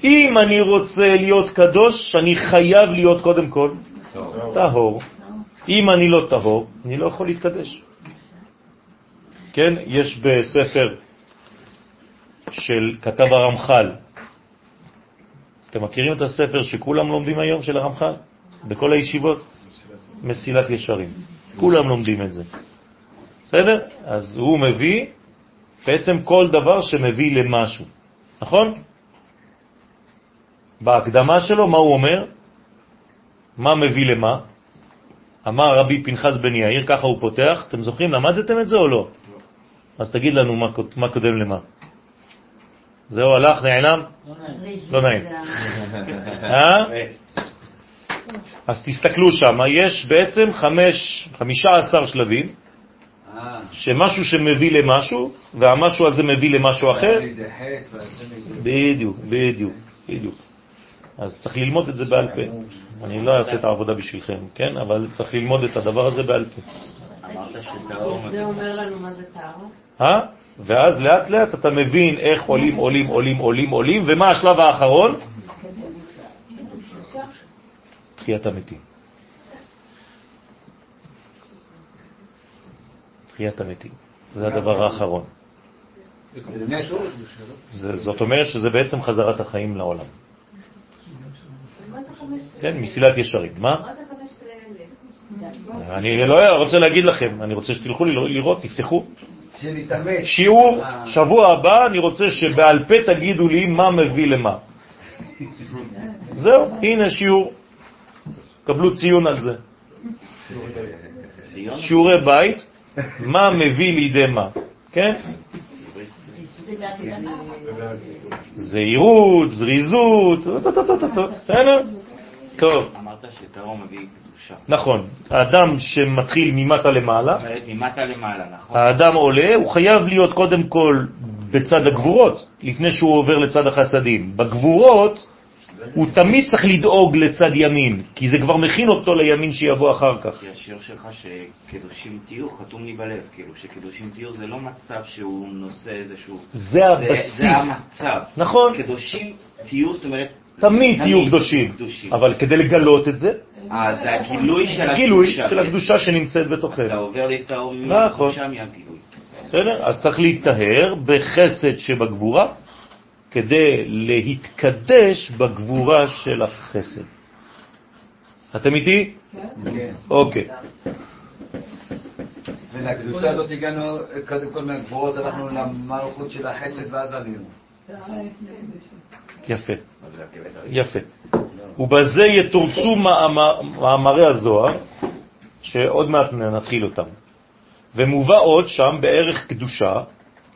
[SPEAKER 1] אם אני רוצה להיות קדוש, אני חייב להיות קודם כל טהור. אם אני לא טהור, אני לא יכול להתקדש. כן, יש בספר של כתב הרמח"ל, אתם מכירים את הספר שכולם לומדים היום של הרמח"ל? בכל הישיבות? מסילת ישרים. כולם לומדים את זה. בסדר? אז הוא מביא בעצם כל דבר שמביא למשהו, נכון? בהקדמה שלו, מה הוא אומר? מה מביא למה? אמר רבי פנחס בן יאיר, ככה הוא פותח, אתם זוכרים, למדתם את זה או לא? אז תגיד לנו מה, מה קודם למה. זהו, הלך, נעלם? לא נעים. אה? אז תסתכלו שם, יש בעצם חמש, חמישה עשר שלבים, שמשהו שמביא למשהו, והמשהו הזה מביא למשהו אחר. בדיוק, בדיוק, בדיוק. אז צריך ללמוד את זה בעל פה. אני לא אעשה את העבודה בשבילכם, כן? אבל צריך ללמוד את הדבר הזה בעל פה.
[SPEAKER 6] אמרת שטהור
[SPEAKER 7] זה. אומר לנו מה זה טהרה?
[SPEAKER 1] ואז לאט לאט אתה מבין איך עולים, עולים, עולים, עולים, עולים, ומה השלב האחרון? תחיית המתים. תחיית המתים. זה הדבר האחרון. זה, זאת אומרת שזה בעצם חזרת החיים לעולם. כן, מסילת ישרים. מה? אני לא רוצה להגיד לכם, אני רוצה שתלכו לראות, תפתחו.
[SPEAKER 3] שנתאמץ.
[SPEAKER 1] שיעור, שבוע הבא, אני רוצה שבעל פה תגידו לי מה מביא למה. זהו, הנה שיעור. קבלו ציון על זה. שיעורי בית, מה מביא לידי מה, כן? זהירות, זריזות? טוב,
[SPEAKER 6] אמרת שטהור מביא.
[SPEAKER 1] נכון. האדם שמתחיל ממטה למעלה,
[SPEAKER 6] ממטה למעלה, נכון?
[SPEAKER 1] האדם עולה, הוא חייב להיות קודם כל בצד הגבורות, לפני שהוא עובר לצד החסדים. בגבורות הוא תמיד צריך לדאוג לצד ימין, כי זה כבר מכין אותו לימין שיבוא אחר כך.
[SPEAKER 6] כי השיר שלך שקדושים תהיו חתום לי בלב, כאילו שקדושים תהיו זה לא מצב שהוא נושא איזשהו...
[SPEAKER 1] זה
[SPEAKER 6] זה-
[SPEAKER 1] הבסיס.
[SPEAKER 6] זה המצב.
[SPEAKER 1] נכון.
[SPEAKER 6] קדושים תהיו, זאת אומרת...
[SPEAKER 1] תמיד תהיו קדושים, אבל כדי לגלות את זה,
[SPEAKER 6] אה, זה הגילוי של הקדושה.
[SPEAKER 1] גילוי של הקדושה שנמצאת
[SPEAKER 6] אתה
[SPEAKER 1] בתוכנו.
[SPEAKER 6] עובר להתאור
[SPEAKER 1] נכון.
[SPEAKER 6] שם מהגילוי.
[SPEAKER 1] בסדר? אז צריך להיטהר בחסד שבגבורה, כדי להתקדש בגבורה של החסד. אתם איתי?
[SPEAKER 3] כן.
[SPEAKER 1] אוקיי.
[SPEAKER 3] ולקדושה הזאת הגענו, קודם כל מהגבורות, הלכנו למערכות של החסד ואז עלינו.
[SPEAKER 1] יפה. יפה. ובזה יתורצו מאמר- מאמרי הזוהר, שעוד מעט נתחיל אותם. ומובא עוד שם בערך קדושה,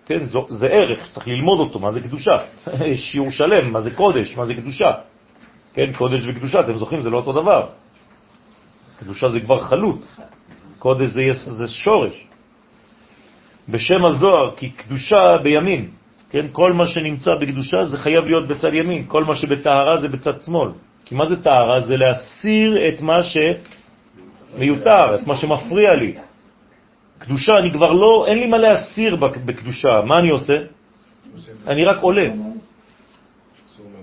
[SPEAKER 1] כן, זה ערך, צריך ללמוד אותו, מה זה קדושה? שיעור שלם, מה זה קודש, מה זה קדושה? כן, קודש וקדושה, אתם זוכרים, זה לא אותו דבר. קדושה זה כבר חלוט, קודש זה, זה שורש. בשם הזוהר, כי קדושה בימין, כן, כל מה שנמצא בקדושה זה חייב להיות בצד ימין, כל מה שבטהרה זה בצד שמאל. כי מה זה טהרה? זה להסיר את מה שמיותר, את מה שמפריע לי. קדושה, אני כבר לא, אין לי מה להסיר בק- בקדושה, מה אני עושה? אני רק עולה.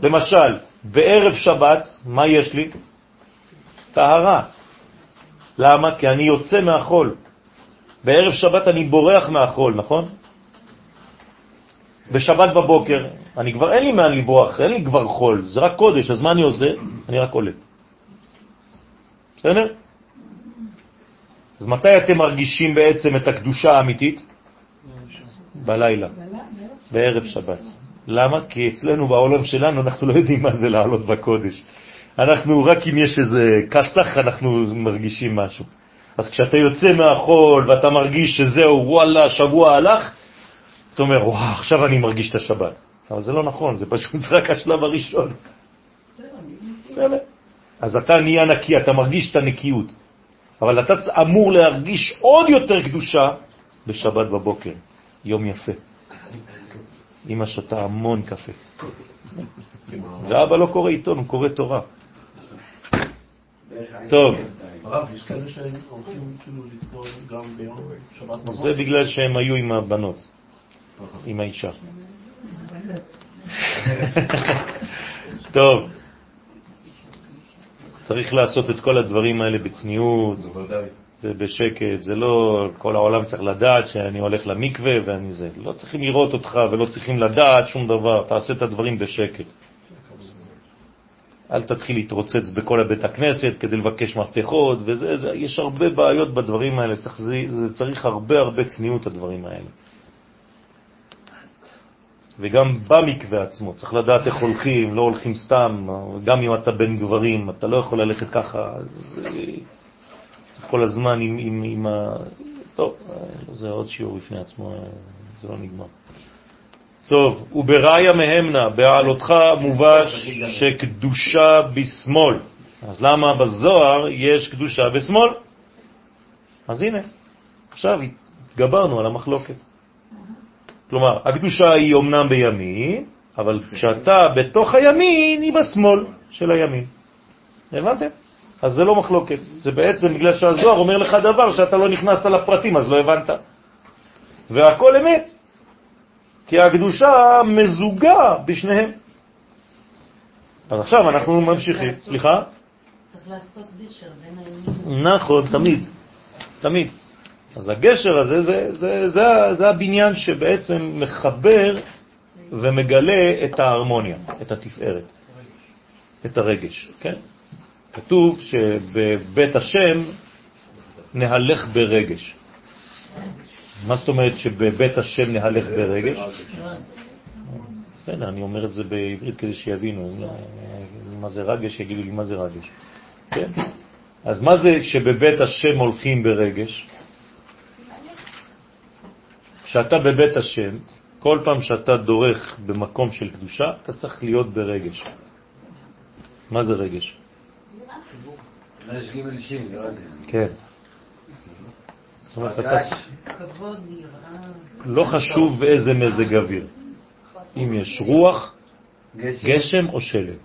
[SPEAKER 1] למשל, בערב שבת, מה יש לי? טהרה. למה? כי אני יוצא מהחול. בערב שבת אני בורח מהחול, נכון? בשבת בבוקר, אני כבר אין לי מאן לברוח, אין לי כבר חול, זה רק קודש, אז מה אני עושה? אני רק עולה. בסדר? אז מתי אתם מרגישים בעצם את הקדושה האמיתית? בלילה, בערב שבת. למה? כי אצלנו בעולם שלנו אנחנו לא יודעים מה זה לעלות בקודש. אנחנו, רק אם יש איזה כסח, אנחנו מרגישים משהו. אז כשאתה יוצא מהחול ואתה מרגיש שזהו, וואלה, שבוע הלך, אתה אומר, וואו, עכשיו אני מרגיש את השבת. אבל זה לא נכון, זה פשוט רק השלב הראשון. בסדר. אז אתה נהיה נקי, אתה מרגיש את הנקיות. אבל אתה אמור להרגיש עוד יותר קדושה בשבת בבוקר. יום יפה. אמא שותה המון קפה. ואבא לא קורא עיתון, הוא קורא תורה. טוב,
[SPEAKER 4] כאילו.
[SPEAKER 1] זה בגלל שהם היו עם הבנות, עם האישה. טוב, צריך לעשות את כל הדברים האלה בצניעות ובשקט. זה לא כל העולם צריך לדעת שאני הולך למקווה ואני זה. לא צריכים לראות אותך ולא צריכים לדעת שום דבר. תעשה את הדברים בשקט. אל תתחיל להתרוצץ בכל הבית הכנסת כדי לבקש מפתחות וזה, זה, יש הרבה בעיות בדברים האלה, צריך, זה, זה צריך הרבה הרבה צניעות הדברים האלה. וגם במקווה עצמו, צריך לדעת איך הולכים, לא הולכים סתם, גם אם אתה בן גברים, אתה לא יכול ללכת ככה, זה, צריך כל הזמן עם, עם, עם ה... טוב, זה עוד שיעור בפני עצמו, זה לא נגמר. טוב, ובראיה מהמנה, בעלותך מובא שקדושה בשמאל. אז למה בזוהר יש קדושה בשמאל? אז הנה, עכשיו התגברנו על המחלוקת. כלומר, הקדושה היא אומנם בימין, אבל כשאתה בתוך הימין, היא בשמאל של הימין. הבנתם? אז זה לא מחלוקת. זה בעצם בגלל שהזוהר אומר לך דבר שאתה לא נכנסת לפרטים, אז לא הבנת. והכל אמת. כי הקדושה מזוגה בשניהם. אז עכשיו אנחנו ממשיכים. סליחה?
[SPEAKER 7] צריך לעשות גשר בין הימים.
[SPEAKER 1] נכון, תמיד. תמיד. אז הגשר הזה זה, זה, זה, זה הבניין שבעצם מחבר ומגלה את ההרמוניה, את התפארת, את הרגש, כן? כתוב שבבית השם נהלך ברגש. מה זאת אומרת שבבית השם נהלך ברגש? בסדר, אני אומר את זה בעברית כדי שיבינו מה זה רגש, יגידו לי מה זה רגש. כן? אז מה זה שבבית השם הולכים ברגש? כשאתה בבית השם, כל פעם שאתה דורך במקום של קדושה, אתה צריך להיות ברגש. מה זה רגש? כן. זאת אומרת, אתה...
[SPEAKER 7] כבוד, יראה.
[SPEAKER 1] לא חשוב איזה מזג אוויר, אם יש רוח, גשם או שלג.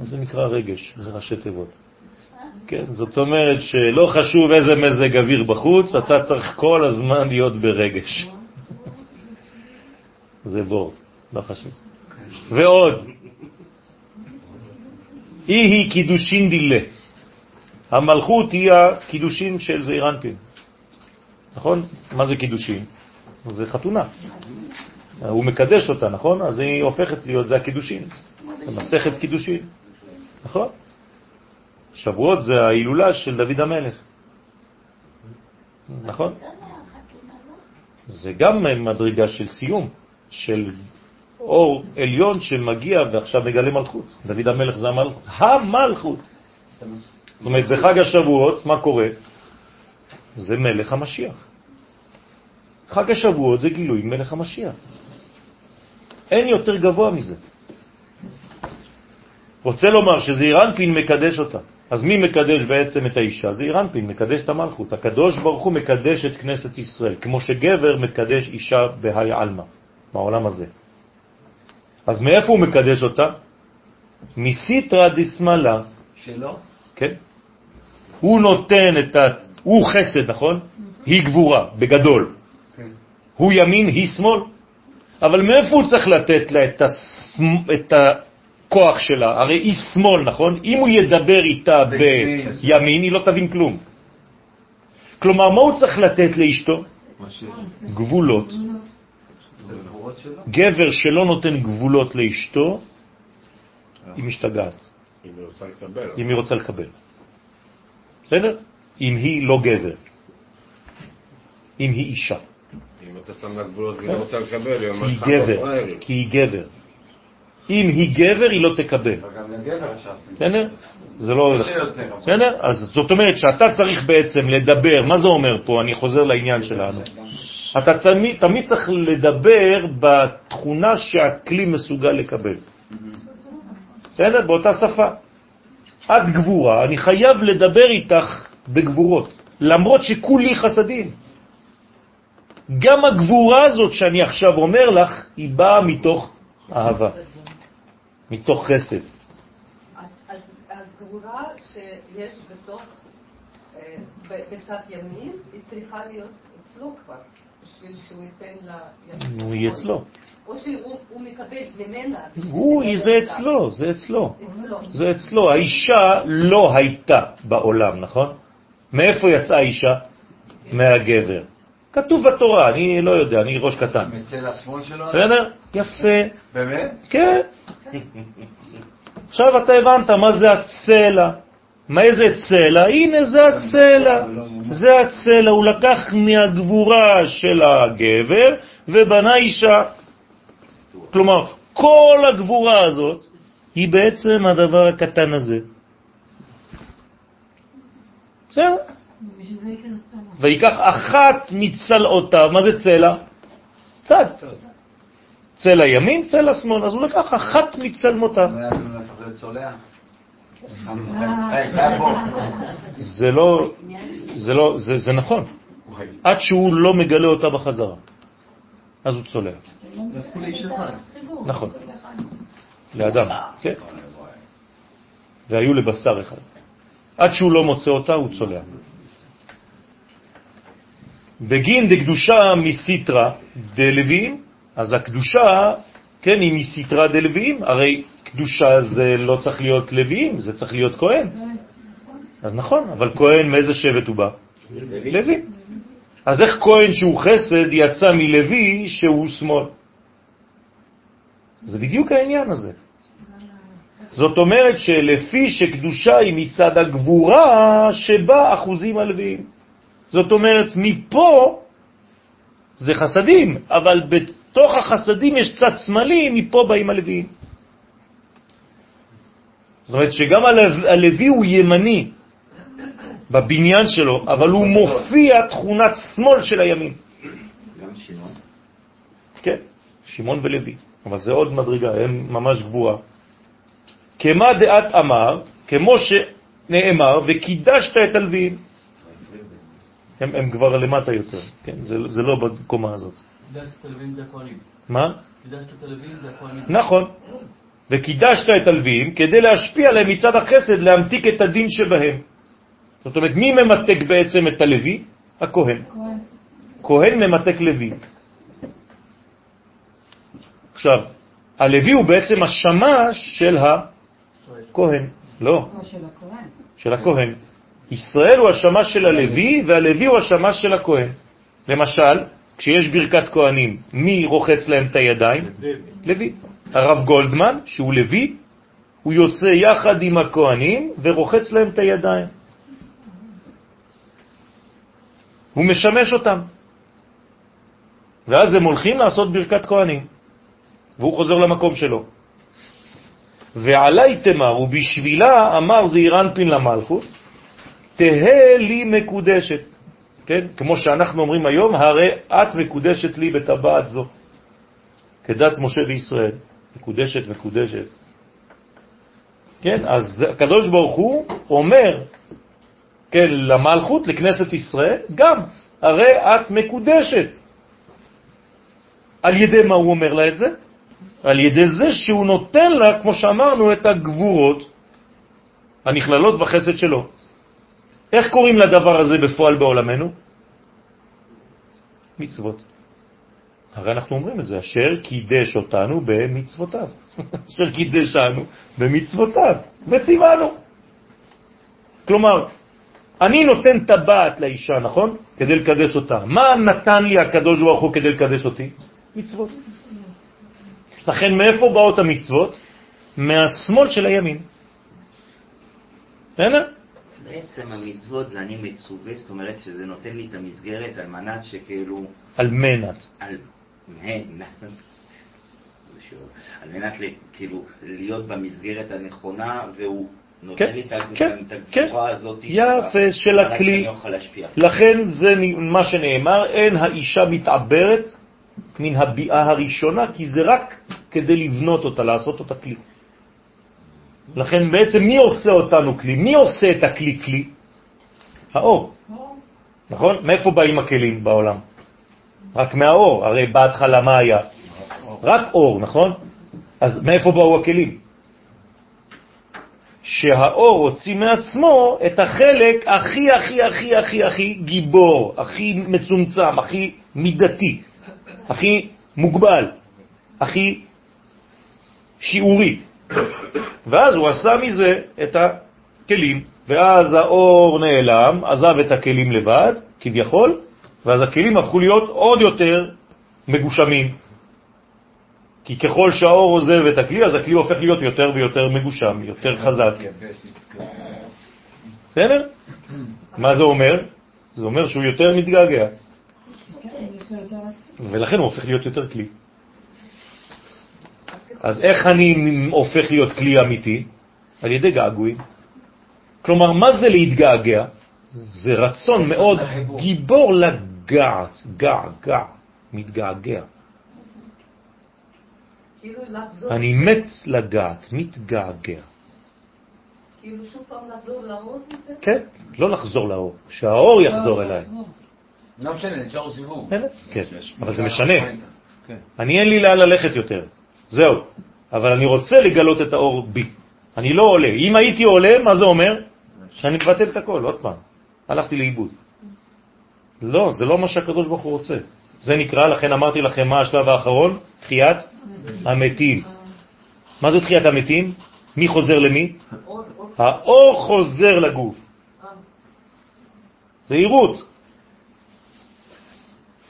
[SPEAKER 1] אז זה נקרא רגש, זה ראשי תיבות. כן, זאת אומרת שלא חשוב איזה מזג אוויר בחוץ, אתה צריך כל הזמן להיות ברגש. זה בור, לא חשוב. ועוד, אי היא קידושין דילה. המלכות היא הקידושין של זעיר אנפין. נכון? מה זה קידושין? זה חתונה. הוא מקדש אותה, נכון? אז היא הופכת להיות, זה הקידושין. מסכת קידושין. נכון? שבועות זה ההילולה של דוד המלך. נכון? זה גם מדרגה של סיום, של אור עליון שמגיע ועכשיו מגלה מלכות. דוד המלך זה המלכות. המלכות. זאת אומרת, בחג השבועות, מה קורה? זה מלך המשיח. חג השבועות זה גילוי מלך המשיח. אין יותר גבוה מזה. רוצה לומר שזעיר אנפין מקדש אותה. אז מי מקדש בעצם את האישה? זעיר אנפין מקדש את המלכות. הקדוש ברוך הוא מקדש את כנסת ישראל, כמו שגבר מקדש אישה בהי עלמא, בעולם הזה. אז מאיפה הוא מקדש אותה? מסיטרא דסמלה.
[SPEAKER 3] שלו?
[SPEAKER 1] כן. הוא נותן את ה... הוא חסד, נכון? היא גבורה, בגדול.
[SPEAKER 3] כן.
[SPEAKER 1] הוא ימין, היא שמאל. אבל מאיפה הוא צריך לתת לה את, הסמ... את הכוח שלה? הרי היא שמאל, נכון? אם הוא ידבר איתה בימין, היא לא תבין כלום. כלומר, מה הוא צריך לתת לאשתו? גבולות. גבר שלא נותן גבולות לאשתו, היא משתגעת.
[SPEAKER 4] אם היא רוצה לקבל.
[SPEAKER 1] אם היא רוצה לקבל. בסדר? אם היא לא גבר. אם היא אישה.
[SPEAKER 4] אם אתה שם לה גבולות והיא לא רוצה לקבל, היא
[SPEAKER 1] כי
[SPEAKER 4] ממש. פראיירית.
[SPEAKER 1] כי היא גבר. אם היא גבר, היא לא תקבל. בסדר? זה לא...
[SPEAKER 3] אבל.
[SPEAKER 1] בסדר? אז זאת אומרת שאתה צריך בעצם לדבר, מה זה אומר פה? אני חוזר לעניין שלנו. אתה תמיד, תמיד צריך לדבר בתכונה שהכלי מסוגל לקבל. בסדר? באותה שפה. את גבורה, אני חייב לדבר איתך בגבורות, למרות שכולי חסדים. גם הגבורה הזאת שאני עכשיו אומר לך, היא באה מתוך אהבה, מתוך חסד.
[SPEAKER 2] אז, אז, אז גבורה שיש בתוך, אה, בצד ימין, היא צריכה להיות אצלו כבר, בשביל שהוא ייתן לה...
[SPEAKER 1] נו, היא אצלו.
[SPEAKER 2] או שהוא הוא מקבל ממנה.
[SPEAKER 1] הוא, זה. אצלו, זה אצלו.
[SPEAKER 2] אצלו.
[SPEAKER 1] זה אצלו. האישה לא הייתה בעולם, נכון? מאיפה יצאה האישה? מהגבר. כתוב בתורה, אני לא יודע, אני ראש קטן.
[SPEAKER 3] מצל השמאל שלו?
[SPEAKER 1] בסדר? יפה.
[SPEAKER 3] באמת?
[SPEAKER 1] כן. עכשיו אתה הבנת מה זה הצלע. מה זה צלע? הנה זה הצלע. זה הצלע, הוא לקח מהגבורה של הגבר ובנה אישה. כלומר, כל הגבורה הזאת היא בעצם הדבר הקטן הזה. בסדר? ויקח אחת מצלעותיו, מה זה צלע? צד. צלע ימין, צלע שמאל, אז הוא לקח אחת מצלמותיו.
[SPEAKER 3] לא פה.
[SPEAKER 1] זה לא, זה לא, זה, זה נכון, עד שהוא לא מגלה אותה בחזרה. אז הוא צולע. נכון. לאדם, כן. והיו לבשר אחד. עד שהוא לא מוצא אותה הוא צולע. בגין דקדושה מסיטרה דלווים, אז הקדושה, כן, היא מסיטרה דלווים, הרי קדושה זה לא צריך להיות לווים, זה צריך להיות כהן. אז נכון, אבל כהן מאיזה שבט הוא בא? לוי. אז איך כהן שהוא חסד יצא מלוי שהוא שמאל? זה בדיוק העניין הזה. זאת אומרת שלפי שקדושה היא מצד הגבורה שבה אחוזים הלוויים. זאת אומרת, מפה זה חסדים, אבל בתוך החסדים יש צד שמאלי, מפה באים הלוויים. זאת אומרת שגם הלוי הוא ימני בבניין שלו, אבל הוא מופיע תכונת שמאל של הימין.
[SPEAKER 6] גם שמעון?
[SPEAKER 1] כן, שמעון ולוי, אבל זה עוד מדרגה, הם ממש גבוהה. כמה דעת אמר, כמו שנאמר, וקידשת את הלוויים. הם, הם כבר למטה יותר, כן? זה, זה לא בקומה הזאת. מה? נכון. וקידשת את הלוויים כדי להשפיע עליהם מצד החסד, להמתיק את הדין שבהם. זאת אומרת, מי ממתק בעצם את הלוי? הכהן. כהן ממתק לוי. עכשיו, הלוי הוא בעצם השמש של הכהן. לא,
[SPEAKER 5] של הכהן.
[SPEAKER 1] של הכהן. ישראל הוא השמש של הלוי, והלוי הוא השמש של הכהן. למשל, כשיש ברכת כהנים, מי רוחץ להם את הידיים? לוי. הרב גולדמן, שהוא לוי, הוא יוצא יחד עם הכהנים ורוחץ להם את הידיים. הוא משמש אותם. ואז הם הולכים לעשות ברכת כהנים, והוא חוזר למקום שלו. ועלי תמר, ובשבילה אמר זעיר אנפין למלכות, תהא לי מקודשת. כן? כמו שאנחנו אומרים היום, הרי את מקודשת לי בטבעת זו. כדת משה וישראל. מקודשת, מקודשת. כן? אז הקדוש ברוך הוא אומר, כן, למלכות, לכנסת ישראל, גם, הרי את מקודשת. על ידי מה הוא אומר לה את זה? על ידי זה שהוא נותן לה, כמו שאמרנו, את הגבורות הנכללות בחסד שלו. איך קוראים לדבר הזה בפועל בעולמנו? מצוות. הרי אנחנו אומרים את זה, אשר קידש אותנו במצוותיו. אשר קידשנו במצוותיו, וציוונו. כלומר, אני נותן טבעת לאישה, נכון? כדי לקדש אותה. מה נתן לי הקדוש ברוך הוא כדי לקדש אותי? מצוות. לכן מאיפה באות המצוות? מהשמאל של הימין. בסדר?
[SPEAKER 6] בעצם המצוות זה אני מצווה, זאת אומרת שזה נותן לי את המסגרת על מנת שכאילו...
[SPEAKER 1] על מנת.
[SPEAKER 6] על מנת. על מנת כאילו להיות במסגרת הנכונה והוא נותן
[SPEAKER 1] כן,
[SPEAKER 6] לי את
[SPEAKER 1] כן,
[SPEAKER 6] הגבורה הזאת
[SPEAKER 1] יפה, של הכלי. לכן זה מה שנאמר, אין האישה מתעברת מן הביאה הראשונה, כי זה רק כדי לבנות אותה, לעשות אותה כלי. לכן בעצם מי עושה אותנו כלי? מי עושה את הכלי כלי? האור. נכון? מאיפה באים הכלים בעולם? רק מהאור. הרי בהתחלה מה היה? רק אור, נכון? אז מאיפה באו הכלים? שהאור הוציא מעצמו את החלק הכי הכי הכי הכי הכי גיבור, הכי מצומצם, הכי מידתי, הכי מוגבל, הכי שיעורי. ואז הוא עשה מזה את הכלים, ואז האור נעלם, עזב את הכלים לבד, כביכול, ואז הכלים הפכו להיות עוד יותר מגושמים. כי ככל שהאור עוזב את הכלי, אז הכלי הופך להיות יותר ויותר מגושם, יותר חזק. בסדר? מה זה אומר? זה אומר שהוא יותר מתגעגע,
[SPEAKER 5] כן.
[SPEAKER 1] ולכן הוא הופך להיות יותר כלי. אז איך אני הופך להיות כלי אמיתי? על ידי געגועים. כלומר, מה זה להתגעגע? זה רצון מאוד גיבור לגעת, גע, גע, מתגעגע.
[SPEAKER 2] כאילו
[SPEAKER 1] אני מת לגעת, מתגעגע.
[SPEAKER 2] כאילו שוב פעם לחזור לאור?
[SPEAKER 1] כן, לא לחזור לאור, שהאור יחזור אליי.
[SPEAKER 3] לא משנה, נשאר סיבוב.
[SPEAKER 1] כן, אבל זה משנה. אני אין לי לאן ללכת יותר, זהו. אבל אני רוצה לגלות את האור בי. אני לא עולה. אם הייתי עולה, מה זה אומר? שאני מבטל את הכל, עוד פעם. הלכתי לאיבוד. לא, זה לא מה שהקדוש ברוך הוא רוצה. זה נקרא, לכן אמרתי לכם מה השלב האחרון? תחיית המתים. מה זה תחיית המתים? מי חוזר למי? האור חוזר לגוף. זה עירות.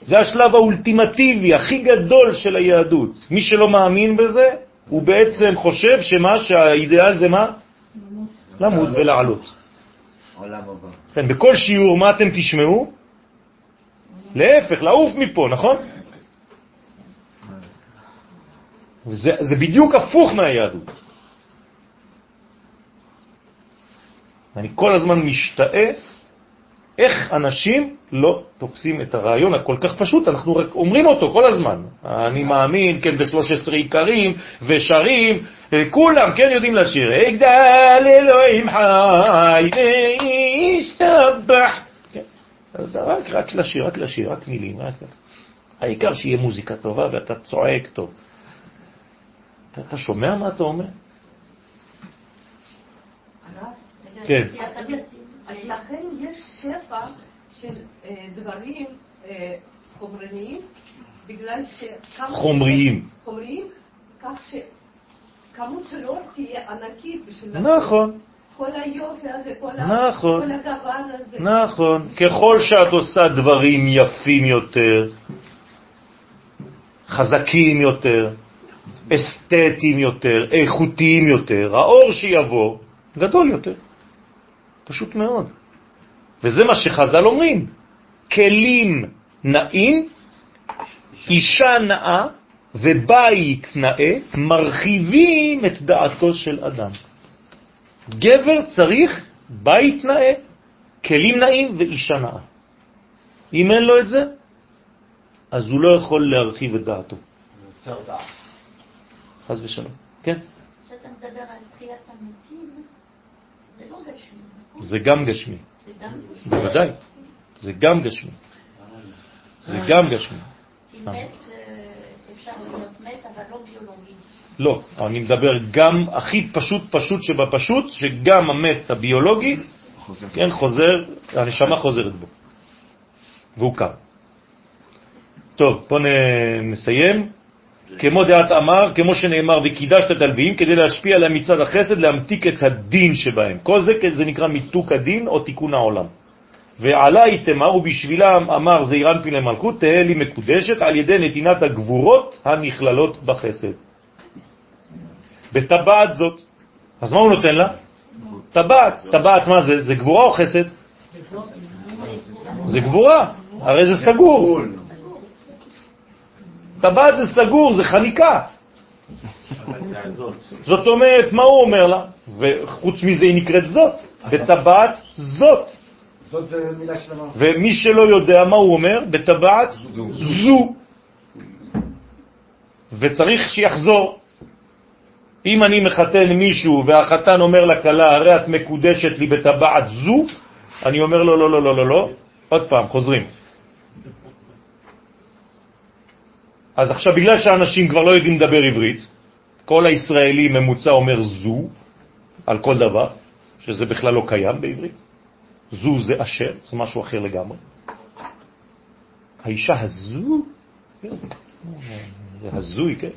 [SPEAKER 1] זה השלב האולטימטיבי, הכי גדול של היהדות. מי שלא מאמין בזה, הוא בעצם חושב שמה, שהאידאל זה מה? למות ולעלות. כן, בכל שיעור מה אתם תשמעו? להפך, לעוף מפה, נכון? זה, זה בדיוק הפוך מהיהדות. אני כל הזמן משתאה איך אנשים לא תופסים את הרעיון הכל כך פשוט, אנחנו רק אומרים אותו כל הזמן. אני מאמין, כן, ב-13 עיקרים ושרים, כולם, כן, יודעים לשיר. אגדל אלוהים חי וישתבח. כן, רק, רק לשיר, רק לשיר, רק מילים. רק... העיקר שיהיה מוזיקה טובה ואתה צועק טוב. אתה, אתה שומע מה אתה אומר? כן.
[SPEAKER 2] אז לכן יש שפע של אה, דברים אה, חומרניים, בגלל שכמה...
[SPEAKER 1] חומריים.
[SPEAKER 2] חומריים, כך שכמות שלו תהיה ענקית בשביל...
[SPEAKER 1] נכון.
[SPEAKER 2] כל היופי הזה, כל,
[SPEAKER 1] נכון.
[SPEAKER 2] כל הגוון הזה.
[SPEAKER 1] נכון. ככל שאת עושה דברים יפים יותר, חזקים יותר, אסתטיים יותר, איכותיים יותר, האור שיבוא גדול יותר. פשוט מאוד. וזה מה שחז"ל אומרים, כלים נאים, אישה נאה ובית נאה מרחיבים את דעתו של אדם. גבר צריך בית נאה, כלים נאים ואישה נאה. אם אין לו את זה, אז הוא לא יכול להרחיב את דעתו. חז ושלום. כן?
[SPEAKER 5] כשאתה מדבר על תחיית המתים, זה לא גשמי.
[SPEAKER 1] זה גם גשמי. בוודאי. זה גם גשמי. זה גם גשמי.
[SPEAKER 5] אה, לא ביולוגי.
[SPEAKER 1] לא, אני מדבר גם הכי פשוט פשוט שבפשוט, שגם המת הביולוגי, כן, חוזר, הנשמה חוזרת בו. והוא קם. טוב, פה נסיים. כמו דעת אמר, כמו שנאמר, וקידשת את הלוויים כדי להשפיע עליהם מצד החסד, להמתיק את הדין שבהם. כל זה, זה נקרא מיתוק הדין או תיקון העולם. ועלי תמר, ובשבילם אמר זעיר אנפין למלכות, תהא לי מקודשת על ידי נתינת הגבורות הנכללות בחסד. בטבעת זאת. אז מה הוא נותן לה? טבעת. טבעת מה זה? זה גבורה או חסד? זה גבורה, הרי זה סגור. טבעת זה סגור, זה חניקה. זאת אומרת, מה הוא אומר לה? וחוץ מזה היא נקראת זאת, בטבעת זאת. ומי שלא יודע מה הוא אומר, בטבעת זו. וצריך שיחזור. אם אני מחתן מישהו והחתן אומר לכלה, הרי את מקודשת לי בטבעת זו, אני אומר לו, לא, לא, לא, לא, לא, עוד פעם, חוזרים. אז עכשיו, בגלל שאנשים כבר לא יודעים לדבר עברית, כל הישראלי ממוצע אומר זו על כל דבר, שזה בכלל לא קיים בעברית. זו זה אשר, זה משהו אחר לגמרי. האישה הזו, זה הזוי, כן?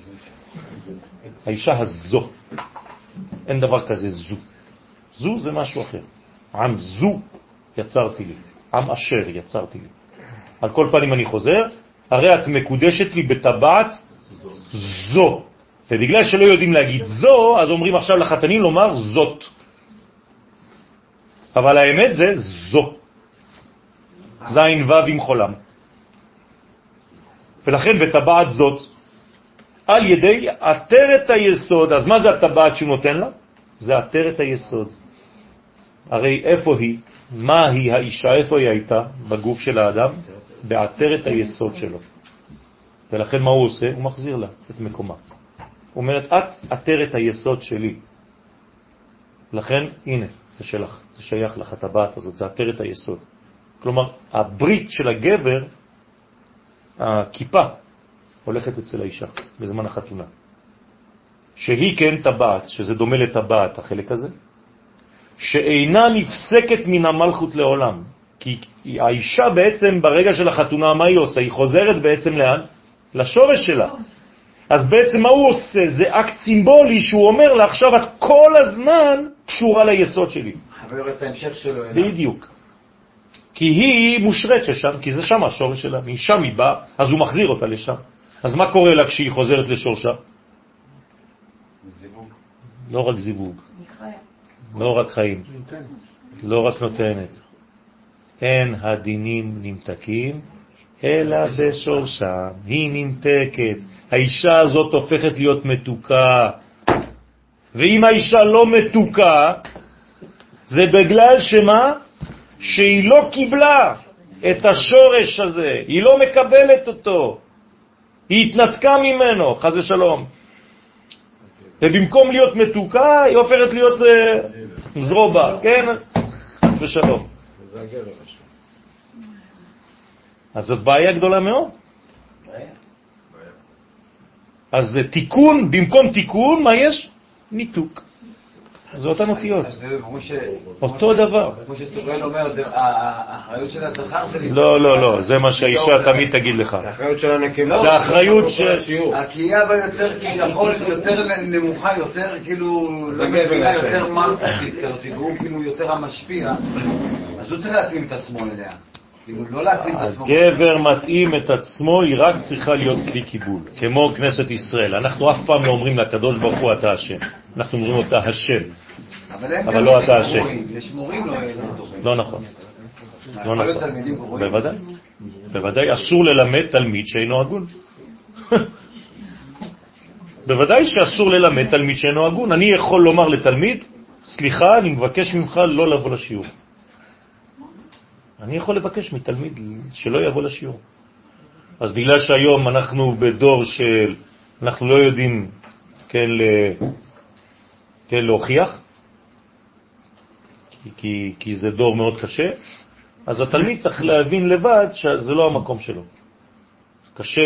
[SPEAKER 1] האישה הזו, אין דבר כזה זו. זו זה משהו אחר. עם זו יצרתי לי, עם אשר יצרתי לי. על כל פנים אני חוזר, הרי את מקודשת לי בטבעת זו. ובגלל שלא יודעים להגיד זו, אז אומרים עכשיו לחתנים לומר זאת. אבל האמת זה זו. זין וו עם חולם. ולכן בטבעת זאת, על ידי עטרת היסוד, אז מה זה הטבעת שהוא נותן לה? זה עטרת היסוד. הרי איפה היא? מה היא האישה? איפה היא הייתה? בגוף של האדם? בעטרת היסוד שלו. ולכן מה הוא עושה? הוא מחזיר לה את מקומה. הוא אומרת, את עטרת היסוד שלי. לכן, הנה, זה שלך, זה שייך לך, הטבעת הזאת, זה עטרת היסוד. כלומר, הברית של הגבר, הכיפה, הולכת אצל האישה בזמן החתונה. שהיא כן טבעת, שזה דומה לטבעת, החלק הזה, שאינה נפסקת מן המלכות לעולם. כי האישה בעצם ברגע של החתונה, מה היא עושה? היא חוזרת בעצם לאן? לשורש שלה. אז בעצם מה הוא עושה? זה אקט סימבולי שהוא אומר לה, עכשיו את כל הזמן קשורה ליסוד שלי.
[SPEAKER 3] חבר את ההמשך שלו אליו.
[SPEAKER 1] בדיוק. כי היא מושרצת שם, כי זה שם השורש שלה, משם היא באה, אז הוא מחזיר אותה לשם. אז מה קורה לה כשהיא חוזרת לשורשה?
[SPEAKER 3] זיווג.
[SPEAKER 1] לא רק זיווג. לא רק חיים, לא רק נותנת. אין הדינים נמתקים, אלא בשורשם. היא נמתקת. האישה הזאת הופכת להיות מתוקה. ואם האישה לא מתוקה, זה בגלל שמה? שהיא לא קיבלה את השורש הזה, היא לא מקבלת אותו, היא התנתקה ממנו, חז ושלום. ובמקום להיות מתוקה, היא הופכת להיות אה, זרובה, כן? חז ושלום.
[SPEAKER 4] זה הגבר עכשיו.
[SPEAKER 1] אז זאת בעיה גדולה מאוד. אז זה תיקון, במקום תיקון, מה יש? ניתוק. זה אותן אותיות.
[SPEAKER 3] זה
[SPEAKER 1] אותו דבר.
[SPEAKER 3] כמו שטורל אומר, זה האחריות של הזכר שלי.
[SPEAKER 1] לא, לא, לא, זה מה שהאישה תמיד תגיד לך.
[SPEAKER 4] האחריות של הנקבה.
[SPEAKER 1] זה האחריות של...
[SPEAKER 3] הקהייה אבל יותר כביכול יותר נמוכה, יותר כאילו לא מבינה, יותר מלכותית כזאת, והוא כאילו יותר המשפיע, אז הוא צריך להתאים את עצמו אליה. כאילו לא.
[SPEAKER 1] הגבר מתאים את עצמו, היא רק צריכה להיות כלי קיבול, כמו כנסת ישראל. אנחנו אף פעם לא אומרים לקדוש ברוך הוא אתה השם, אנחנו אומרים אותה השם. אבל לא אתה.
[SPEAKER 3] גרועים, יש מורים לא.
[SPEAKER 1] לא נכון. לא
[SPEAKER 3] להיות
[SPEAKER 1] נכון. בוודאי. בוודאי אסור ללמד תלמיד שאינו הגון. בוודאי שאסור ללמד תלמיד שאינו הגון. אני יכול לומר לתלמיד, סליחה, אני מבקש ממך לא לבוא לשיעור. אני יכול לבקש מתלמיד שלא יבוא לשיעור. אז בגלל שהיום אנחנו בדור של, אנחנו לא יודעים, כן, ל... כן להוכיח, כי, כי, זה דור מאוד קשה, אז התלמיד צריך להבין לבד שזה לא המקום שלו. קשה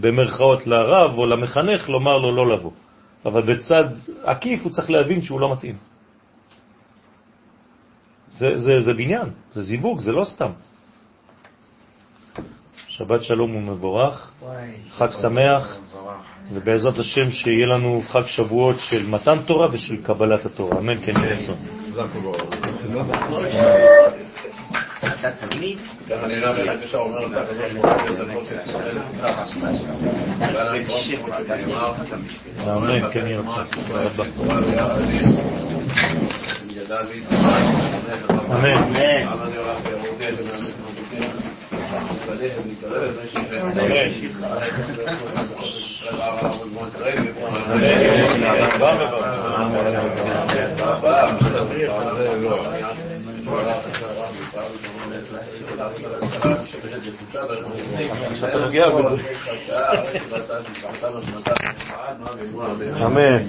[SPEAKER 1] במרכאות לרב או למחנך לומר לו לא לבוא, אבל בצד עקיף הוא צריך להבין שהוא לא מתאים. זה, זה, זה בניין, זה זיווג, זה לא סתם. שבת שלום ומבורך, חג שמח, ובעזרת השם שיהיה לנו חג שבועות של מתן תורה ושל קבלת התורה. אמן כן יהיה רצון.
[SPEAKER 6] אתה תלמיד?
[SPEAKER 4] ככה נראה באמת ישר אומר את זה, הקדוש ברוך הוא יוצא כל של ישראל. ועל המקום שנאמר,
[SPEAKER 1] אמן כן יהיה רצון. תודה רבה.
[SPEAKER 4] תורה ויחד עם ידע לי,
[SPEAKER 1] אמן.
[SPEAKER 4] אמר לי הרב רותי, ומאמץ מבוקר, להתקדם, להתקרב, לפני שיקרה.
[SPEAKER 1] אתה נוגע בזה.
[SPEAKER 4] אמן.
[SPEAKER 1] אמן.